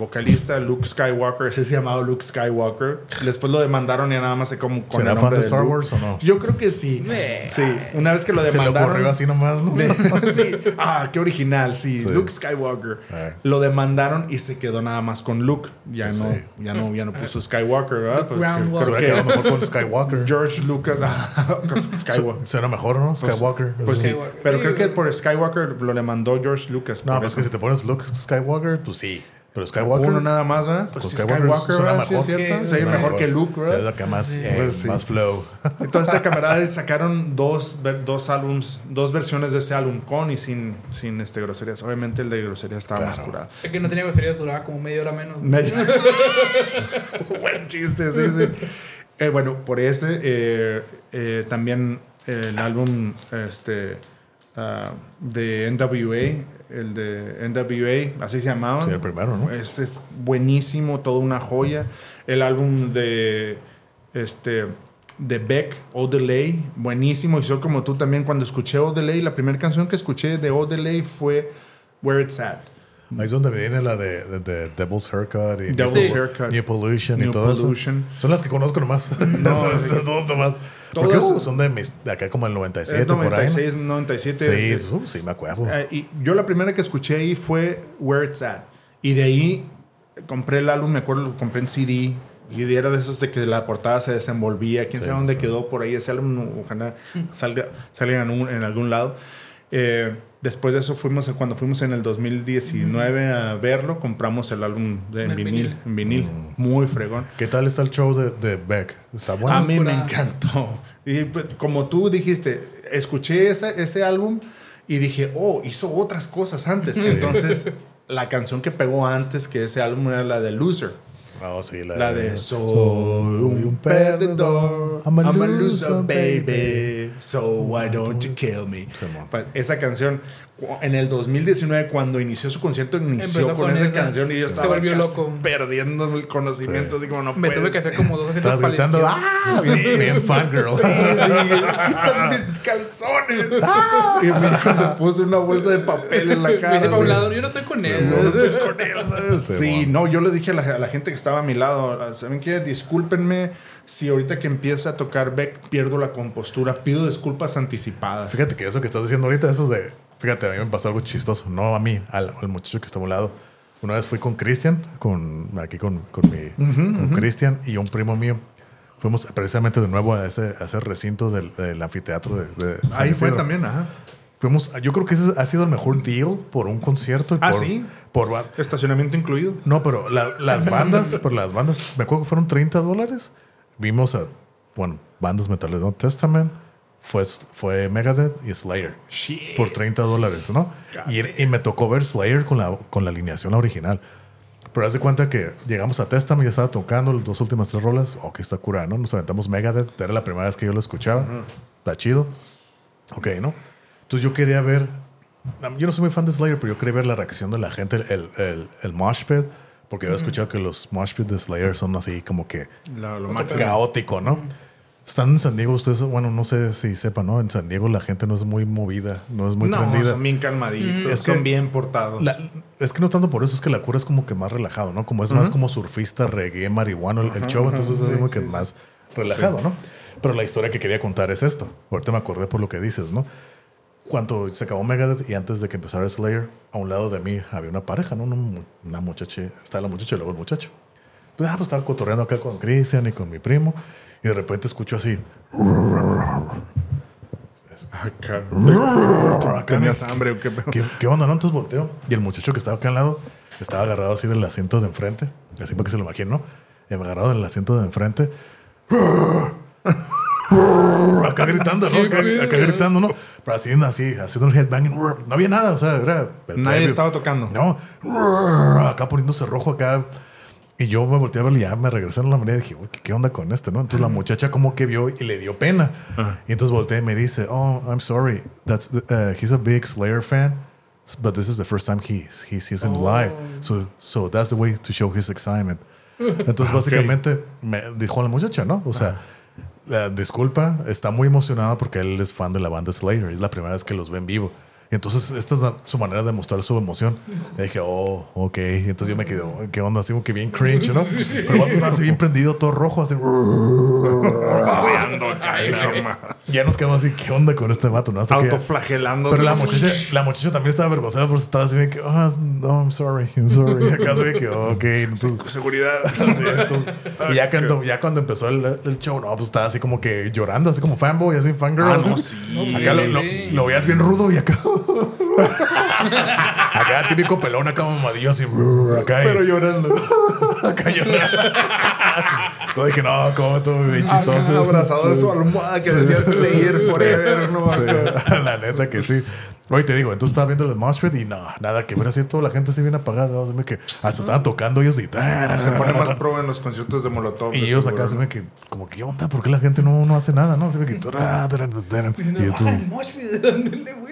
Luke Skywalker, ese se llamaba Luke Skywalker. Después lo demandaron y nada más se como con ¿Será el fan nombre de Star Luke. Wars o no? Yo creo que sí. Eh. Sí, una vez que lo Se le demandaron. ocurrió así nomás, ¿no? *laughs* sí. Ah, qué original, sí. Sí. Luke Skywalker. Ah. Lo demandaron y se quedó nada más con Luke. Ya Pues no, sí. ya no, ya no puso Skywalker, ¿verdad? Creo que quedado mejor con Skywalker. George Lucas, *laughs* ah, Skywalker. Será mejor, ¿no? Skywalker. Pues sí, Skywalker. pero creo que por Skywalker lo le mandó George Lucas. No, pues eso. que si te pones Luke Skywalker, pues sí. Pero Skywalker. Uno nada más, ¿verdad? Pues Pues sí, Skywalker Skywalker, suena ¿verdad? Sí, es cierto. Se Suena mejor que Luke, Se ve ¿verdad? acá más, eh, Pues sí. más flow. *laughs* Entonces, este camarada sacaron dos, dos álbums, dos versiones de ese álbum con y sin, sin este, groserías. Obviamente el de groserías estaba más curado. Es que no tenía groserías, duraba como media hora menos. Medio- *laughs* *laughs* Buen chiste, sí, sí. Eh, bueno, por ese eh, eh, también el álbum este, ah, de NWA, el de NWA, así se llamaba. Sí, el primero, ¿no? Es, es buenísimo, toda una joya. El álbum de este de Beck, Odelay, buenísimo. Y soy como tú también, cuando escuché Odelay, la primera canción que escuché de Odelay fue Where It's At. Ahí es donde viene la de, de, de Devil's Haircut y Devil's New, Haircut. New Pollution New y todo Pollution. eso. Son las que conozco nomás. No, *laughs* esas dos nomás. Porque uh, son de, mis, de acá como el 97 Es por ahí. ¿no? 96, 97. Sí, uh, sí, me acuerdo. Eh, y yo la primera que escuché ahí fue Where It's At. Y de ahí compré el álbum, me acuerdo, lo compré en CD. Y era de esos de que la portada se desenvolvía. Quién Sí, sabe dónde sí. quedó por ahí ese álbum. Ojalá salga, salga en, un- en algún lado. Eh, después de eso fuimos, cuando fuimos en el 2019 a verlo, compramos el álbum de, en En vinil, vinil. en vinil. Muy fregón. ¿Qué tal está el show de, de Beck? ¿Está bueno? A mí me encantó. Y pues, como tú dijiste, escuché ese, ese álbum y dije, oh, hizo otras cosas antes. Entonces, la canción que pegó antes que ese álbum era la de Loser. No, sí, la, La de Soy un perdedor, I'm a, loser, baby. So why don't you kill me? Esa canción, en el 2019, cuando inició su concierto, inició con, con esa, esa. canción y yo Se estaba volvió casi loco. perdiendo el conocimiento. Así como no Me tuve que hacer como dos Estás gritando. ¡ah! Bien, bien fangirl. Sí, sí, aquí están mis calzones. *laughs* Y mi hijo se puso una bolsa de papel en la cara. Vete para un así. lado, yo no estoy con él. No, no estoy *laughs* con él, ¿sabes? Sí, Sí, no, yo le dije a la, a la gente que estaba a mi lado, ¿saben qué? Discúlpenme si ahorita que empieza a tocar Beck pierdo la compostura, pido disculpas anticipadas. Fíjate que eso que estás diciendo ahorita, eso de. Fíjate, a mí me pasó algo chistoso. No a mí, al, al muchacho que está a un lado. Una vez fui con Cristian, con, aquí con, con mi con Cristian y un primo mío. Fuimos precisamente de nuevo a ese, a ese recinto del, del anfiteatro de, de San Ahí fue Isidro. también, ajá. Fuimos, yo creo que ese ha sido el mejor deal por un concierto. y Ah, por, ¿sí? Por, Estacionamiento incluido. no, pero la- las *laughs* bandas, por las bandas, me acuerdo que fueron 30 dólares. Vimos a, bueno, bandas metaleras, ¿no? Testament, fue, fue Megadeth y Slayer. Por 30 dólares, ¿no? Y, y me tocó ver Slayer con la, con la alineación original. Pero haz de cuenta que llegamos a Testament, ya estaba tocando las dos últimas tres rolas. Ok, está curada, ¿no? Nos aventamos Megadeth, era la primera vez que yo lo escuchaba. Está chido. Ok, ¿no? Entonces yo quería ver. Yo no soy muy fan de Slayer, pero yo quería ver la reacción de la gente, el, el, el mosh pit, porque yo he escuchado que los mosh pit de Slayer son así como que Lo, caótico, ¿no? Están en San Diego, ustedes, bueno, no sé si sepan, ¿no? En San Diego la gente no es muy movida, no es muy No, prendida. son bien calmaditos, Es que- son bien portados. La- es que no tanto por eso, es que la cura es como que más relajado, ¿no? Como es más como surfista, reggae, marihuano el, el show, entonces es como que más relajado, ¿no? Pero la historia que quería contar es esto. Ahorita me acordé por lo que dices, ¿no? Cuando se acabó Megadeth y antes de que empezara Slayer, a un lado de mí había una pareja, ¿no? Una, mu- una muchacha, está la muchacha y luego el muchacho. Pues, ah, pues estaba cotorreando acá con Cristian y con mi primo y de repente escucho así. Acá. ¿Tenías hambre o qué? ¿Qué, qué onda? No, entonces volteo. Y el muchacho que estaba acá al lado estaba agarrado así del asiento de enfrente. Así para que se lo imaginen, ¿no? Y agarrado del asiento de enfrente. Acá gritando, ¿no? Acá, acá gritando, ¿no? Pero haciendo así, haciendo un headbanging. No había nada, o sea, era. el Nadie estaba tocando. No. Acá poniéndose rojo acá. Y yo me volteé a ver y ya me regresé a la manera y dije, "Uy, ¿qué, onda con este? ¿no? Entonces la muchacha como que vio y le dio pena. Y entonces volteé y me dice, oh, I'm sorry. That's the- uh, he's a big Slayer fan, but this is the first time he, he sees him live. So, so that's the way to show his excitement. *laughs* Entonces básicamente me dijo a la muchacha, ¿no? O sea, eh, disculpa, está muy emocionada porque él es fan de la banda Slayer. Es la primera vez que los ve en vivo. Y entonces esta es su manera de mostrar su emoción. Y dije, oh, ok. Y entonces yo me quedé, oh, ¿qué onda? Así como que bien cringe, ¿no? Pero el estaba así bien prendido, todo rojo, así. ya nos quedamos así, ¿qué onda con este vato? ¿no? Hasta que- Autoflagelándose. pero la muchacha, la muchacha también estaba avergonzada porque estaba así que, ah, no, I'm sorry, I'm sorry. Y *laughs* acá se ve que, ok. Entonces, Seguridad. *laughs* Sí, entonces, y ya cuando, ya cuando empezó el, el show, no, pues estaba así como que llorando, así como fanboy, así fangirl. Ah, así. no, sí. acá lo, lo, lo veías bien rudo y acá. *laughs* acá típico pelón, acá mamadillo así. Acá, Pero llorando. *laughs* acá llorando. Todo dije, no, como estuvo bien Acá chistoso. abrazado de su almohada que decía Slayer Forever, ¿no? Sí, *laughs* la neta que sí. Oye, te digo, entonces estaba viendo el Mosh Pit y no, nada que ver así, toda la gente así bien apagada. Se me que hasta estaban tocando ellos y Se pone más pro en los conciertos de Molotov. Y ellos acá se ve que, como, ¿qué onda? ¿Por qué la gente no, no hace nada? No, se ve que. Y, yo, *laughs* tú-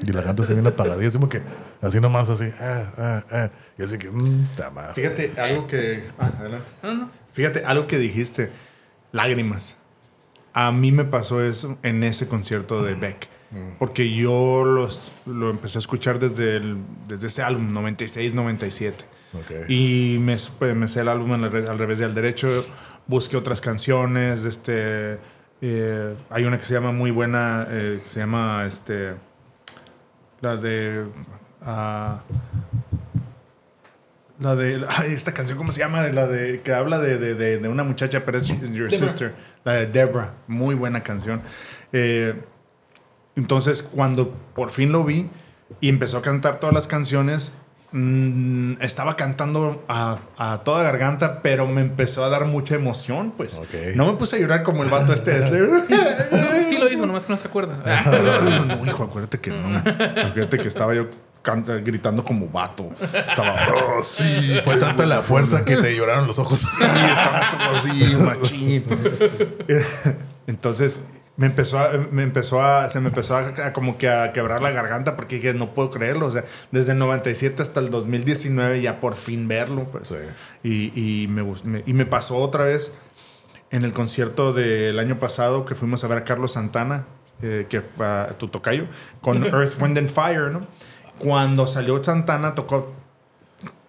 y la gente se viene apagada. Y así como que, así nomás, así. Ah, ah, ah. Y así que, mmm. Fíjate, algo que. Ah, adelante. No, no. Fíjate, algo que dijiste. Lágrimas. A mí me pasó eso en ese concierto de Beck. Porque yo los, lo empecé a escuchar desde, el- desde ese álbum, 96, 97. Ok. Y me, pues, me sé el álbum al revés, al revés y al derecho. Busqué otras canciones. Este, eh, hay una que se llama muy buena, eh, que se llama este, la de... ah, la de... ay, esta canción, ¿cómo se llama? La de... Que habla de, de, de, de una muchacha, pero es Your. Sister. La de Debra. Muy buena canción. Eh, entonces, cuando por fin lo vi y empezó a cantar todas las canciones, mm, estaba cantando a, a toda garganta, pero me empezó a dar mucha emoción, pues. Ok. No me puse a llorar como el vato este de Slayer. *laughs* Sí lo hizo, nomás que no se acuerda. no, *laughs* no, hijo, acuérdate que no. Acuérdate que estaba yo canta- gritando como vato. Estaba, oh, sí. *laughs* Fue tanta la fuerza que te lloraron los ojos. Sí, estaba todo así, machín. Entonces me empezó a, me empezó a, se me empezó a, a como que a quebrar la garganta porque dije, no puedo creerlo. O sea, desde el 97 hasta el 2019 ya por fin verlo. Pues. Sí. Y, y me, me- y me pasó otra vez en el concierto del año pasado que fuimos a ver a Carlos Santana, eh, que fue a tu tocayo, con *laughs* Earth, Wind and Fire, ¿no? Cuando salió Santana tocó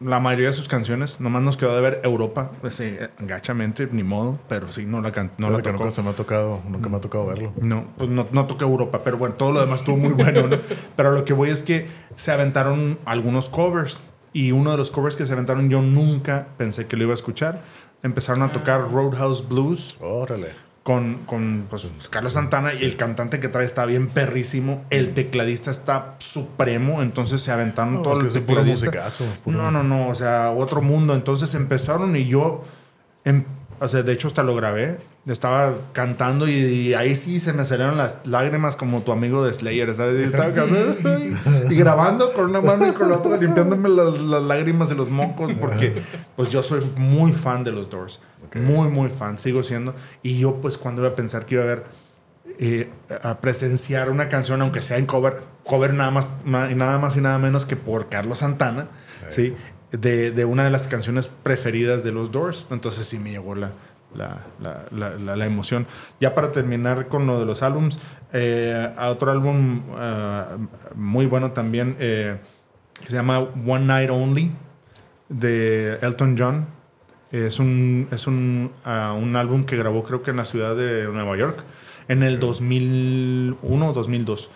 la mayoría de sus canciones, nomás nos quedó de ver Europa, pues, sí, gachamente, ni modo, pero sí, no la, can- no la que tocó. nunca se me ha tocado, nunca me ha tocado verlo. No, pues no, no toqué Europa, pero bueno, todo lo demás estuvo muy bueno, ¿no? *laughs* Pero lo que voy es que se aventaron algunos covers y uno de los covers que se aventaron yo nunca pensé que lo iba a escuchar. Empezaron a tocar Roadhouse Blues Órale. Con, con pues, Carlos Santana y el cantante que trae está bien perrísimo, el tecladista está supremo, entonces se aventaron No, todo es que el es puro musicazo. puro- No, no, no, o sea, otro mundo. Entonces empezaron y yo, em- o sea, de hecho hasta lo grabé. Estaba cantando y, y ahí sí se me salieron las lágrimas como tu amigo de Slayer, ¿sabes? Y estaba y grabando con una mano y con la otra, limpiándome las, las lágrimas de los mocos, porque pues yo soy muy fan de los Doors. Muy, muy fan, sigo siendo. Y yo pues cuando iba a pensar que iba a ver eh, a presenciar una canción, aunque sea en cover, cover nada más, na- nada más y nada menos que por Carlos Santana, ¿sí? De, de una de las canciones preferidas de los Doors. Entonces sí me llegó la, la, la, la, emoción. Ya para terminar con lo de los álbums, eh, a otro álbum ah, muy bueno también, eh, que se llama One Night Only, de Elton John. Es un, es un, ah, un álbum que grabó creo que en la ciudad de Nueva York en el 2001 o 2002.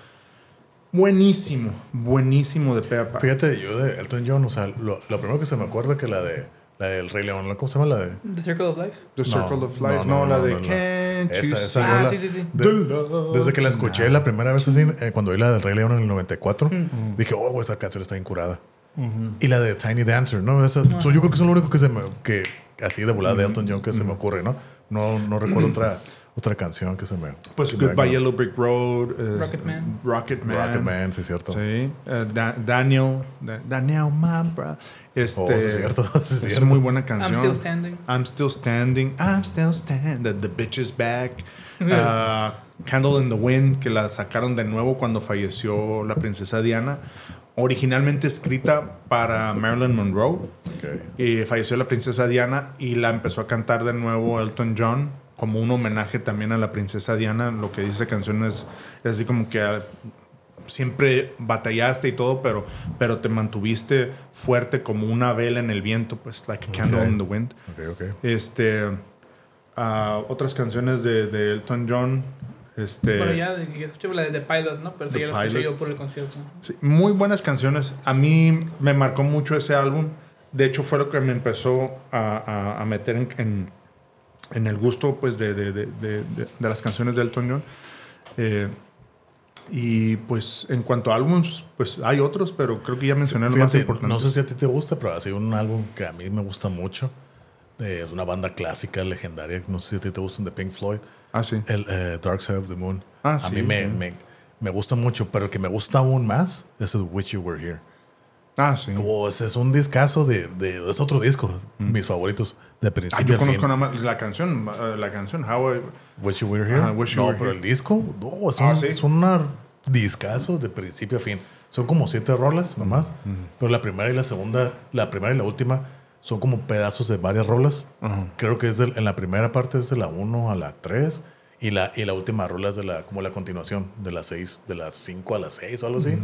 Buenísimo, buenísimo de pe a pa. Fíjate, yo de Elton John, o sea, lo, lo primero que se me acuerda que la de la del Rey León, ¿no? ¿cómo se llama la de? The Circle of Life. The Circle No, of Life, no, no, no, la no, de. Can't Esa- esa? Ah, rola. sí, sí, sí. De- The love desde que la escuché la primera vez así, eh, cuando oí la del Rey León en el 94, Mm. dije, oh, esta canción está incurada. Y la de Tiny Dancer, ¿no? Esa- so, yo creo que es lo único que se me, que así de volada de Elton John que se me ocurre, ¿no? No, no recuerdo otra, otra canción que se me... Pues Goodbye Yellow Brick Road. eh, Rocketman. Rocketman. Rocketman, sí, es cierto. Sí. eh, Da- Daniel. Da- Daniel, my bro. Este, Oh, sí, es cierto. *laughs* sí, es cierto. muy buena I'm canción. still standing. I'm still standing. I'm still standing. The, the bitch is back. *laughs* Uh, Candle in the Wind, que la sacaron de nuevo cuando falleció la princesa Diana. Originalmente escrita para Marilyn Monroe. Ok. Y falleció la princesa Diana y la empezó a cantar de nuevo Elton John como un homenaje también a la princesa Diana. Lo que dice canción es, es así como que ah, siempre batallaste y todo, pero, pero te mantuviste fuerte como una vela en el viento, pues, like a candle in the wind. Ok, ok. Este, ah, otras canciones de, de Elton John, este, Bueno, ya escuché la de The Pilot, ¿no? Pero sí, ya la escuché yo por el concierto. sí, muy buenas canciones. A mí me marcó mucho ese álbum. De hecho, fue lo que me empezó a, a- a meter en, en- en el gusto, pues, de, de- de- de- de- de las canciones de Elton John. Eh, y pues en cuanto a álbums, pues hay otros, pero creo que ya mencioné lo más Fíjate, importante. no sé si a ti te gusta, pero ha sido un álbum que a mí me gusta mucho. De una banda clásica, legendaria. No sé si a ti te gustan de Pink Floyd. Ah, sí. El eh, Dark Side of the Moon. Ah, a sí, mí me, me, me gusta mucho, pero el que me gusta aún más es el Wish You Were Here. Ah, sí. Oh, ese es un discazo de, de- Es otro disco. Mis favoritos de Ah, principio yo a conozco fin. nada más la canción, eh, la canción How I- Wish You Were Here. Ajá, Wish You no, Were pero Here. el disco, no, es, Ah, un, ¿sí? es una discazo de principio a fin. Son como siete rolas nomás. Pero la primera y la segunda, la primera y la última son como pedazos de varias rolas. Ajá. Creo que es del- en la primera parte es de la 1 a la 3 y la, y la última rola es de la, como la continuación, de las 6, de las 5 a las 6 o algo así.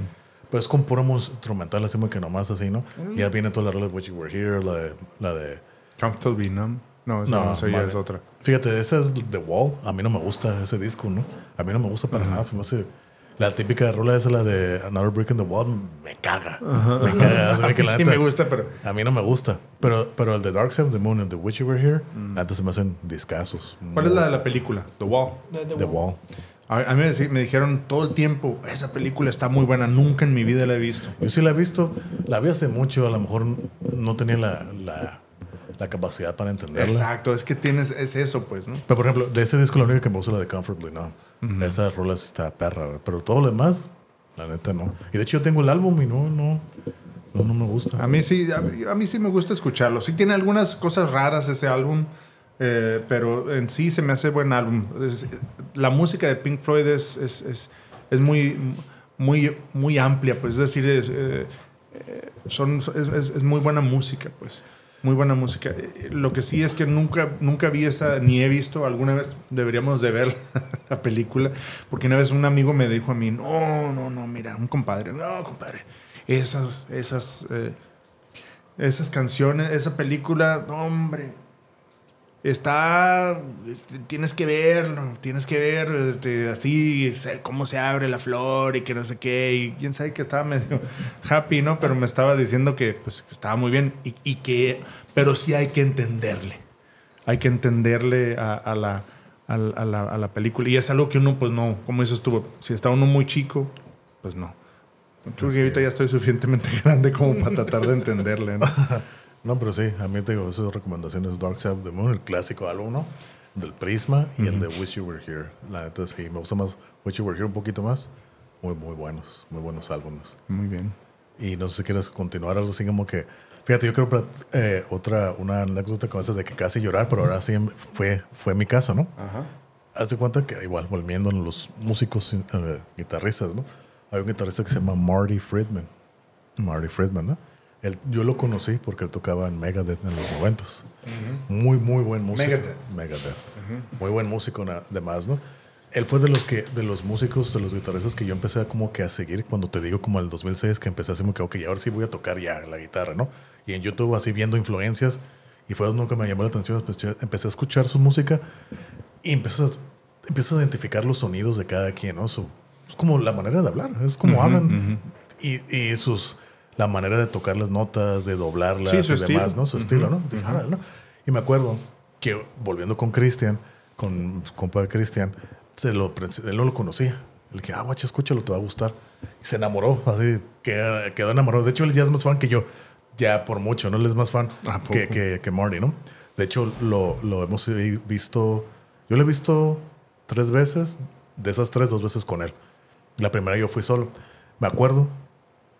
Pero es con puro instrumental, así como que nomás así, ¿no? Y Ya viene toda la rola de Wish You Were Here, la de... La de Comfortable Numb. No, esa no, esa ya es otra. Fíjate, esa es The Wall. A mí no me gusta ese disco, ¿no? A mí no me gusta para nada. Se me hace... La típica rola esa, la de Another Brick in the Wall, me caga. Me caga. Se ve que la *laughs* Sí neta- me gusta, pero A mí no me gusta. Pero, pero el de Dark Side of the Moon y el de Wish You Were Here, la neta se me hacen discazos. ¿cuál es la de la película? The Wall. The- The The Wall. Wall. A, a mí me, me dijeron todo el tiempo, esa película está muy buena, nunca en mi vida la he visto. Yo sí la he visto. La vi hace mucho. A lo mejor no tenía la, la, la capacidad para entenderla. Exacto, es que tienes, es eso, pues, ¿no? Pero por ejemplo, de ese disco la única que me gusta es la de Comfortably No. Esa rola está perra, güey. pero todo lo demás, la neta no. Y de hecho yo tengo el álbum y no, no, no, no me gusta. A mí sí, a, mí- a mí sí me gusta escucharlo. Sí tiene algunas cosas raras ese álbum, eh, pero en sí se me hace buen álbum. Es- la música de Pink Floyd es, es, es, es muy, muy, muy amplia, pues es decir, es, eh, eh, son, es muy buena música, pues. Muy buena música. Eh, Lo que sí es que nunca, nunca vi esa, ni he visto, alguna vez deberíamos de ver *laughs* la película, porque una vez un amigo me dijo a mí, no, no, no, mira, un compadre, no, compadre, esas, esas, eh, esas canciones, esa película, hombre, está, este, tienes que verlo, tienes que ver este, así, cómo se abre la flor y que no sé qué, y quién sabe que estaba *laughs* medio happy, ¿no? Pero me estaba diciendo que, pues, estaba muy bien y, y que, pero sí hay que entenderle, hay que entenderle a, a, la- a la, a la película y es algo que uno, pues, no, como dices tú, si está uno muy chico, pues no. Creo que ahorita ya estoy suficientemente *laughs* grande como para tratar de entenderle, ¿no? *laughs* No, pero sí, a mí te digo, esas recomendaciones Dark Side of the Moon, el clásico álbum, ¿no? Del Prisma y el de Wish You Were Here. La neta sí, me gusta más Wish You Were Here un poquito más. Muy, muy buenos, muy buenos álbumes. Muy bien. Y no sé si quieres continuar algo así como que... Fíjate, yo creo eh, otra, una anécdota con esas de que casi llorar, pero ahora sí fue, fue mi caso, ¿no? Ajá. Haz de cuenta que igual, volviendo a los músicos eh, guitarristas, ¿no? Hay un guitarrista que se llama Marty Friedman. Marty Friedman, ¿no? Él, yo lo conocí porque él tocaba en Megadeth en los noventos. Muy, muy buen músico. Megadeth. Megadeth. Muy buen músico, además, ¿no? Él fue de los que, de los músicos, de los guitarristas que yo empecé a como que a seguir cuando te digo como el 2006 que empecé así como que, ok, ahora sí voy a tocar ya la guitarra, ¿no? Y en YouTube así viendo influencias y fue algo que me llamó la atención, empecé, a escuchar su música y empecé a, empecé a identificar los sonidos de cada quien, ¿no? Su, es como la manera de hablar, es como hablan y, y sus, la manera de tocar las notas, de doblarlas Sí, su y demás. ¿no? Su estilo, ¿no? Dije, "Órale", ¿no? Y me acuerdo que volviendo con Cristian, con compa de Cristian, se lo, él no lo conocía. Le dije, ah, guacha, escúchalo, te va a gustar. Y se enamoró, así, quedó, quedó enamorado. De hecho, él ya es más fan que yo, ya por mucho, ¿no? Él es más fan que, que, que Marty, ¿no? De hecho, lo, lo hemos visto, yo lo he visto tres veces, de esas tres, dos veces con él. La primera yo fui solo. Me acuerdo,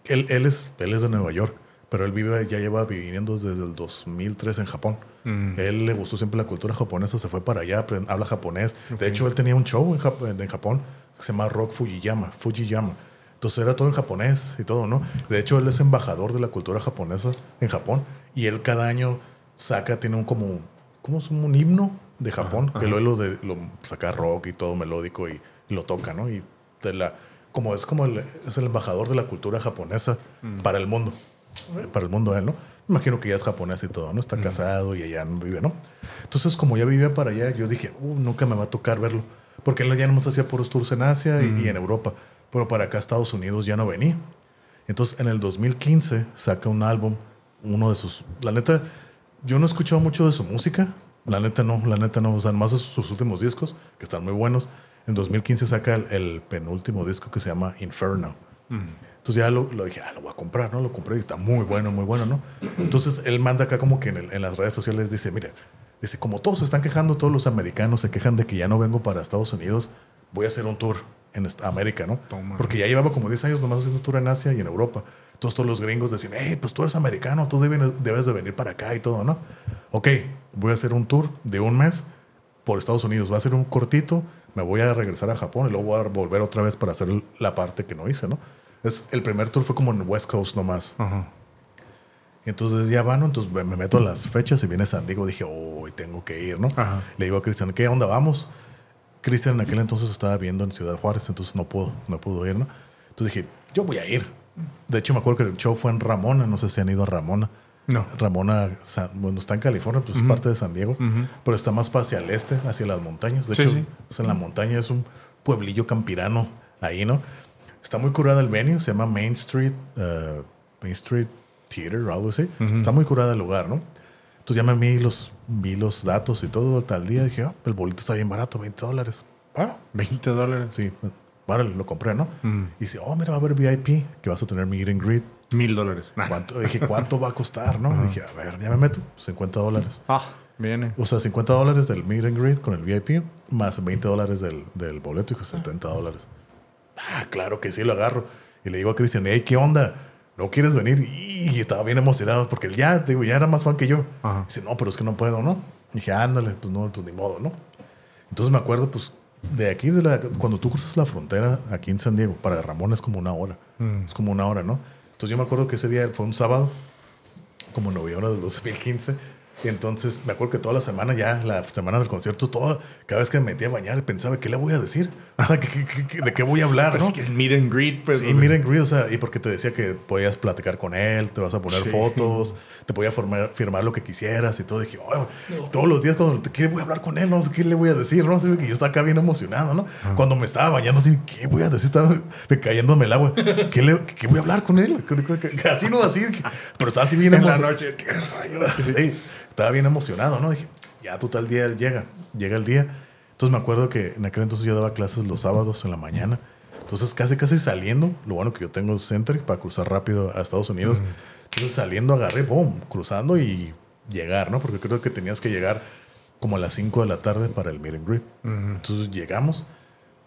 él, él, es, él es de Nueva York, pero él vive, ya lleva viviendo desde el 2003 en Japón. Él le gustó siempre la cultura japonesa, se fue para allá, habla japonés. De hecho, él tenía un show en, Jap- en Japón que se llama Rock Fujiyama, Fujiyama. Entonces era todo en japonés y todo, ¿no? De hecho, él es embajador de la cultura japonesa en Japón y él cada año saca, tiene un como, ¿cómo es? Un himno de Japón, que luego lo, de, lo saca rock y todo melódico y, lo toca, ¿no? Y de la, como es como el, es el embajador de la cultura japonesa para el mundo. Eh, Para el mundo él, ¿no? Imagino que ya es japonés y todo, ¿no? Está casado y allá no vive, ¿no? Entonces, como ya vivía para allá, yo dije, "Uh, nunca me va a tocar verlo. Porque él ya nomás hacía puros tours en Asia y, y en Europa. Pero para acá, Estados Unidos, ya no venía. Entonces, en el 2015 saca un álbum, uno de sus... La neta, yo no he escuchado mucho de su música. La neta no, la neta no. O sea, más sus últimos discos, que están muy buenos. En 2015 saca el, el penúltimo disco que se llama Inferno. Entonces ya lo, lo dije, ah, lo voy a comprar, ¿no? Lo compré y está muy bueno, muy bueno, ¿no? Entonces él manda acá como que en, el- en las redes sociales dice, mira, dice, como todos se están quejando, todos los americanos se quejan de que ya no vengo para Estados Unidos, voy a hacer un tour en América, ¿no? Toma. Porque ya llevaba como 10 años nomás haciendo tour en Asia y en Europa. Entonces todos los gringos decían, hey, pues tú eres americano, tú debes, debes de venir para acá y todo, ¿no? Ok, voy a hacer un tour de un mes por Estados Unidos. Va a ser un cortito, me voy a regresar a Japón y luego voy a volver otra vez para hacer la parte que no hice, ¿no? Es, el primer tour fue como en West Coast nomás. Ajá. Entonces ya van, entonces me me meto a las fechas y viene San Diego. Dije, hoy tengo que ir, ¿no? Ajá. Le digo a Cristian, ¿qué onda vamos? Cristian en aquel entonces estaba viendo en Ciudad Juárez, entonces no puedo, no pudo ir, ¿no? Entonces dije, yo voy a ir. De hecho, me acuerdo que el show fue en Ramona, no sé si han ido a Ramona. No. Ramona, bueno, está en California, pues es parte de San Diego, pero está más para hacia el este, hacia las montañas. De Sí, hecho, sí. es en la montaña, es un pueblillo campirano ahí, ¿no? Está muy curada el venue, se llama Main Street, eh, Main Street Theater o algo así. Está muy curada el lugar, ¿no? Entonces ya me vi los, vi los datos y todo tal día. Dije, ah, el boleto está bien barato, 20 dólares. Ah, 20 dólares. sí, vale, lo compré, ¿no? Y dice, oh, mira, va a haber VIP, que vas a tener meet and greet. Mil dólares. Nah. ¿Cuánto? Dije, ¿cuánto va a costar? ¿no? Dije, a ver, ya me meto, 50 dólares. Ah, viene. O sea, 50 dólares del meet and greet con el VIP, más 20 dólares del, del boleto, y 70 dólares. Ah, claro que sí, lo agarro. Y le digo a Cristian, hey, ¿qué onda? ¿No quieres venir? Y estaba bien emocionado porque él ya, digo, ya era más fan que yo. Ajá. Dice, no, pero es que no puedo, ¿no? dije, ándale, pues no, pues ni modo, ¿no? Entonces me acuerdo, pues, de aquí, de la, cuando tú cruzas la frontera aquí en San Diego, para Ramón es como una hora. Es como una hora, ¿no? Entonces yo me acuerdo que ese día fue un sábado, como noviembre del 2015. Y entonces me acuerdo que toda la semana, ya la semana del concierto, todo, cada vez que me metía a bañar pensaba, ¿qué le voy a decir? O sea, ¿qué- qué- qué- qué- ¿de qué voy a hablar? Pues ¿no? es que meet and greet, pues. Sí, sea, miren, Greed, o sea, y porque te decía que podías platicar con él, te vas a poner Sí. fotos, te podía formar- firmar lo que quisieras y todo. Dije, "Ay, todos los días cuando ¿qué voy a hablar con él? No sé qué le voy a decir, ¿no? Así que yo estaba acá bien emocionado, ¿no? Cuando me estaba bañando, así, ¿qué voy a decir? Estaba me cayéndome el agua. ¿Qué, le- qué voy a hablar con él? *laughs* Así no, así, pero estaba así bien En la noche. ¿qué rayos? Sí, estaba bien emocionado, ¿no? Dije, ya total día llega, llega el día. Entonces me acuerdo que en aquel entonces yo daba clases los sábados en la mañana. Entonces casi casi saliendo, lo bueno que yo tengo Centric para cruzar rápido a Estados Unidos. Entonces saliendo agarré, boom, cruzando y llegar, ¿no? Porque creo que tenías que llegar como a las 5 de la tarde para el meet and greet. Entonces llegamos,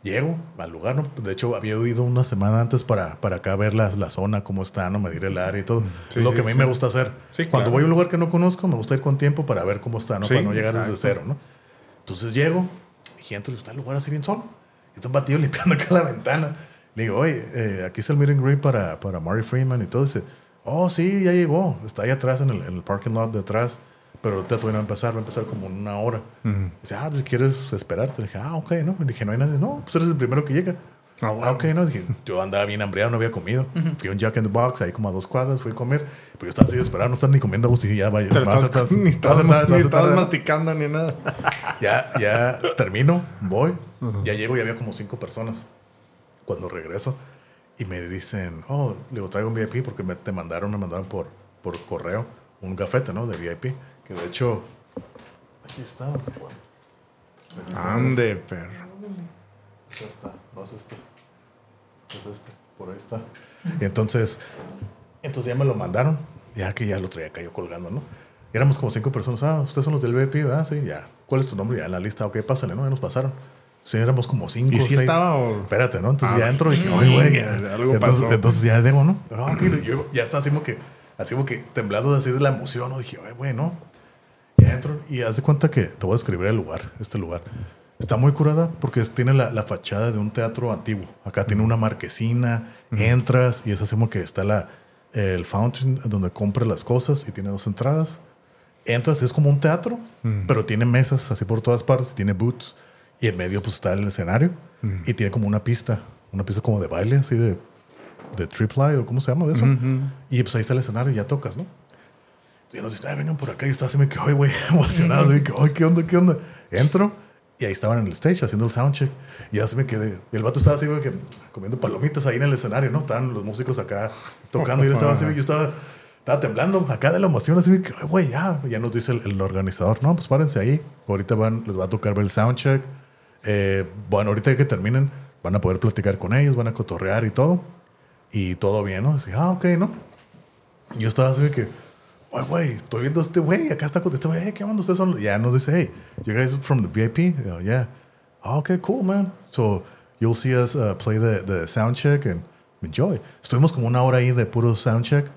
llego al lugar, ¿no? De hecho, había ido una semana antes para, para acá ver la, la zona, cómo está, ¿no? Medir el área y todo. Sí, es lo sí, que a mí sí. me gusta hacer. Cuando claro. voy a un lugar que no conozco, me gusta ir con tiempo para ver cómo está, ¿no? Para no llegar desde exacto. cero, ¿no? Entonces llego y entro y está el lugar así bien solo. Y está un batido *laughs* limpiando acá la ventana. Le digo, oye, eh, aquí está el meet and greet para, para Mari Freeman y todo. dice, oh, sí, ya llegó. Está ahí atrás en el, en el parking lot de atrás. Pero ahorita todavía no va a empezar, va a empezar como en una hora. Dice, ah, pues quieres esperarte. Le dije, ah, ok, ¿no? Le dije, no hay nadie. No, pues eres el primero que llega. Ah, Ah, bueno. ok, no. Dije, yo andaba bien hambriado, no había comido. Fui a un Jack in the Box, ahí como a dos cuadras, fui a comer. Pero yo estaba así desesperado, no estar ni comiendo. Y dije, ya vaya, Pero estás- vas- ni estabas masticando ni nada. *laughs* Ya, ya termino, voy, ya llego y había como cinco personas. Cuando regreso y me dicen, oh, le digo, traigo un VIP porque me, te mandaron, me mandaron por, por correo un gafete, ¿no? De VIP. Que de hecho, aquí está. Ande, perro. Es esta, no es este. Es este, por ahí está. Y entonces, entonces ya me lo mandaron, ya que ya lo traía yo colgando, ¿no? Y éramos como cinco personas. Ah, ustedes son los del VIP, ¿verdad? Sí, ya. ¿Cuál es tu nombre? Ya en la lista, ok, pásale, ¿no? Ya nos pasaron. Sí, éramos como cinco. ¿Y si seis. estaba o...? Espérate, ¿no? Entonces Ah, ya entro y dije, oye, güey. ya, algo entonces, pasó. entonces ya digo, ¿no? Ah, ok, yo ya está así como que, así como que temblando así de la emoción, ¿no? Dije, oye, güey, ¿no? Ya entro y haz de cuenta que te voy a describir el lugar, este lugar. Está muy curada porque tiene la, la fachada de un teatro antiguo. Acá tiene una marquesina, entras y es así como que está la, el fountain donde compras las cosas y tiene dos entradas. Entras, es como un teatro, pero tiene mesas así por todas partes, tiene booths y en medio pues está el escenario y tiene como una pista una pieza como de baile, así de, de triple o cómo se llama de eso. Y pues ahí está el escenario y ya tocas, ¿no? Y nos dice, "Ay, vengan por acá. Y estaba así, me quedé, "Ay, güey, *laughs* emocionado. Así que, ay, ¿qué onda, qué onda? Entro y ahí estaban en el stage haciendo el soundcheck. Y ya se me quedé. Y el vato estaba así, güey, que comiendo palomitas ahí en el escenario, ¿no? Estaban los músicos acá tocando y él estaba así, yo estaba, estaba temblando acá de la emoción, así que, "Ay, güey, ya. Ya nos dice el, el organizador, no, pues párense ahí. Ahorita van, les va a tocar ver el soundcheck. Eh, bueno, ahorita que terminen, van a poder platicar con ellos, van a cotorrear y todo. Y todo bien, ¿no? Así, ah, ok, ¿no? Y yo estaba así que, güey, güey, estoy viendo a este güey, acá está con este güey, "Hey, ¿qué onda? Ustedes son. Ya nos dice, hey, you guys from the VIP? Yeah. Ah, okay, cool, man. So you'll see us uh, play the, the sound check and enjoy. Estuvimos como una hora ahí de puro sound check.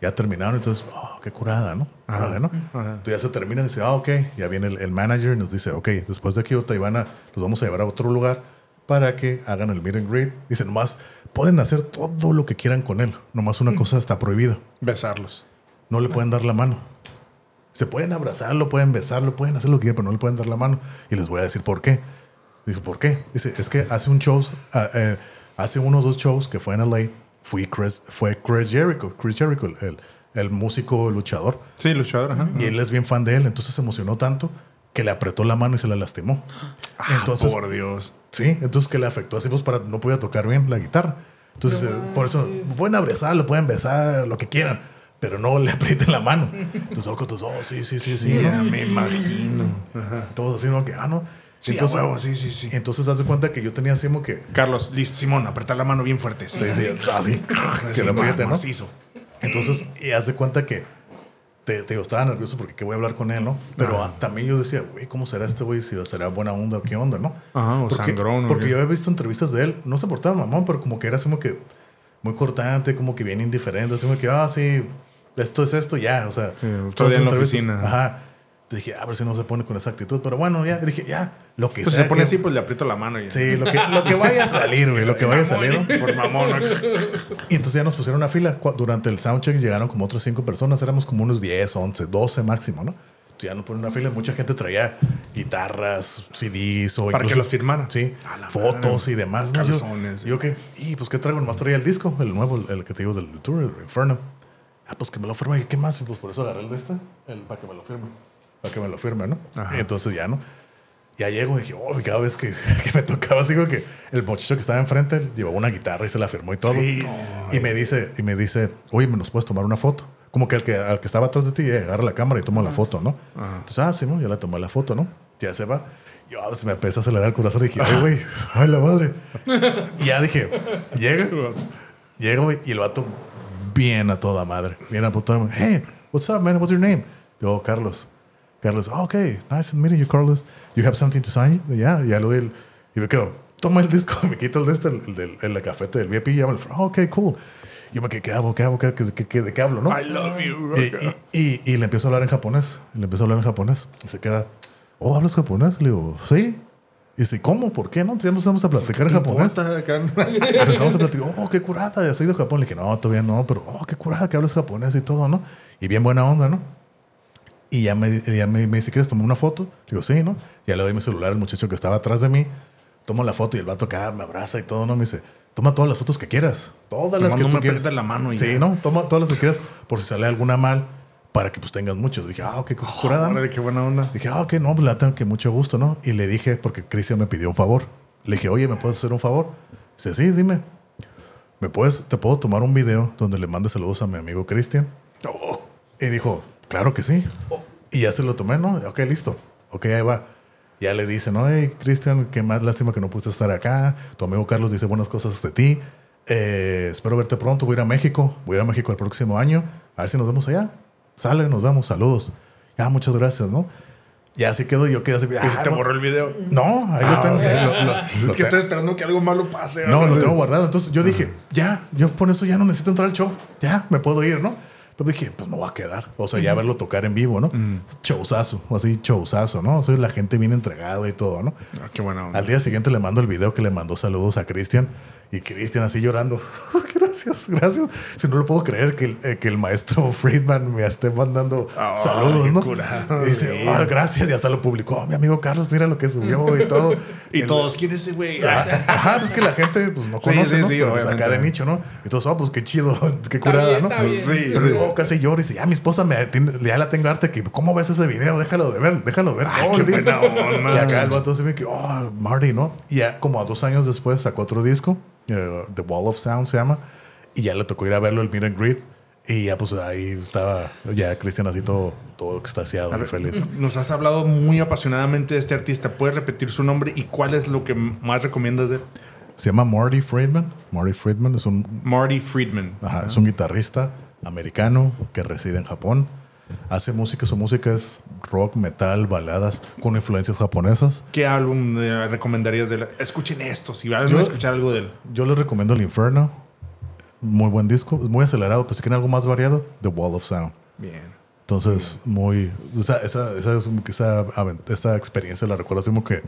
Ya terminaron, entonces, oh, qué curada, ¿no? Órale, ¿no? Entonces ya se termina y dice, ah, ok. Ya viene el, el manager y nos dice, ok, después de aquí, ahorita iban a, los vamos a llevar a otro lugar para que hagan el meet and greet. Dice, nomás pueden hacer todo lo que quieran con él. Nomás una cosa está prohibida Besarlos. No le pueden dar la mano. Se pueden abrazarlo, pueden besarlo, pueden hacer lo que quieran, pero no le pueden dar la mano. Y les voy a decir por qué. Dice, ¿por qué? Dice, es que hace un show, ah, eh, hace uno o dos shows que fue en LA, fui Chris, fue Chris Jericho, Chris Jericho, el, el músico luchador. Sí, luchador, ajá. Y él es bien fan de él, entonces se emocionó tanto que le apretó la mano y se la lastimó. entonces, Ah, por Dios. Sí, entonces que le afectó así, pues para no podía tocar bien la guitarra. Entonces, eh, por eso pueden abrazarlo, pueden besar, lo que quieran, pero no le *laughs* aprieten la mano. Entonces, oh, todos, oh, sí, sí, sí, sí. Ya ¿no? me imagino. Todos así, ¿no? Que, ah, no. Sí, entonces, huevo, sí, sí, sí. entonces, haz de cuenta que yo tenía así como que, Carlos, listo, Simón, apretar la mano bien fuerte. sí, sí, así, que la apriete, ¿no? macizo. Entonces, y haz de cuenta que te, te digo, estaba nervioso porque que voy a hablar con él, ¿no? Pero ah, también yo decía, güey, ¿cómo será este güey? Si será buena onda o qué onda, ¿no? Ajá, o porque, sangrón, Porque qué. yo había visto entrevistas de él, no se portaba mamón, pero como que era así como que muy cortante, como que bien indiferente, así como que, ah, sí, esto es esto, ya, o sea. Sí, todo en la oficina. Ajá. Entonces dije, a ver si no se pone con esa actitud, pero bueno, ya, dije, ya, lo que Pues sea se pone que- así, pues le aprieto la mano y ya. Sí, lo que, lo que vaya a *laughs* salir, güey, lo que vaya a salir, ¿no? Por mamón. ¿no? Y entonces ya nos pusieron una fila. Durante el soundcheck llegaron como otras cinco personas. Éramos como unos 10, 11, 12 máximo, ¿no? Entonces ya nos ponen una fila. Mucha gente traía guitarras, CDs o Para que los firmaran. Sí, A la fotos madre. y demás. ¿no? Yo, Calzones. yo qué, y pues qué traigo, nomás traía el disco, el nuevo, el, el que te digo del, del tour, el Inferno. Ah, pues que me lo firme. ¿Y qué más? Pues por eso agarré el de este, el, para que me lo firme. Para que me lo firme, ¿no? Ajá. Entonces ya, ¿no? Ya llego y dije, oh, y cada vez que, *laughs* que me tocaba, así que el muchacho que estaba enfrente llevaba una guitarra y se la firmó y todo. Sí. Y me dice, y me dice, oye, ¿me nos puedes tomar una foto? Como que al que, al que estaba atrás de ti, eh, agarra la cámara y toma la foto, ¿no? Ajá. Entonces, ah, sí, ¿no? Ya le tomé la foto, ¿no? Ya se va. Y yo, ah, se me empezó a acelerar el corazón y dije, ay, güey, ay, la madre. *laughs* Y ya dije, llega, llega, güey, y el vato bien a toda madre, bien a puta madre. Hey, what's up, man? What's your name? Yo, Carlos. Carlos, oh, okay, nice meeting you, Carlos. You have something to sign? Yeah, ya lo el, y me quedo, toma el disco, *laughs* me quito el de este, el, del el, cafete del VIP, y lo, oh, ok, cool. Yo me quedé, ¿qué hago? ¿Qué hago? ¿Qué, qué, qué- ¿De qué hablo, no? I love you. Y, y, y- y le empiezo a hablar en japonés. Le empiezo a hablar en japonés. Y se queda, oh, ¿hablas japonés? Le digo, sí. Y dice, ¿cómo? ¿Por qué no? Empezamos a platicar en japonés. *laughs* Empezamos a platicar, oh, qué curada, ¿has ido a Japón? Le dije, no, todavía no, pero, oh, qué curada que hablas japonés y todo, ¿no? Y bien buena onda, ¿no? Y ya me, ya me, me dice, ¿quieres tomar una foto? Le digo, sí, ¿no? Ya le doy mi celular al muchacho que estaba atrás de mí. Tomo la foto y el vato acá me abraza y todo, ¿no? Me dice, toma todas las fotos que quieras. Todas las Nomás que no tú me quieras. la mano y Sí, ya. ¿no? Toma todas las que quieras por si sale alguna mal para que pues tengas muchas. Dije, ah, qué curada. ¿no? Órale, qué buena onda. Dije, ah, ok, no, pues la tengo que mucho gusto, ¿no? Y le dije, porque Cristian me pidió un favor. Le dije, oye, ¿me puedes hacer un favor? Dice, sí, dime. ¿Me puedes, te puedo tomar un video donde le mande saludos a mi amigo Cristian? Oh, Y dijo, claro que sí. Y ya se lo tomé, ¿no? Ok, listo. Ok, ahí va. Ya le dice, no, hey, Cristian, qué más lástima que no pudiste estar acá. Tu amigo Carlos dice buenas cosas de ti. Eh, espero verte pronto. Voy a ir a México. Voy a ir a México el próximo año. A ver si nos vemos allá. Sale, nos vemos. Saludos. Ya, muchas gracias, ¿no? Y así quedó. Yo quedé así. ¿Y ah, si te no. borró el video? No, ahí lo Ah, tengo. lo- lo Es que estoy esperando que algo malo pase. No, ¿verdad? lo tengo guardado. Entonces yo dije, ya, yo por eso ya no necesito entrar al show. Ya, me puedo ir, ¿no? Pero dije, pues no va a quedar. O sea, ya verlo tocar en vivo, ¿no? Showzazo, así showzazo, ¿no? O sea, la gente bien entregada y todo, ¿no? Ah, qué buena onda. Al día siguiente le mando el video que le mandó saludos a Cristian. Y Cristian así llorando. *laughs* Gracias. gracias. Si no lo puedo creer que el, eh, que el maestro *laughs* Friedman me esté mandando saludos, ¿no? curado, Y dice. "Ah, gracias. Y hasta lo publicó. "Oh, mi amigo Carlos, mira lo que subió y todo. *laughs* Y el- todos, ¿quién es ese güey? Ajá, pues que la gente pues, no Sí, conoce, sí, ¿no? sí, Pero, pues, acá de nicho, ¿no? Y todos, oh, pues qué chido, qué curada, ¿no? está bien. Sí, pero oh, casi lloro y dice, ya mi esposa me tiene- ya la tengo harta que, ¿cómo ves ese video? Déjalo de ver, déjalo ver todo qué el día". buena onda. *laughs* Y acá el vato se ve que, oh, Marty, ¿no? Y ya como a dos años después sacó otro disco, eh, The Wall of Sound se llama, y ya le tocó ir a verlo el Meet and Greet. Y ya pues ahí estaba ya Cristian así todo, todo extasiado y feliz. Nos has hablado muy apasionadamente de este artista. ¿Puedes repetir su nombre y cuál es lo que más recomiendas de él? Se llama Marty Friedman. Marty Friedman es un Marty Friedman. Ajá, es un guitarrista americano que reside en Japón. Hace música, su música es rock, metal, baladas con influencias japonesas. ¿Qué álbum eh, recomendarías de? Escuchen esto, si van a escuchar algo de él. Yo les recomiendo El Inferno. Muy buen disco, muy acelerado, pues si quieren algo más variado, The Wall of Sound. Bien. Entonces, muy. Esa, esa, esa, esa, esa experiencia la recuerdo así como que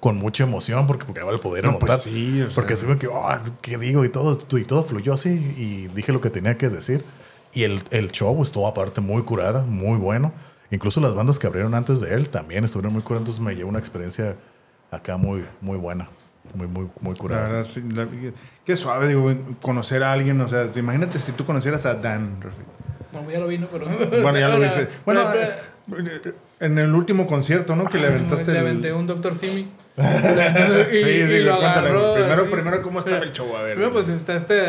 con mucha emoción, porque, porque vale poder No, montar. pues sí, porque así como que, oh, ¿qué digo? Y todo, y todo fluyó así, y dije lo que tenía que decir. Y el, el show estuvo aparte muy curada, muy bueno. Incluso las bandas que abrieron antes de él también estuvieron muy curadas, entonces me llevó una experiencia acá muy, muy buena. Muy, muy, muy La curada. verdad, sí, la- qué suave, digo, conocer a alguien. O sea, imagínate si tú conocieras a Dan, Rafi. Bueno, ya lo vino, pero. *laughs* Bueno, ya lo viste. Bueno, eh, en el último concierto, ¿no? Que le aventaste. Le el- aventé un Dr. Simi. *laughs* y, Sí, sí, y lo cuéntale, agarró. primero- así. primero, ¿cómo estaba el show? A ver. Primero, pues está este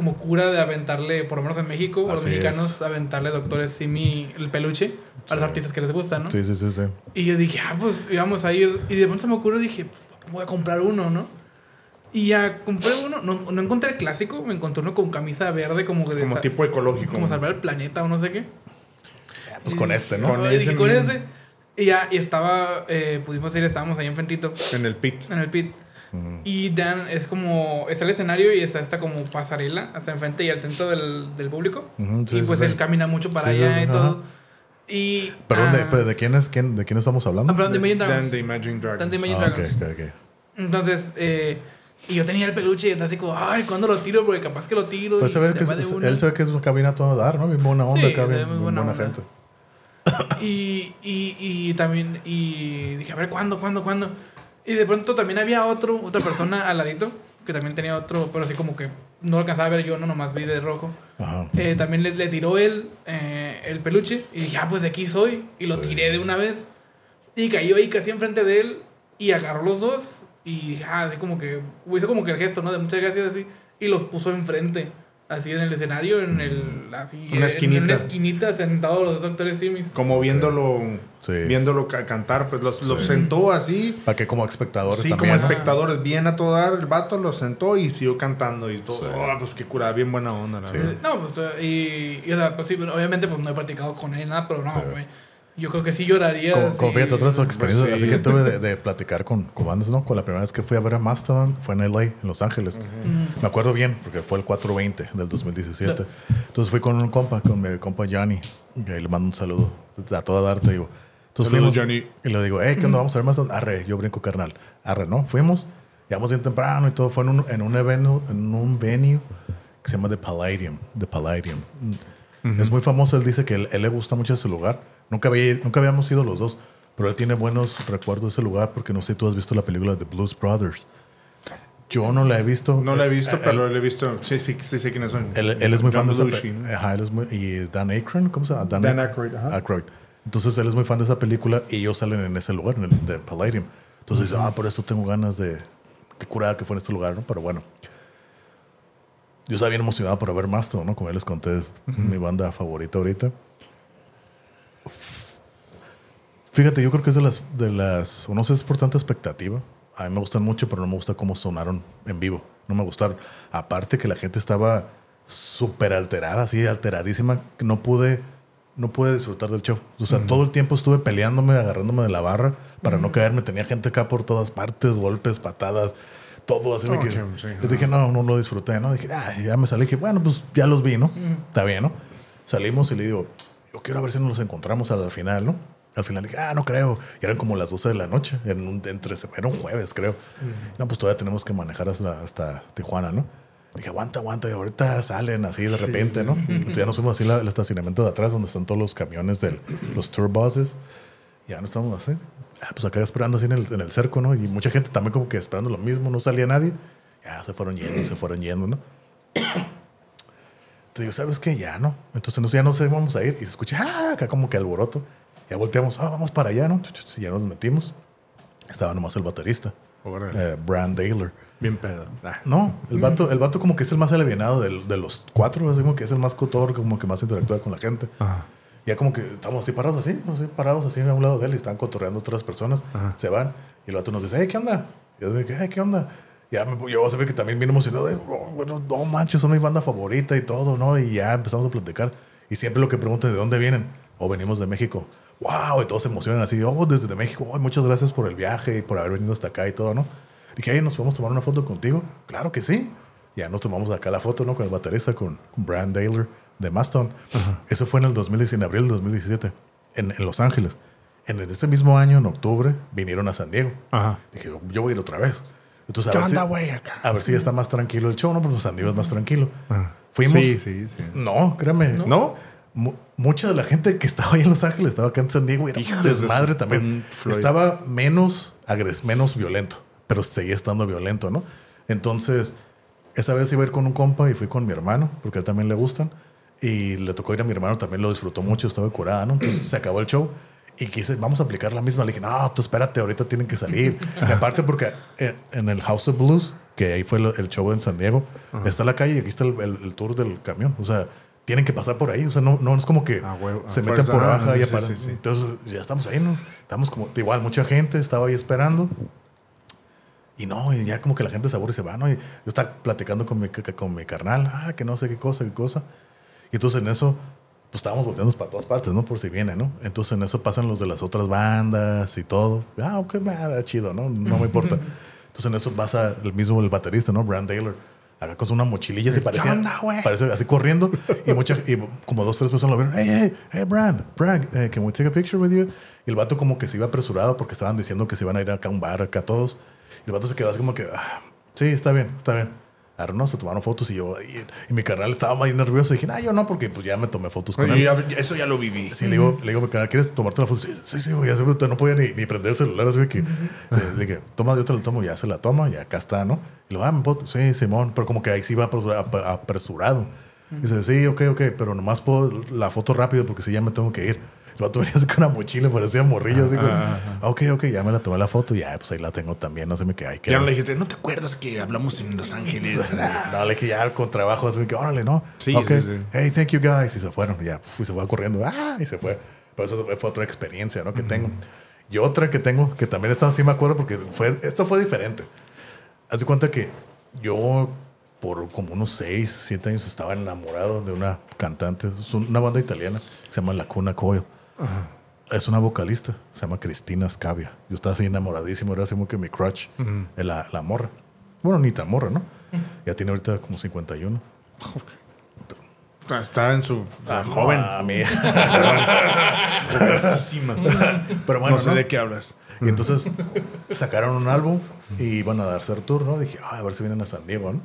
como cura de aventarle, por lo menos en México, a los Así mexicanos, es. aventarle doctores Simi el peluche a los artistas que les gusta, ¿no? Sí, sí, sí, sí. Y yo dije, ah, pues íbamos a ir. Y de pronto se me ocurrió, dije, pues, voy a comprar uno, ¿no? Y ya compré uno, no, no encontré el clásico, me encontré uno con camisa verde, como de Como tipo ecológico. como salvar el planeta o no sé qué. Pues con este, ¿no? Con ese con ese. Y ya, y estaba, eh, pudimos ir, estábamos ahí enfrentito, En el pit. en el pit. Y Dan es como, está el escenario y está esta como pasarela hasta enfrente y al centro del, del público. Ujú, sí, y sí, pues sí. él camina mucho para allá sí, y ajá. todo. Y. Perdón, de, ah, pero ¿de quién es quién, de quién estamos hablando? ah, perdón, de Imagine Dragons. Dan de Imagine Dragons. Dan de Imagine Ah, ok, Dragons. ok, ok. Entonces, eh, y yo tenía el peluche y estaba así como, ay, ¿cuándo lo tiro? Porque capaz que lo tiro. Pues y se ve se que es- de él se ve que es una cabina a todo dar, ¿no? Bien buena onda Sí, acá, bien, buena buena, onda. gente. Y, y, y también, y dije, a ver, ¿cuándo, cuándo, cuándo? Y de pronto también había otro, otra persona al ladito, que también tenía otro, pero así como que no lo alcanzaba a ver yo, no nomás vi de rojo. Ajá. Eh, también le, le tiró él eh, el peluche y dije, ah, pues de aquí soy. Y lo Sí. tiré de una vez. Y cayó ahí casi enfrente de él y agarró los dos. Y dije, ah, así como que, hizo como que el gesto, ¿no? De muchas gracias así. Y los puso enfrente. Así en el escenario, en el. Así, Una en- esquinita. En una esquinita, sentados los dos doctores Simis. Como viéndolo, Sí. viéndolo ca- cantar, pues los, los sentó así. Para que como espectadores Sí, también. como espectadores, bien a todo dar, el vato lo sentó y siguió cantando y todo. Sí. Oh, pues qué cura, bien buena onda, la verdad. No, pues, y, y, o sea, pues sí, obviamente, pues no he practicado con él nada, pero no, Sí. güey. Yo creo que sí lloraría. Como, sí. como fíjate, otras experiencias Pues sí. así que tuve de, de platicar con, con bandas, ¿no? Con la primera vez que fui a ver a Mastodon fue en LA, en Los Ángeles. Mm. Me acuerdo bien, porque fue el 420 del 2017. Entonces fui con un compa, con mi compa Johnny, y ahí le mando un saludo a toda darte, digo. Entonces Saludos, fuimos, Johnny. Y le digo, hey, ¿qué onda? Vamos a ver Mastodon. Arre, yo brinco carnal. Arre, ¿no? Fuimos, llegamos bien temprano y todo. Fue en un, en un evento, en un venue que se llama The Palladium. The Palladium. Es muy famoso. Él dice que él, él le gusta mucho ese lugar. Nunca, había, nunca habíamos ido los dos, pero él tiene buenos recuerdos de ese lugar porque no sé si tú has visto la película The Blues Brothers. Yo no la he visto. No la he visto, Eh, pero la he visto. Sí, sí, sí sé quiénes son. Él, él es muy John fan de esa. Ajá, él es muy, y Dan Aykroyd, ¿cómo se llama? Dan Aykroyd, ajá. Aykroyd. Entonces él es muy fan de esa película y ellos salen en ese lugar, en el de Palladium. Entonces, ah, por esto tengo ganas de. Qué curada que fue en este lugar, ¿no? Pero bueno. Yo estaba bien emocionado por ver Mastodon, ¿no? Como ya les conté, es mi banda favorita ahorita. Fíjate, yo creo que es de las, de las, no sé es por tanta expectativa. A mí me gustan mucho, pero no me gusta cómo sonaron en vivo. No me gustaron. Aparte que la gente estaba súper alterada, así alteradísima, que no pude, no pude disfrutar del show. O sea, todo el tiempo estuve peleándome, agarrándome de la barra para no caerme. Tenía gente acá por todas partes, golpes, patadas, todo así. sí, yo dije, no, no lo disfruté, ¿no? Dije, ah, ya me salí. Dije, bueno, pues ya los vi, ¿no? Está bien, ¿no? Salimos y le digo, yo quiero ver si nos los encontramos al final, ¿no? Al final dije, ah, no creo. Y eran como las 12 de la noche, en un, entre, era un jueves, creo. No, pues todavía tenemos que manejar hasta, hasta Tijuana, ¿no? Dije, aguanta, aguanta, y ahorita salen así de repente, ¿no? *laughs* Entonces ya nos fuimos así al estacionamiento de atrás donde están todos los camiones de los tour buses. Ya no estamos así. Ah, pues acá esperando así en el, en el cerco, ¿no? Y mucha gente también como que esperando lo mismo, no salía nadie. Ya se fueron yendo, se fueron yendo, ¿no? Entonces digo, ¿sabes qué? Ya no. Entonces ya no sé, vamos a ir. Y se escucha, ah, acá como que alboroto. Ya volteamos, ah, vamos para allá, ¿no? Y ya nos metimos. Estaba nomás el baterista, eh, Brand Daler. Bien pedo. Ah. No, el vato, el vato como que es el más alivianado del- de, los cuatro, así como que es el más cotor, como que más interactúa con la gente. Ajá. Ya como que estamos así parados así, así parados así a un lado de él y están cotorreando otras personas, Ajá. se van y el vato nos dice, hey, ¿qué onda? Y yo digo, hey, ¿qué onda? Ya me, yo sabía que también bien emocionado de, "Oh, bueno, no manches, son mi banda favorita y todo, ¿no? Y ya empezamos a platicar. Y siempre lo que preguntan, ¿de dónde vienen? O venimos de México. ¡Wow! Y todos se emocionan así, oh, desde México, "Ay, muchas gracias por el viaje y por haber venido hasta acá y todo, ¿no? Dije, hey, ¿nos podemos tomar una foto contigo? Claro que sí. Ya nos tomamos acá la foto, ¿no? Con el baterista, con, con Brand Daler de Maston. Eso fue en el 2017, en abril del 2017, en, en Los Ángeles. En este mismo año, en octubre, vinieron a San Diego. Dije, yo voy a ir otra vez. Entonces, a ¿Qué ver, si, onda, güey? Acá. a ver si ya está más tranquilo el show, ¿no? Porque San Diego es más tranquilo. Ajá. Fuimos. Sí, sí, sí. No, créeme. ¿No? Mu- mucha de la gente que estaba ahí en Los Ángeles estaba acá en San Diego y era un desmadre también. Estaba menos agres menos violento, pero seguía estando violento, ¿no? Entonces, esa vez iba a ir con un compa y fui con mi hermano, porque a él también le gustan. Y le tocó ir a mi hermano, también lo disfrutó mucho, estaba curada, ¿no? Entonces se acabó el show y quise, vamos a aplicar la misma. Le dije, no, tú espérate, ahorita tienen que salir. *laughs* Y aparte, porque en, en el House of Blues, que ahí fue el, el show en San Diego, está la calle y aquí está el, el- el tour del camión. O sea, tienen que pasar por ahí. O sea, no, no es como que Ah, se meten por Ah, abajo y sí, sí, sí. Entonces ya estamos ahí, ¿no? Estamos como, igual, mucha gente estaba ahí esperando. Y no, y ya como que la gente se aburre y se va, ¿no? Y yo estaba platicando con mi, con mi carnal, ah, que no sé qué cosa, qué cosa. Y entonces en eso, pues estábamos volteando para todas partes, ¿no? Por si viene, ¿no? Entonces en eso pasan los de las otras bandas y todo. Ah, ok, ah, chido, ¿no? No me importa. *laughs* Entonces en eso pasa el mismo, el baterista, ¿no? Brand Taylor. Acá con una mochililla se parecía. Parece así corriendo. Y, mucha, y como dos, tres personas lo vieron. Hey, hey, hey, Brand, Brand, eh, can we take a picture with you? Y el vato como que se iba apresurado porque estaban diciendo que se iban a ir acá a un bar, acá todos. Y el vato se quedó así como que, ah, sí, está bien, está bien. Se tomaron fotos y yo, y, y mi carnal estaba más nervioso. Y dije, ah, yo no, porque pues ya me tomé fotos con Oye, él. ya- eso ya lo viví. Sí, le digo, le digo mi carnal, ¿quieres tomarte la foto? Sí, sí, sí, ya se me- no podía ni, ni prender el celular. Así que le dije, toma, yo te la tomo, ya se la toma, y acá está, ¿no? Y lo, ah, me puedo- sí, Simón, pero como que ahí sí ap- apresurado. Dice, sí, ok, ok, pero nomás puedo la foto rápido porque sí, ya me tengo que ir. El vato venía así con una mochila, parecía morrillo, así "Ah, ok, ok, ya me la tomé la foto, ya, pues ahí la tengo también, no sé me qué hay. Ya le dijiste, ¿no te acuerdas que hablamos en Los Ángeles? *laughs* No, le dije ya con trabajo, así que órale, ¿no? Sí, Ok. sí, sí. Hey, thank you guys. Y se fueron, ya, pf, y se fue corriendo, ah, y se fue. Pero eso fue otra experiencia, ¿no? Que tengo. Y otra que tengo, que también esta sí me acuerdo porque fue, esta fue diferente. Haz de cuenta que yo, por como unos 6, 7 años, estaba enamorado de una cantante, es una banda italiana, se llama La Cuna Coil. Es una vocalista, se llama Cristina Scavia. Yo estaba así enamoradísimo, era así como que mi crush, de la, la morra. Bueno, ni tan morra, ¿no? Ya tiene ahorita como 51. Está- Está en su está joven. A mí. *laughs* Pero bueno, no sé ¿no? de qué hablas. Y entonces sacaron un álbum y iban a darse tour, ¿no? Dije, "Ay, a ver si vienen a San Diego, ¿no?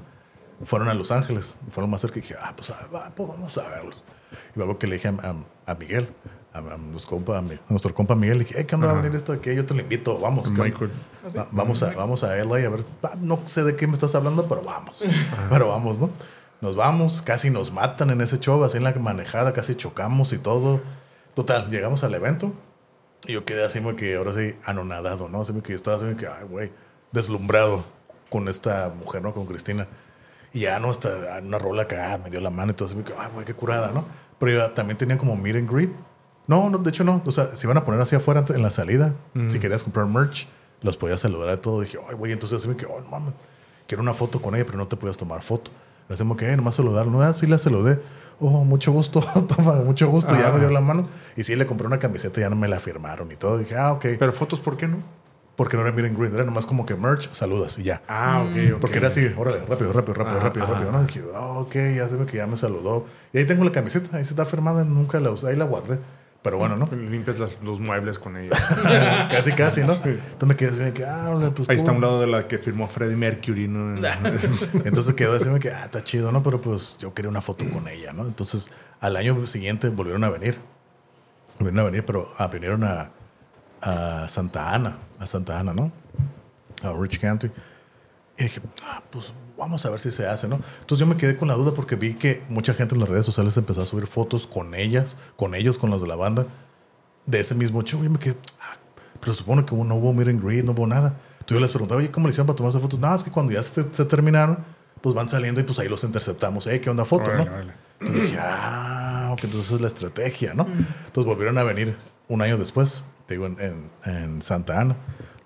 Fueron a Los Ángeles, fueron más cerca y dije, ah, pues, ah, pues vamos a verlos. Y luego que le dije a, a- a Miguel, a, a nuestro compa, a, mi- a nuestro compa Miguel, le dije, hey, ¿qué onda va a venir esto aquí? Yo te lo invito, vamos. ¿qué? Michael. Va- vamos, a, vamos a LA a ver, no sé de qué me estás hablando, pero vamos. Pero vamos, ¿no? Nos vamos, casi nos matan en ese show, así en la manejada, casi chocamos y todo. Total, llegamos al evento y yo quedé así como que ahora sí anonadado, ¿no? Así como que yo estaba así como que, ay, güey, deslumbrado con esta mujer, ¿no? Con Cristina. Y ya, ¿no? Hasta una rola acá me dio la mano y todo así como que, ay, güey, qué curada, ¿no? Pero ya también tenían como meet and greet. No, no, de hecho no. O sea, se iban a poner así afuera en la salida. Si querías comprar merch, los podías saludar y todo. Dije, ay, güey, entonces así me que, oh, no mames, quiero una foto con ella, pero no te podías tomar foto. Le hacemos que, eh, nomás saludar. No, así la saludé. Oh, mucho gusto, *laughs* toma, mucho gusto. Ya me dio la mano. Y sí, le compré una camiseta, ya no me la firmaron y todo. Dije, ah, ok. Pero fotos, ¿por qué no? Porque no era meet and greet, era nomás como que merch, saludas y ya. Ah, ok, ok. Porque era así, órale, rápido, rápido, rápido, rápido, rápido. ¿no? Dije, ah, ok, ya sé que ya me saludó. Y ahí tengo la camiseta, ahí se está firmada, nunca la usé, ahí la guardé. Pero bueno, ¿no? Limpias las- los muebles con ella. *laughs* casi, casi, ¿no? Entonces me quedé así, que, ah, pues Ahí está a un lado de la que firmó Freddie Mercury, ¿no? *laughs* Entonces quedó así, me quedé, ah, está chido, ¿no? Pero pues yo quería una foto con ella, ¿no? Entonces al año siguiente volvieron a venir. Volvieron a venir, pero ah, vinieron a, a Santa Ana, a Santa Ana, ¿no? A Rich County. Y dije, ah, pues vamos a ver si se hace, ¿no? Entonces yo me quedé con la duda porque vi que mucha gente en las redes sociales empezó a subir fotos con ellas, con ellos, con los de la banda, de ese mismo show. Y yo me quedé, ah, pero supone que no hubo meet and greet, no hubo nada. Entonces yo les preguntaba, oye, ¿cómo le hicieron para tomarse fotos? Nada, es que cuando ya se, se terminaron, pues van saliendo y pues ahí los interceptamos. Eh, ¿qué onda foto, Órale, no? órale. Entonces dije, ah, ok, entonces es la estrategia, ¿no? Entonces volvieron a venir un año después, te digo, en, en- en Santa Ana.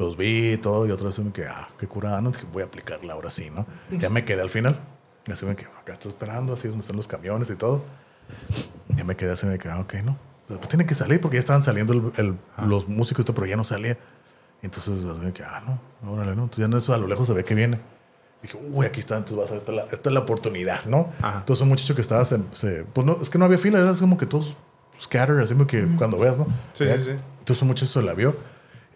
Los vi y todo, y otra vez me quedé, ah, qué curada, ¿no? Dije, voy a aplicarla ahora sí, ¿no? Ya me quedé al final. Y así me quedé, acá estoy esperando, así donde están los camiones y todo. Ya me quedé así, me quedé, ah, ok, ¿no? Pues tiene que salir porque ya estaban saliendo el- el- los músicos, y todo, pero ya no salía. Entonces, así me quedé, ah, no, órale, ¿no? Entonces ya en eso a lo lejos se ve que viene. Dije, uy, aquí está, entonces va a ser esta la, esta es la oportunidad, ¿no? Ajá. Entonces un muchacho que estaba, se, se- pues no, es que no había fila, era así como que todos scatter, así como que cuando veas, ¿no? Sí, Ya, sí, sí. Entonces un muchacho se la vio.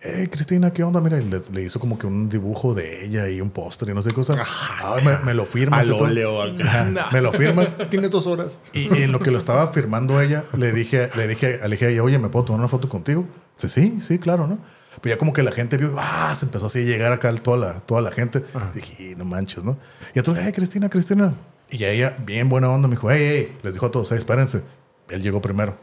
Eh, Cristina, ¿qué onda? Mira, y le, le hizo como que un dibujo de ella y un póster y no sé qué cosa. Ah, me, me lo firmas. Al óleo *laughs* Me lo firmas. Tiene dos horas. Y, y en lo que lo estaba firmando ella, le dije, le dije, le dije a ella, oye, ¿me puedo tomar una foto contigo? Dice, sí, sí, claro, ¿no? Pero ya como que la gente vio, ah, se empezó así a llegar acá toda la, toda la gente. Dije, "Y no manches, ¿no? Y otro, hey, Cristina, Cristina. Y ya ella, bien buena onda, me dijo, hey, hey, les dijo a todos, hey, espérense. Él llegó primero.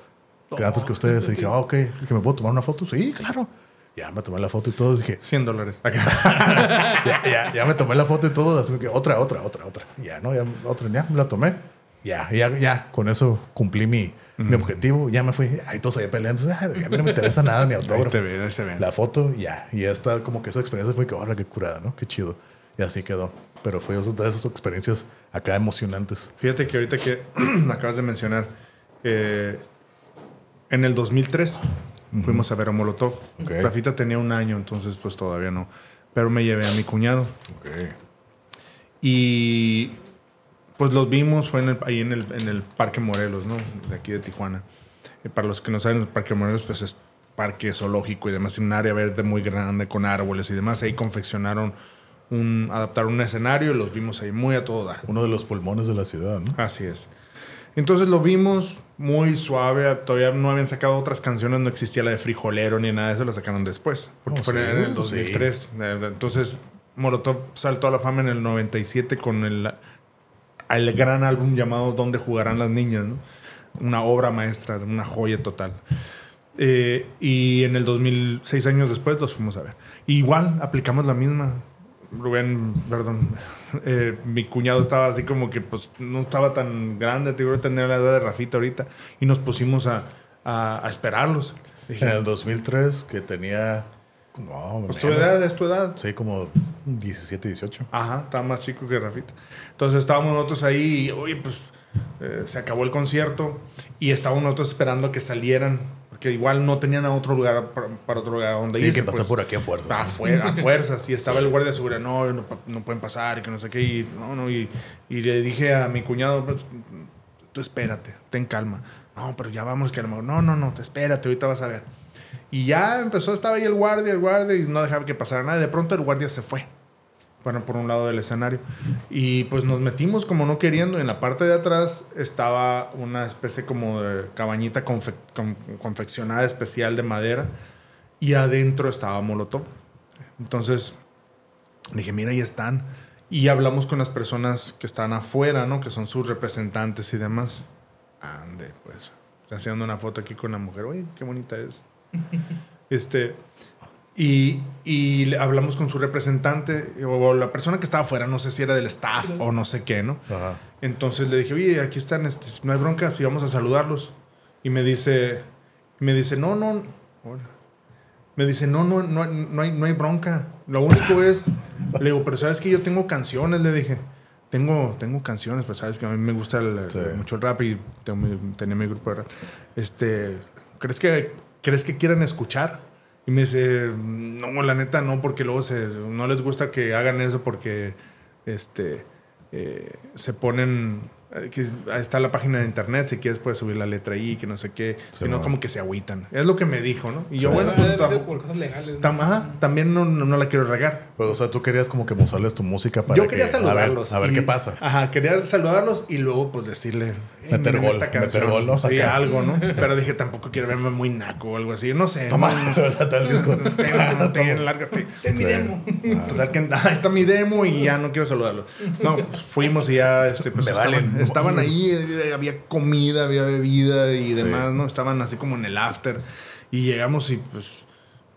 Que antes que ustedes, y dije, ah, ok. Dije, ¿me puedo tomar una foto? Sí, claro. Ya me tomé la foto y todo. Dije, 100 dólares. *laughs* ya, ya, ya me tomé la foto y todo, así que otra, otra, otra, otra. Ya, ¿no? Ya, otra, ya me la tomé. Ya, ya, ya, con eso cumplí mi, mi objetivo. Ya me fui, ahí todos ahí peleando. Entonces, a mí no me interesa nada mi *laughs* Ahí autógrafo. ven, ahí ven. La foto, ya. Y esta, como que esa experiencia fue que, ahora qué curada, ¿no? Qué chido. Y así quedó. Pero fue otra de esas experiencias acá emocionantes. Fíjate que ahorita que *clears throat* acabas de mencionar, eh, en el 2003 fuimos a ver a Molotov. Rafita tenía un año, entonces pues todavía no. Pero me llevé a mi cuñado. Ok. Y pues los vimos, fue en el- ahí en el, en el Parque Morelos, ¿no? De aquí de Tijuana. Eh, para los que no saben, el Parque Morelos pues es parque zoológico y demás, un área verde muy grande con árboles y demás. Ahí confeccionaron un, adaptaron un escenario y los vimos ahí muy a todo dar. Uno de los pulmones de la ciudad, ¿no? Así es. Entonces lo vimos muy suave. Todavía no habían sacado otras canciones, no existía la de Frijolero ni nada de eso, la sacaron después. Porque Oh, fue sí, en el uh, 2003. Eh, Entonces Molotov saltó a la fama en el 97 con el, el gran álbum llamado ¿Dónde jugarán las niñas? ¿no? Una obra maestra, una joya total. Eh, y en el 2000, seis años después, los fuimos a ver. igual aplicamos la misma. Rubén, perdón, eh, mi cuñado estaba así como que pues no estaba tan grande, te digo, tener la edad de Rafita ahorita, y nos pusimos a, a- a esperarlos. Dije, En el 2003, que tenía. No, pues tu edad es tu edad. Sí, como 17, 18. Ajá, estaba más chico que Rafita. Entonces estábamos nosotros ahí y, oye, pues eh, se acabó el concierto y estábamos nosotros esperando que salieran, porque igual no tenían a otro lugar para, para otro lugar donde Tiene irse. que pasar pues. por aquí a fuerza. A, fuer- a *laughs* fuerzas, y estaba el guardia de seguridad, no, no, no pueden pasar, y que no sé qué, y, no, no, y, y le dije a mi cuñado, pues, tú espérate, ten calma. No, pero ya vamos, que a lo mejor, no, no, no, te espérate, ahorita vas a ver. Y ya empezó, estaba ahí el guardia, el guardia, y no dejaba que pasara nada. De pronto el guardia se fue, bueno, por un lado del escenario. Y pues nos metimos como no queriendo. En la parte de atrás estaba una especie como de cabañita confe- con- confeccionada especial de madera. Y adentro estaba Molotov. Entonces dije, mira, ahí están. Y hablamos con las personas que están afuera, ¿no? Que son sus representantes y demás. Ande, pues. Está haciendo una foto aquí con la mujer. Oye, qué bonita es. *laughs* este. Y, y hablamos con su representante o la persona que estaba afuera, no sé si era del staff o no sé qué, ¿no? Ajá. Entonces le dije, oye, aquí están, este, no hay broncas y vamos a saludarlos. Y me dice, me dice, no, no, hola. me dice, no, no, no, no, hay, no hay bronca. Lo único es, le digo, pero sabes que yo tengo canciones, le dije. Tengo, tengo canciones, pero sabes que a mí me gusta el- Sí. mucho el rap y tengo tenía mi grupo de rap. Este, ¿crees que, ¿crees que quieran escuchar? Y me dice, no, la neta no, porque luego se, no les gusta que hagan eso porque este, eh, se ponen que ahí está la página de internet, si quieres puedes subir la letra ahí, que no sé qué, Sí, si no como que se agüitan. Es lo que me dijo, ¿no? Y yo, bueno, pues por cosas legales. ¿no? tam- ajá, también no, no, no la quiero regar. Pero, o sea, tú querías como que mostrarles tu música para Yo quería que, saludarlos. A ver, a ver y- qué pasa. Ajá, quería saludarlos y luego pues decirle... "Eh, Meter gol, esta meter canción". gol, ¿no? Sí, Acá. algo, ¿no? *laughs* Pero dije, tampoco quiero verme muy naco o algo así. No sé. Toma, no- *laughs* o sea, tal disco. ten, ten, lárgate. Ten mi demo. Total que *laughs* ahí está mi demo y ya no quiero saludarlos. No, pues, fuimos y ya este, pues, Me estaban, valen. Estaban ahí, eh, había comida, había bebida y demás, Sí. ¿no? Estaban así como en el after. Y llegamos y pues,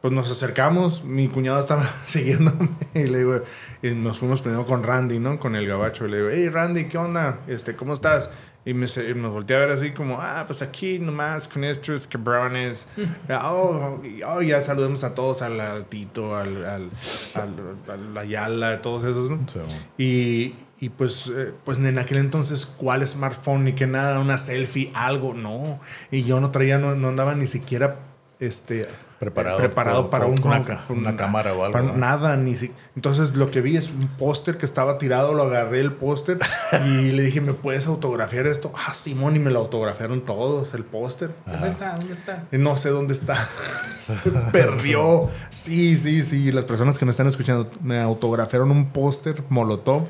pues nos acercamos. Mi cuñado estaba *laughs* siguiéndome y le digo, y nos fuimos primero con Randy, ¿no? Con el gabacho. Y le digo, hey Randy, ¿qué onda? Este, ¿Cómo estás? Y me, se- nos volteé a ver así como, ah, pues aquí nomás con estos cabrones. *laughs* oh, y- oh, ya saludemos a todos, al, Tito, al, al, al, al Ayala, todos esos, ¿no? Sí. Y, y pues, eh, pues en aquel entonces, ¿cuál smartphone? Ni que nada, una selfie, algo, no. Y yo no traía, no, no andaba ni siquiera este, Preparado preparado para un, una ca- una cámara o algo, para ¿no? Nada, ni si, Entonces lo que vi es un póster que estaba tirado, lo agarré el póster y le dije, ¿me puedes autografiar esto? Ah, Simón, y me lo autografiaron todos, el póster. ¿Dónde está? ¿Dónde está? No sé dónde está. *laughs* Se perdió. Sí, sí, sí. Las personas que me están escuchando me autografiaron un póster Molotov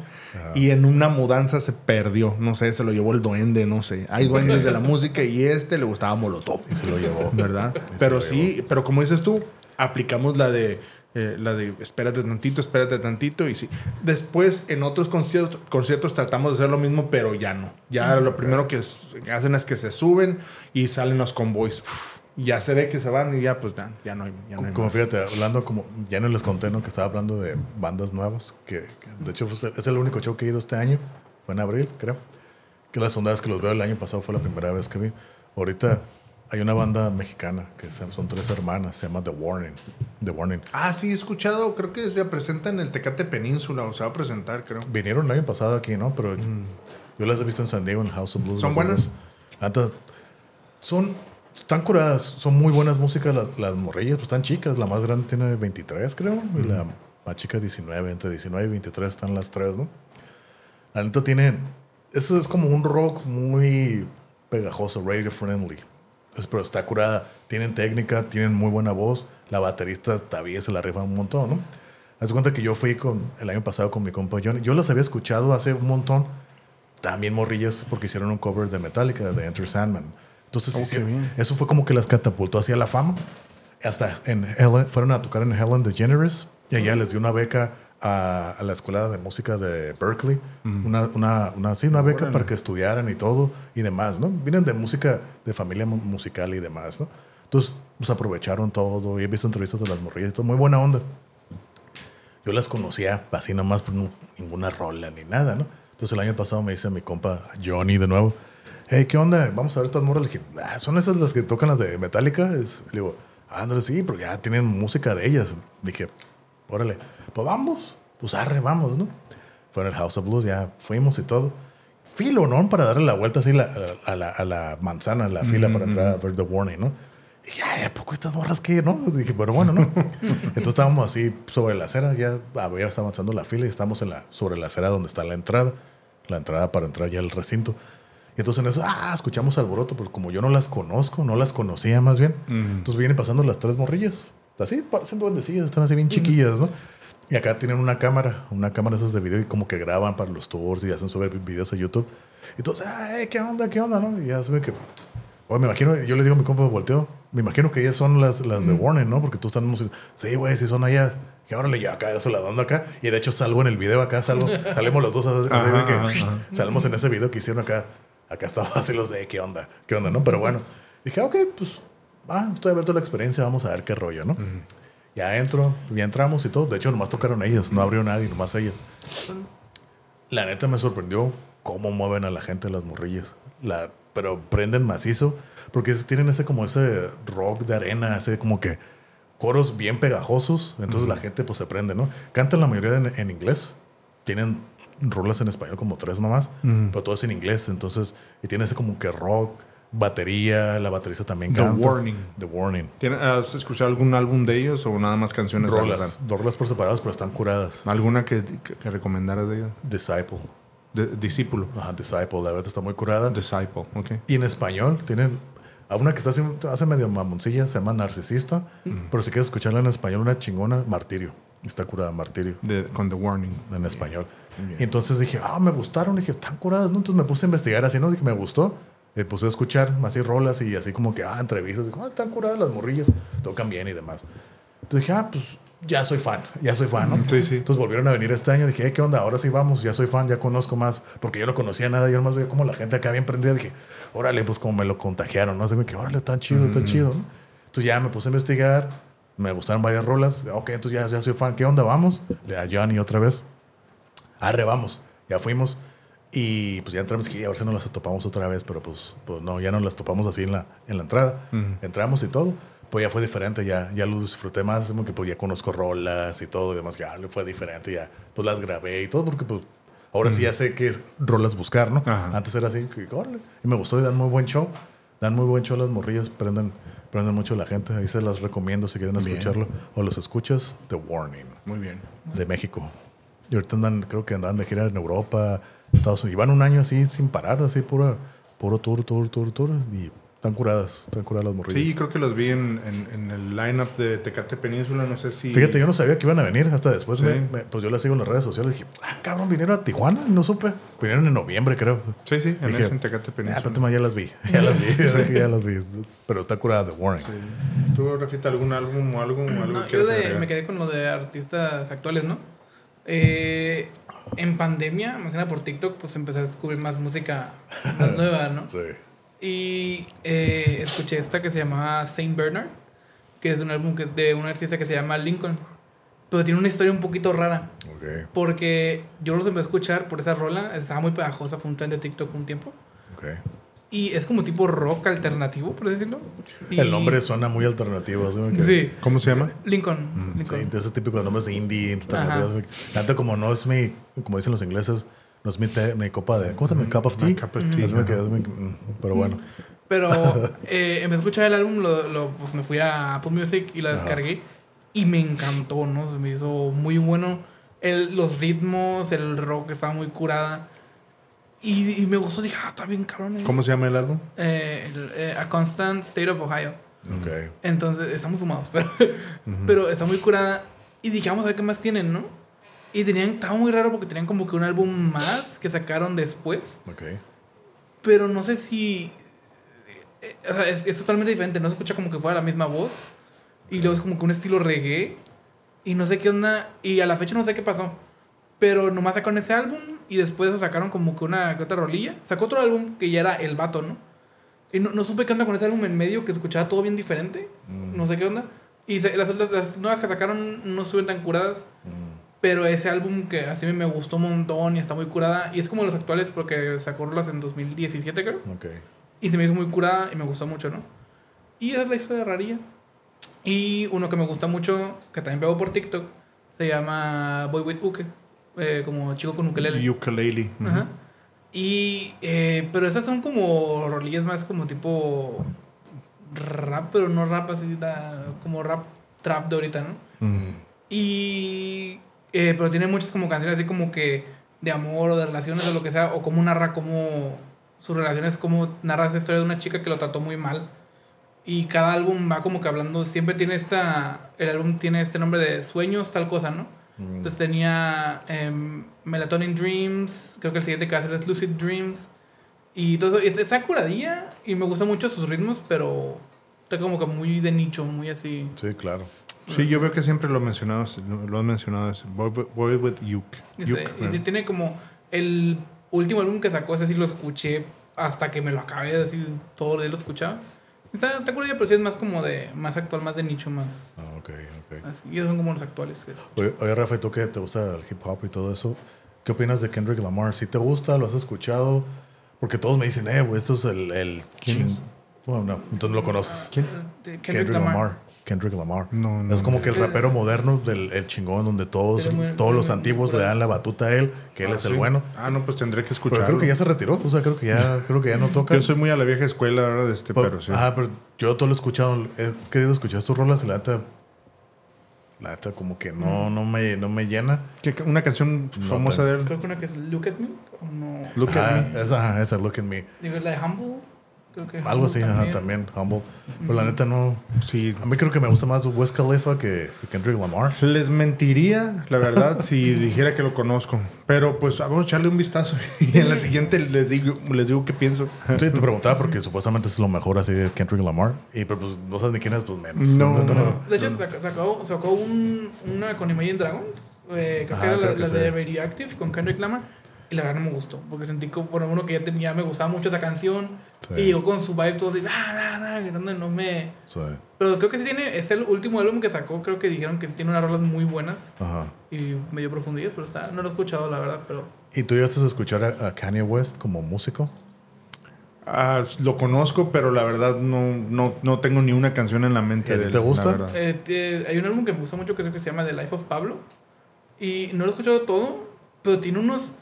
y en una mudanza se perdió. No sé, se lo llevó el duende, no sé. Hay duendes de la *laughs* música y este le gustaba Molotov. Y se lo llevó. ¿Verdad? Pero sí, pero como dices tú, aplicamos la de. eh, la de espérate tantito, espérate tantito y sí. Después en otros conciertos, conciertos tratamos de hacer lo mismo, pero ya no. Ya lo primero que hacen es que se suben y salen los convoys. Uf, ya se ve que se van y ya pues ya, ya no hay, ya no hay Como más. fíjate, hablando como, ya no les conté, ¿no? Que estaba hablando de bandas nuevas, que, que de hecho fue- es el único show que he ido este año, fue en abril, creo. Que la segunda vez que los veo el año pasado fue la primera vez que vi. Ahorita hay una banda mexicana, que son tres hermanas, se llama The Warning. The Warning. Ah, sí, he escuchado, creo que se presenta en el Tecate Península o se va a presentar, creo. Vinieron el año pasado aquí, ¿no? Pero yo las he visto en San Diego, en el House of Blues. ¿Son buenas? neta, son, están curadas, son muy buenas músicas las, las morrillas, pues están chicas. La más grande tiene 23, creo, y la más chica 19. Entre 19 y 23 están las tres, ¿no? La neta tiene, eso es como un rock muy pegajoso, radio friendly. Pero está curada, tienen técnica, tienen muy buena voz. La baterista todavía se la rifa un montón, ¿no? Haz cuenta que yo fui con, el año pasado con mi compa Johnny. Yo los había escuchado hace un montón. También morrillas porque hicieron un cover de Metallica, de Enter Sandman. Entonces, Oh, sí, eso fue como que las catapultó hacia la fama. Hasta en Helen, fueron a tocar en Helen DeGeneres y allá les dio una beca a, a la escuela de música de Berkeley. Una, una, una, sí, una beca para que estudiaran y todo y demás, ¿no? Vienen de música, de familia mu- musical y demás, ¿no? Entonces, pues aprovecharon todo y he visto entrevistas de las morrillas y todo. Muy buena onda. Yo las conocía así nomás por no- ninguna rola ni nada, ¿no? Entonces el año pasado me dice mi compa Johnny de nuevo, hey, ¿qué onda? Vamos a ver estas morras. Le dije, "Ah, ¿son esas las que tocan las de Metallica? Es- le digo, ándale, sí, pero ya tienen música de ellas. Dije, órale, pues vamos, pues arre, vamos, ¿no? Fue en el House of Blues, ya fuimos y todo. Filo, ¿no? Para darle la vuelta así la- a, la, a la manzana, a la fila para entrar a ver The Warning, ¿no? Y dije, ay, ¿a poco estas morras qué? ¿No? Dije, pero bueno, ¿no? *laughs* Entonces estábamos así sobre la acera, ya había estado avanzando la fila y estamos en la, sobre la acera donde está la entrada, la entrada para entrar ya al recinto. Y entonces en eso, ah, escuchamos alboroto, pero como yo no las conozco, no las conocía más bien, entonces vienen pasando las tres morrillas, así, parecen duendecillas, están así bien chiquillas, ¿no? Y acá tienen una cámara, una cámara esas de video y como que graban para los tours y hacen subir videos a YouTube. Y entonces, ay, ¿qué onda? ¿Qué onda? ¿No? Y ya se que Oye, me imagino, yo le digo a mi compa volteo, me imagino que ellas son las, las de Warner, ¿no? Porque tú estás música. Sí, güey, sí son ellas. Y ahora le llevo acá, eso la dando acá. Y de hecho salgo en el video acá, salgo, *laughs* salimos los dos Ajá, que ajá. salimos en ese video que hicieron acá. Acá estaba *laughs* así los de, ¿qué onda? ¿Qué onda, no? Pero bueno, dije, ok, pues, ah, estoy abierto a la experiencia, vamos a ver qué rollo, ¿no? Ya entro, ya entramos y todo. De hecho, nomás tocaron ellas, no abrió nadie, nomás ellas. La neta me sorprendió cómo mueven a la gente las morrillas. La, pero prenden macizo. Porque tienen ese como ese rock de arena, ese como que coros bien pegajosos. Entonces la gente pues se prende, ¿no? Cantan la mayoría en, en inglés. Tienen rolas en español como tres nomás. Pero todo es en inglés. Entonces, y tiene ese como que rock, batería. La baterista también The canta. Warning. The Warning. ¿Tiene- ¿Has escuchado algún álbum de ellos o nada más canciones Rolas. Dos rolas por separados, pero están curadas. ¿Alguna que, que, que recomendaras de ellos? Disciple. De- discípulo. Ajá, Disciple, la verdad está muy curada. Disciple, ok. Y en español tienen a una que está hace medio mamoncilla, se llama Narcisista. Pero si quieres escucharla en español, una chingona, Martirio. Está curada, Martirio. De- con The Warning. En español. Bien. Y entonces dije, ah, me gustaron. dije, tan curadas, ¿no? Entonces me puse a investigar así, ¿no? Dije, me gustó. Me puse a escuchar así rolas y así como que, ah, entrevistas. Digo, ah, tan curadas las morrillas. Tocan bien y demás. Entonces dije, ah, pues ya soy fan. Ya soy fan, ¿no? Sí, sí. Entonces volvieron a venir este año. Dije, "Eh, ¿qué onda? Ahora sí vamos. Ya soy fan, ya conozco más. Porque yo no conocía nada. Yo nomás veía como la gente acá bien prendida. Dije, órale, pues como me lo contagiaron, ¿no? Así que, órale, tan chido, tan chido, ¿no? Entonces ya me puse a investigar. Me gustaron varias rolas. Ok, entonces ya, ya soy fan. ¿Qué onda? Vamos. Le a Johnny otra vez. Arre, vamos. Ya fuimos. Y pues ya entramos aquí, a ver si nos las topamos otra vez, pero pues, pues no, ya nos las topamos así en la, en la entrada. Entramos y todo. Pues ya fue diferente, ya, ya lo disfruté más, como que pues ya conozco rolas y todo y demás, ya fue diferente, ya pues las grabé y todo, porque pues ahora sí ya sé qué rolas buscar, ¿no? Antes era así, que órale. Y me gustó y dan muy buen show. Dan muy buen show las morrillas, prenden, prenden mucho la gente. Ahí se las recomiendo si quieren Bien. escucharlo. O los escuchas, The Warning Muy bien. de México. Y ahorita andan, creo que andan de gira en Europa, Estados Unidos. Y van un año así sin parar, así pura, puro tour, tour, tour, tour. Y están curadas, están curadas las morrillas. Sí, creo que los vi en, en- en el lineup de Tecate Península. No sé si. Fíjate, yo no sabía que iban a venir hasta después. Sí. me- me- pues yo las sigo en las redes sociales. Dije, ah, cabrón, vinieron a Tijuana. Y no supe. Vinieron en noviembre, creo. Sí, sí, en, Dije, ese, en Tecate Ah, Península. pero ya las vi. *laughs* Ya las vi. *laughs* ya las vi. Pero está curada de Warning. Sí. ¿Tú, Rafita, algún álbum o algo? algo No, yo de- me quedé con lo de artistas actuales, ¿no? Eh, en pandemia, más que nada por TikTok, pues empecé a descubrir más música más *laughs* nueva, ¿no? Sí. Y eh, escuché esta que se llamaba Saint Bernard, que es de un álbum que, de un artista que se llama Lincoln. Pero tiene una historia un poquito rara, porque yo los empecé a escuchar por esa rola, estaba muy pegajosa, fue un trend de TikTok un tiempo. Ok. Y es como tipo rock alternativo, por decirlo. *laughs* Y- El nombre suena muy alternativo. que- Sí, ¿Cómo se llama? Lincoln. Lincoln. Sí, de ese típico de nombres indie, alternativos. Tanto como no es mi, como dicen los ingleses, no es mi, té- mi copa de, ¿cómo se llama? Cup of tea. Cup of tea, Es mi- ajá. es mi- mm, pero bueno. Pero *laughs* eh, empecé a escuchar el álbum, lo, lo- pues me fui a Apple Music y la descargué. Y me encantó, ¿no? Se me hizo muy bueno. El, los ritmos, el rock estaba muy curada. Y, y me gustó, dije, ah, está bien cabrón. ¿eh? ¿Cómo se llama el álbum? Eh, el, eh, a Constant State of Ohio. Ok. Entonces, estamos fumados, *laughs* pero, pero está muy curada. Y dije, vamos a ver qué más tienen, ¿no? Y tenían, estaba muy raro porque tenían como que un álbum más que sacaron después. Ok. Pero no sé si. eh, O sea, es, es totalmente diferente. No se escucha como que fuera la misma voz. Y luego es como que un estilo reggae. Y no sé qué onda. Y a la fecha no sé qué pasó. Pero nomás sacaron ese álbum. Y después eso sacaron como que una que otra rolilla. Sacó otro álbum que ya era El Vato, ¿no? Y no, no supe qué onda con ese álbum en medio. Que escuchaba todo bien diferente. No sé qué onda. Y se- las, las- nuevas que sacaron no suben tan curadas. Pero ese álbum que así me gustó un montón y está muy curada. Y es como los actuales porque sacó las en 2017, creo. Ok. Y se me hizo muy curada y me gustó mucho, ¿no? Y esa es la historia de Rarilla. Y uno que me gusta mucho, que también veo por TikTok, se llama Boy with Uke. eh, como chico con ukelele. Ukulele. Ujú. Ajá. Y, eh, pero esas son como rolillas más como tipo rap, pero no rap así, da- como rap trap de ahorita, ¿no? Mm. Y. eh, pero tiene muchas como canciones así como que de amor o de relaciones o lo que sea, o como narra como sus relaciones, como narra esa historia de una chica que lo trató muy mal. Y cada álbum va como que hablando, siempre tiene esta. El álbum tiene este nombre de sueños, tal cosa, ¿no? Mm. Entonces tenía em, Melatonin Dreams, creo que el siguiente que va a ser es Lucid Dreams. Y todo eso, está curadilla y me gustan mucho sus ritmos, pero está como que muy de nicho, muy así. Sí, claro. Sí, yo veo que siempre lo mencionado, lo han mencionado. Es Boy, with Uke. Uke, y tiene como el último álbum que sacó, ese sí lo escuché hasta que me lo acabé, así todo día lo escuchaba. Está, está curioso, pero sí es más como de, más actual, más de nicho, más Ah, ok, ok. así. Y esos son como los actuales. Que. Oye, oye, Rafa, ¿y tú que te gusta el hip hop y todo eso? ¿Qué opinas de Kendrick Lamar? ¿Si te gusta? ¿Lo has escuchado? Porque todos me dicen, eh, güey, esto es el, el ¿Quién ching- es? Bueno, no, entonces no lo conoces. ¿Quién? De Kendrick, Lamar. Kendrick Lamar. No, no, es como no. que el rapero moderno del el chingón donde todos, Pero muy- todos los antiguos le dan la batuta a él, que él Ah, es el sí. bueno. Ah, no, pues tendré que Pero escucharlo. creo que ya se retiró, o sea, creo que ya, *laughs* creo que ya no toca. Yo soy muy a la vieja escuela, ¿verdad? De este, Pero- pero sí. Ajá, pero yo todo lo he escuchado, he querido escuchar sus rolas y la neta La neta, como que no, no, me, no me llena. ¿Qué- Una canción No famosa te- de él. Creo que una que es Look at Me. O no. Look at Ah, me. esa, ajá, esa, Look at Me. Digo, la de Humble. Creo que Algo así, Humble ajá, también, Humble. Pero la neta no. Sí. A mí creo que me gusta más West Khalifa que que Kendrick Lamar. Les mentiría, la verdad, si dijera que lo conozco. Pero pues vamos a echarle un vistazo *laughs* y en la siguiente les digo, les digo qué pienso. Sí, te preguntaba porque supuestamente es lo mejor así de Kendrick Lamar. Y pero pues no sabes ni quién es, pues menos. No, De hecho, sacó, sacó un, una con Imagine Dragons. eh, creo Ajá, que era la, creo que la de Radioactive con Kendrick Lamar. Y la verdad no me gustó. Porque sentí como, bueno, uno que ya tenía, me gustaba mucho esa canción. Sí. Y llegó con su vibe todo así, ah, nah, nah, gritando y no me. Sí. Pero creo que sí tiene, es el último álbum que sacó. Creo que dijeron que sí tiene unas rolas muy buenas Ajá. y medio profundidades, pero está, no lo he escuchado, la verdad. Pero ¿Y tú llegaste a escuchar a, a Kanye West como músico? Ah, lo conozco, pero la verdad no, no, no tengo ni una canción en la mente ¿Y a ti de él, te gusta? Eh, eh, hay un álbum que me gusta mucho que, creo que se llama The Life of Pablo. Y no lo he escuchado todo, pero tiene unos.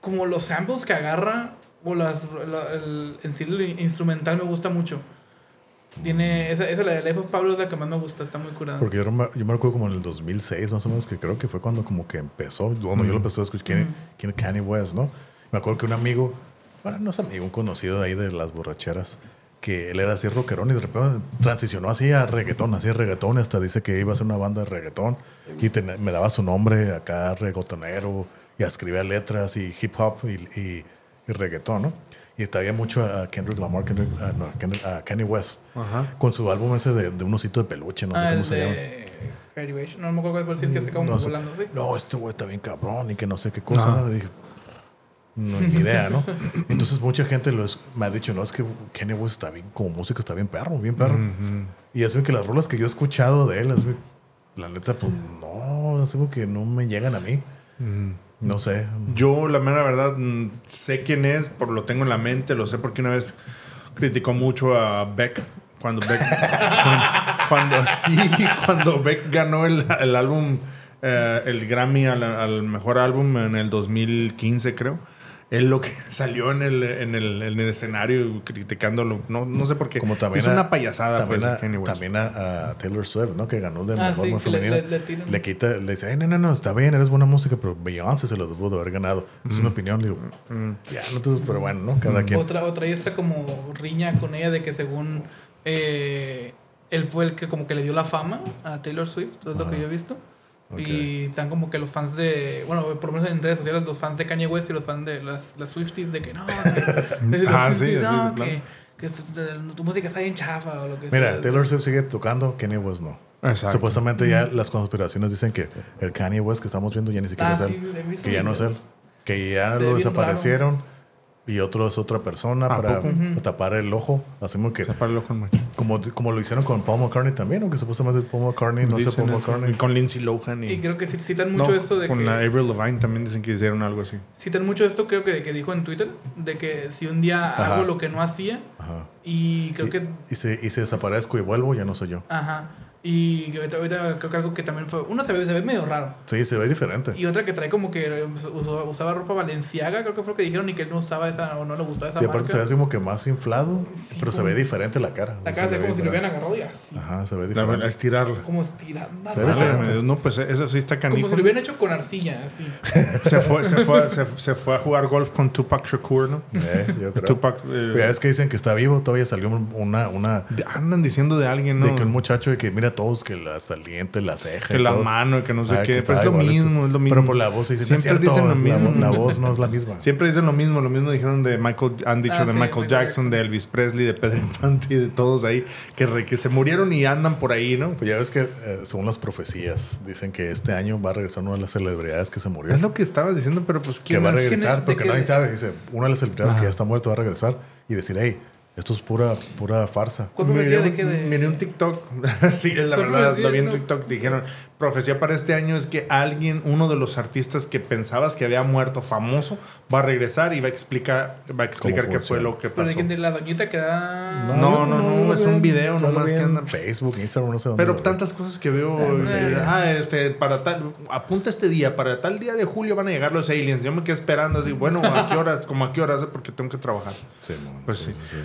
Como los samples que agarra, o las, la- el, en sí el instrumental me gusta mucho. Tiene. Esa, esa, la de Life of Pablo, es la que más me gusta, está muy curada. Porque yo me, yo me recuerdo como en el 2006 más o menos, que creo que fue cuando como que empezó, cuando yo lo empecé a escuchar, quién, quién es Kanye West, ¿no? Me acuerdo que un amigo, bueno, no es amigo, un conocido de ahí de las borracheras, que él era así rockerón y de repente transicionó así a reggaetón, así a reggaetón, hasta dice que iba a hacer una banda de reggaetón y ten- me daba su nombre acá, reggaetonero, y escribía letras y hip hop y, y, y reggaetón, ¿no? Y traía mucho a Kendrick Lamar, Kendrick, ah, no, Kendrick- a Kanye West, Ajá. con su álbum ese de, de un osito de peluche, no sé ah, cómo se llama. Graduation. No me acuerdo cuál es, que está como No, volando, ¿sí? No, este güey está bien cabrón y que no sé qué cosa. ¿no? Dije, no, ni idea, ¿no? *laughs* Entonces mucha gente lo es- me ha dicho, no, es que Kanye West está bien, como músico está bien perro, bien perro. Y es que las rolas que yo he escuchado de él, es la neta, pues no, es como que no me llegan a mí. No sé. Yo, la mera verdad, mm, sé quién es, por lo tengo en la mente, lo sé porque una vez criticó mucho a Beck. Cuando Beck. *laughs* cuando, cuando- sí, cuando Beck ganó el, el álbum, eh, el Grammy al, al mejor álbum en el 2015, creo. Él lo que *laughs* salió en el, en el, en el escenario criticándolo. No, no sé por qué. Como también es a- una payasada, También, pues, a, Kanye West. también a, a Taylor Swift, ¿no? Que ganó de Ah, mejor sí, que femenina. le- le tiran. Le quita, le dice, "Ay, no, no, no, está bien, eres buena música, pero Beyoncé se lo debió de haber ganado. Es mi opinión, digo, ya, no entonces, pero bueno, ¿no? Cada quien. Otra, otra y esta como riña con ella de que según eh, él fue el que como que le dio la fama a Taylor Swift, es lo que yo he visto. Y están como que los fans de, bueno, por lo menos en redes sociales, los fans de Kanye West y los fans de las, las Swifties de que no, que, *laughs* Ah, sí, Swifties, sí, no, claro. que, tu música está bien chafa o lo que Mira, sea. Taylor Swift sigue tocando, Kanye West no. Exacto. Supuestamente ya las conspiraciones dicen que el Kanye West que estamos viendo ya ni siquiera Ah, es él. sí, que ya no es él. Que ya Se lo desaparecieron y otro es otra persona ¿A para, tapar el ojo. Hacemos que, Para el ojo como, como lo hicieron con Paul McCartney también, o que supuestamente Paul McCartney, no sé, Paul. McCartney. Y con Lindsay Lohan y, Y creo que sí- citan mucho No, esto de con que... la Avril Lavigne también dicen que hicieron algo así. Citan mucho esto, creo que, que dijo en Twitter, de que si un día Ajá. hago lo que no hacía, Ajá. y creo y, que y se, y se desaparezco y vuelvo, ya no soy yo. Ajá. Y que ahorita, ahorita creo que algo que también fue. Uno se ve, se ve medio raro. Sí, se ve diferente. Y otra que trae como que eh, usó- usaba ropa valenciaga, creo que fue lo que dijeron, y que él no usaba esa, o no le gustaba esa Sí, aparte marca. se ve así como que más inflado, Sí, pero se como- ve diferente la cara. La Se cara se ve ve como si lo hubieran diferente. agarrado y así. Ajá, se ve La diferente. verdad, estirarla. Como estirando. Se ve diferente. No, pues eso sí está canijo. Como si lo hubieran hecho con arcilla, así. *laughs* Se fue, se, fue, se, se fue a jugar golf con Tupac Shakur, ¿no? Eh, yo *laughs* creo. Tupac. eh, es que dicen que está vivo, todavía salió un- una, una andan diciendo de alguien, ¿no? de que un muchacho de que mira todos que la saliente, la ceja, que y la todo. mano y que no sé Ah, que qué. Pero es lo mismo, es lo mismo. Pero por la voz dicen, Siempre cierto, dicen lo la, mismo. la voz no es la misma. *laughs* Siempre dicen lo mismo, lo mismo dijeron de Michael, han dicho Ah, de sí, Michael Michael Jackson, Jackson. de Elvis Presley, de Pedro *laughs* Infante y de todos ahí, que, re- que se murieron y andan por ahí, ¿no? Pues ya ves que eh, según las profecías dicen que este año va a regresar una de las celebridades que se murió. Es lo que estabas diciendo, pero pues que ¿quién va a es? regresar, porque nadie sabe. Dice, una de las celebridades Ajá. que ya está muerta va a regresar y decir, hey, esto es pura, pura farsa. ¿Cuál profecía Miré de qué? De... Miré un TikTok. *laughs* sí, es la ¿Cuál verdad, profecía? lo vi en No. TikTok. Dijeron, profecía para este año es que alguien, uno de los artistas que pensabas que había muerto famoso, va a regresar y va a explicar, va a explicar ¿Cómo qué fue lo que Pero de pasó. quién, de la doñita que da... No, no, no, es un video nomás que en andan- Facebook, Instagram, no sé dónde. Pero tantas cosas que veo. Ah, eh, ah, este, para tal, apunta este día, para tal día de julio van a llegar los aliens. Yo me quedé esperando así, bueno, ¿a qué horas? Como a qué horas, porque tengo que trabajar. *laughs* Sí, mon, Pues sí, sí. sí,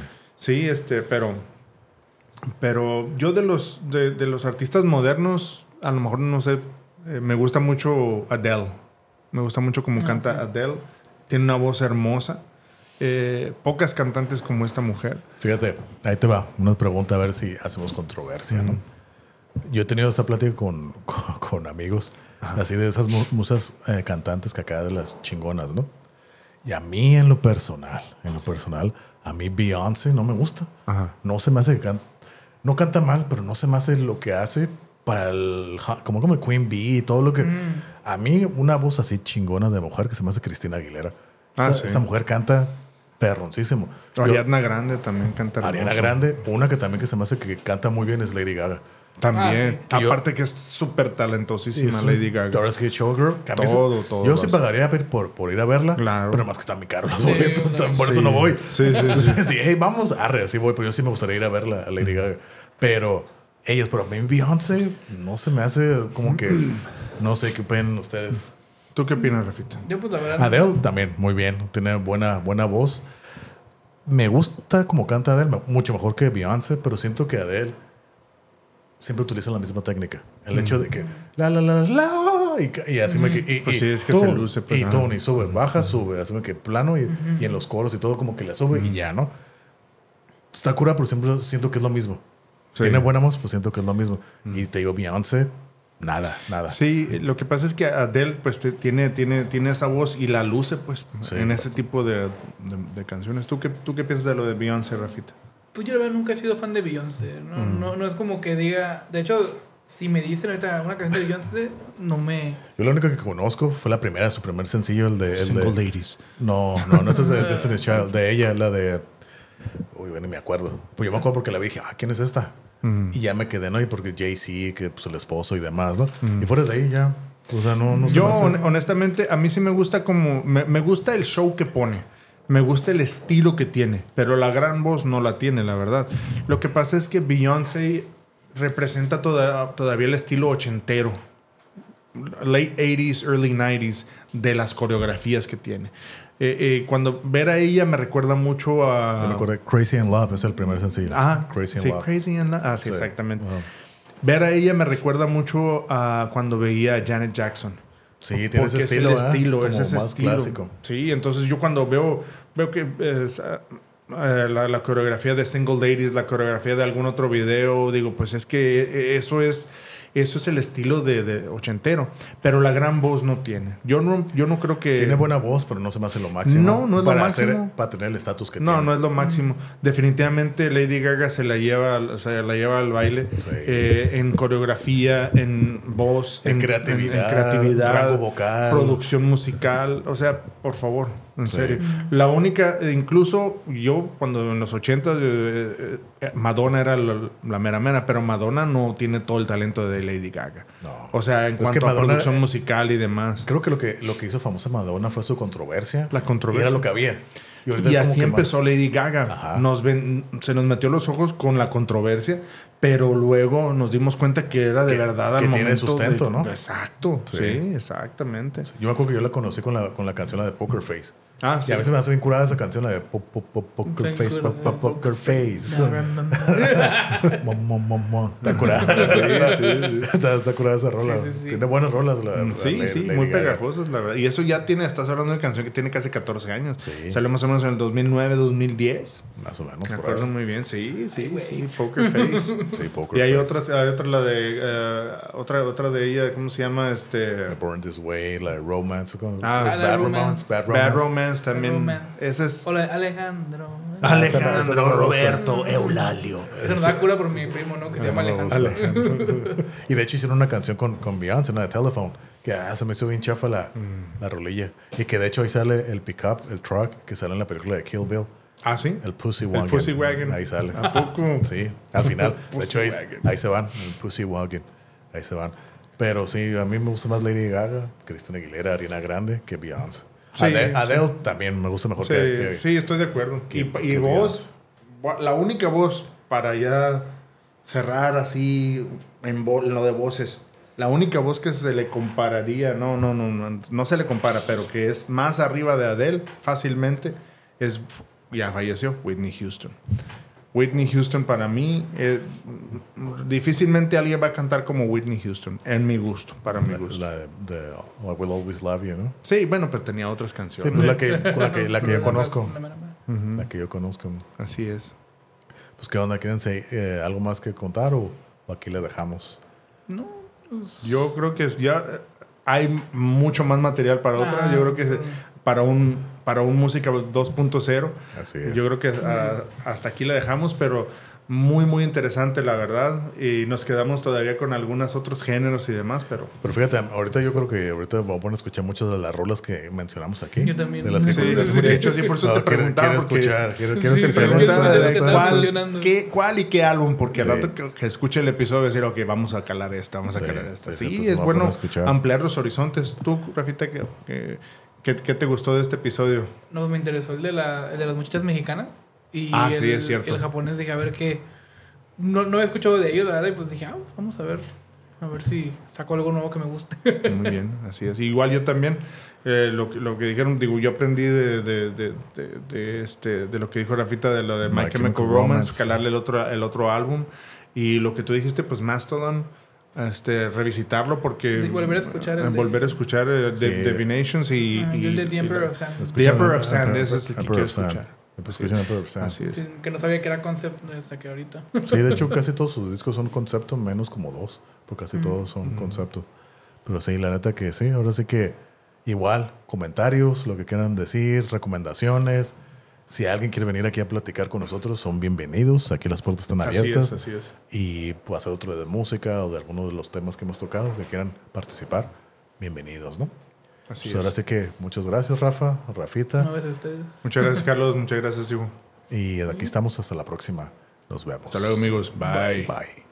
sí. Este, pero. Pero yo de los, de, de los artistas modernos, a lo mejor no sé, eh, me gusta mucho Adele. Me gusta mucho como Ah, canta sí. Adele. Tiene una voz hermosa. Eh, pocas cantantes como esta mujer. Fíjate, ahí te va. Una pregunta a ver si hacemos controversia, ¿no? Yo he tenido esta plática con, con, con amigos, así de esas mu- musas eh, cantantes que acá de las chingonas, ¿no? Y a mí en lo personal, en lo personal, a mí Beyoncé no me gusta. Ajá. No se me hace que can- no canta mal, pero no se me hace lo que hace para el como como el Queen Bee y todo lo que a mí una voz así chingona de mujer que se me hace Cristina Aguilera. Ah, esa, sí. esa mujer canta perroncísimo. Ariadna Grande también canta Ariana. Grande, una que también que se me hace que canta muy bien es Lady Gaga. También. Ah, sí. Aparte que es súper talentosísima Es Lady Gaga. Dorothy Showgirl. que a mí se- Todo, todo Yo sí pagaría por, por, por ir a verla. Claro. Pero más que están muy caros los Sí, boletos. claro. por eso Sí. no voy. Sí, sí, sí. sí, hey, vamos. Arre, así voy. Pero yo sí me gustaría ir a verla a Lady Gaga. Pero ellos, pero a mí Beyoncé no se me hace como que... No sé qué opinan ustedes. ¿Tú qué opinas, Rafita? Yo, pues, la verdad. Adele también, muy bien. Tiene buena, buena voz. Me gusta como canta Adele, mucho mejor que Beyoncé, pero siento que Adele siempre utiliza la misma técnica. El hecho de que la la la la y, y así me que y, Pues y sí, es que se luce, pues, y ajá. tune, y sube, baja, sube, así me que plano y, y en los coros y todo como que le sube y ya, ¿no? Está cura, pero siempre siento que es lo mismo. Sí. Tiene buena voz, pues siento que es lo mismo. Y te digo Beyoncé, nada, nada. Sí, lo que pasa es que Adele pues te- tiene, tiene, tiene esa voz y la luce pues Sí. en ese tipo de, de- de canciones. ¿Tú qué, ¿Tú qué piensas de lo de Beyoncé, Rafita? Pues yo la verdad nunca he sido fan de Beyoncé. No, Mm. no, no es como que diga. De hecho, si me dicen ahorita una canción de Beyoncé, no me. Yo lo único que conozco fue la primera, su primer sencillo, el de... El de Ladies. No, no, no, eso es de Destiny's *laughs* Child. De ella, la de. Uy, bueno, ni me acuerdo. Pues yo me acuerdo porque la vi y dije, ah, ¿quién es esta? Y ya me quedé, ¿no? Y porque Jay-Z, que pues el esposo y demás, ¿no? Y fuera de ahí ya. O sea, no, no se Yo, me hace- hon- honestamente, a mí sí me gusta como. Me, me gusta el show que pone. Me gusta el estilo que tiene. Pero la gran voz no la tiene, la verdad. Lo que pasa es que Beyoncé representa toda- todavía el estilo ochentero. Late 80s, early 90s de las coreografías que tiene. Eh, eh, cuando ver a ella me recuerda mucho a. Me Crazy in Love es el primer sencillo. Ah, Crazy in sí, Love. Crazy in Love. Ah, sí, Sí. exactamente. Ver a ella me recuerda mucho a cuando veía a Janet Jackson. Sí, tiene ese estilo. es el estilo, es es como ese más estilo. clásico. Sí, entonces yo cuando veo, veo que sa- eh, la, la coreografía de Single Ladies, la coreografía de algún otro video, digo, pues es que eh, eso es, eso es el estilo de, de ochentero. Pero la gran voz no tiene. Yo no, yo no creo que. Tiene buena voz, pero no se me hace lo máximo. No, no es lo máximo. hacer- para tener el estatus que No, tiene. no es lo máximo. Definitivamente Lady Gaga se la lleva, la lleva al baile Sí. eh, en coreografía, en voz, En creatividad, creatividad, rango vocal. producción musical. O sea, por favor, en Sí. serio. La única, eh, incluso yo cuando en los 80 Madonna era la, la mera mera, pero Madonna no tiene todo el talento de Lady Gaga. No. O sea, en Es que cuanto a producción musical y demás. Creo que lo que lo que hizo famosa Madonna fue su controversia. La controversia. Y era lo que había. Y, así empezó Lady Gaga. Ajá. Nos ven, se nos metió los ojos con la controversia, pero luego nos dimos cuenta que era de Que- verdad al que tiene momento sustento, de- ¿no? Exacto, Sí. sí, exactamente. Yo me acuerdo que yo la conocí con la, con la canción la de Poker Face. Ah, Y a mí se me hace bien curada esa canción, la de po- po- po- Poker Sí, Face, curada. po- po- Poker Face. No, no, no. *laughs* Mo- mo- mo- mo. Está curada. Está, está curada esa rola. Sí, sí, sí. Tiene buenas rolas. La, la Sí, sí, muy pegajosas, la verdad. Y eso ya tiene, estás hablando de canción que tiene casi 14 años. Sí. Salió más o menos en el 2009, 2010. Más o menos. Me por acuerdo ahí. muy bien, sí, sí, sí, Poker Face. *laughs* Sí, Poker y hay Face. otras, hay otra, la de, eh, otra, otra de ella, ¿cómo se llama? Este... Born This Way, la de Romance. ¿cómo? Ah, Bad. Romance. Bad Romance. Bad Romance también. Romance. Ese es... Hola, Alejandro. Ah, Alejandro. Roberto Eulalio. Eso nos da cura por mi primo, ¿no? Que se llama me Alejandro. Y de hecho hicieron una canción con, con Beyoncé, una de Telephone, que ah, se me hizo bien chafa la, Mm. la rolilla. Y que de hecho ahí sale el pickup, el truck, que sale en la película de Kill Bill. ¿Ah, sí? El Pussy El Wagon. Pussy Wagon. Ahí sale. ¿A poco? Sí, al final. *laughs* de hecho, ahí, ahí se van. El Pussy Wagon. Ahí se van. Pero sí, a mí me gusta más Lady Gaga, Cristina Aguilera, Ariana Grande que Beyoncé. Sí, Adele, sí. También me gusta mejor Sí, que, que- sí, estoy de acuerdo. que- y y voz, la única voz para ya cerrar así en, en lo de voces, la única voz que se le compararía, no, no, no, no, no se le compara, pero que es más arriba de Adele fácilmente, es, ya falleció, Whitney Houston. Whitney Houston para mí, eh, difícilmente alguien va a cantar como Whitney Houston, en mi gusto, para mi La, gusto. la de, de I Will Always Love You, ¿no? Sí, bueno, pero tenía otras Sí, canciones. pues la que, la que, la que yo *laughs* conozco. la- que yo conozco. Así es. Pues, ¿qué onda? ¿Quieren eh, algo más que contar o, o aquí le dejamos? No, pues, Yo creo que es- ya eh, hay mucho más material para otra. Ah, Yo creo que para un para un música 2.0. Así es. Yo creo que ah, hasta aquí la dejamos, pero muy muy interesante la verdad y nos quedamos todavía con algunos otros géneros y demás, pero Pero fíjate, ahorita yo creo que ahorita vamos a poner a escuchar muchas de las rolas que mencionamos aquí. Yo también. De las que Sí, de las de que- hecho, sí, por eso No, te quiero- preguntaba, Quiero porque- escuchar, quiero, quiero Sí, escuchar. pero pregunta ¿qué de cuál, qué- cuál y qué álbum, porque al Sí. rato que, que escuche el episodio a decir, ok, vamos a calar esta, vamos Sí, a calar esta. sí, es a bueno a ampliar los horizontes. Tú, Rafita, ¿qué, qué, qué- te gustó de este episodio? No, me interesó el de, la, el de las muchachas mexicanas. Y Ah, el, sí, es cierto. El japonés, dije, a ver qué. No, no he escuchado de ellos, la verdad, y pues dije, ah, pues vamos a ver. A ver si saco algo nuevo que me guste. *laughs* Muy bien, así es. Igual yo también, eh, lo, que- lo que dijeron, digo, yo aprendí de, de, de, de- de este, de lo que dijo Rafita de lo de My, My Chemical Chemical Romance, Romance. calarle el otro, el otro álbum. Y lo que tú dijiste, pues Mastodon, este, revisitarlo porque... Sí, volver a escuchar el eh, de- volver a escuchar eh, Sí. de, Divinations y... Ah, y- el de The Emperor y- of Sand. The Emperor of Sand, ese es el que quiero escuchar. Escuchen Emperor of Sand. Así es. Sí, que no sabía que era concept hasta que ahorita. Sí, de hecho casi todos sus discos son concepto, menos como dos, porque casi todos son concepto. Pero sí, la neta que sí, ahora sí que igual, comentarios, lo que quieran decir, recomendaciones. Si alguien quiere venir aquí a platicar con nosotros, son bienvenidos. Aquí las puertas están Así abiertas. es, así es. Y puede hacer otro de música o de alguno de los temas que hemos tocado, que quieran participar, bienvenidos, ¿no? Así Pues ahora es. sí que muchas gracias, Rafa, Rafita. No ves ustedes. Muchas gracias, Carlos. Muchas gracias, Diego. Y aquí estamos hasta la próxima. Nos vemos. Hasta luego, amigos. Bye. Bye.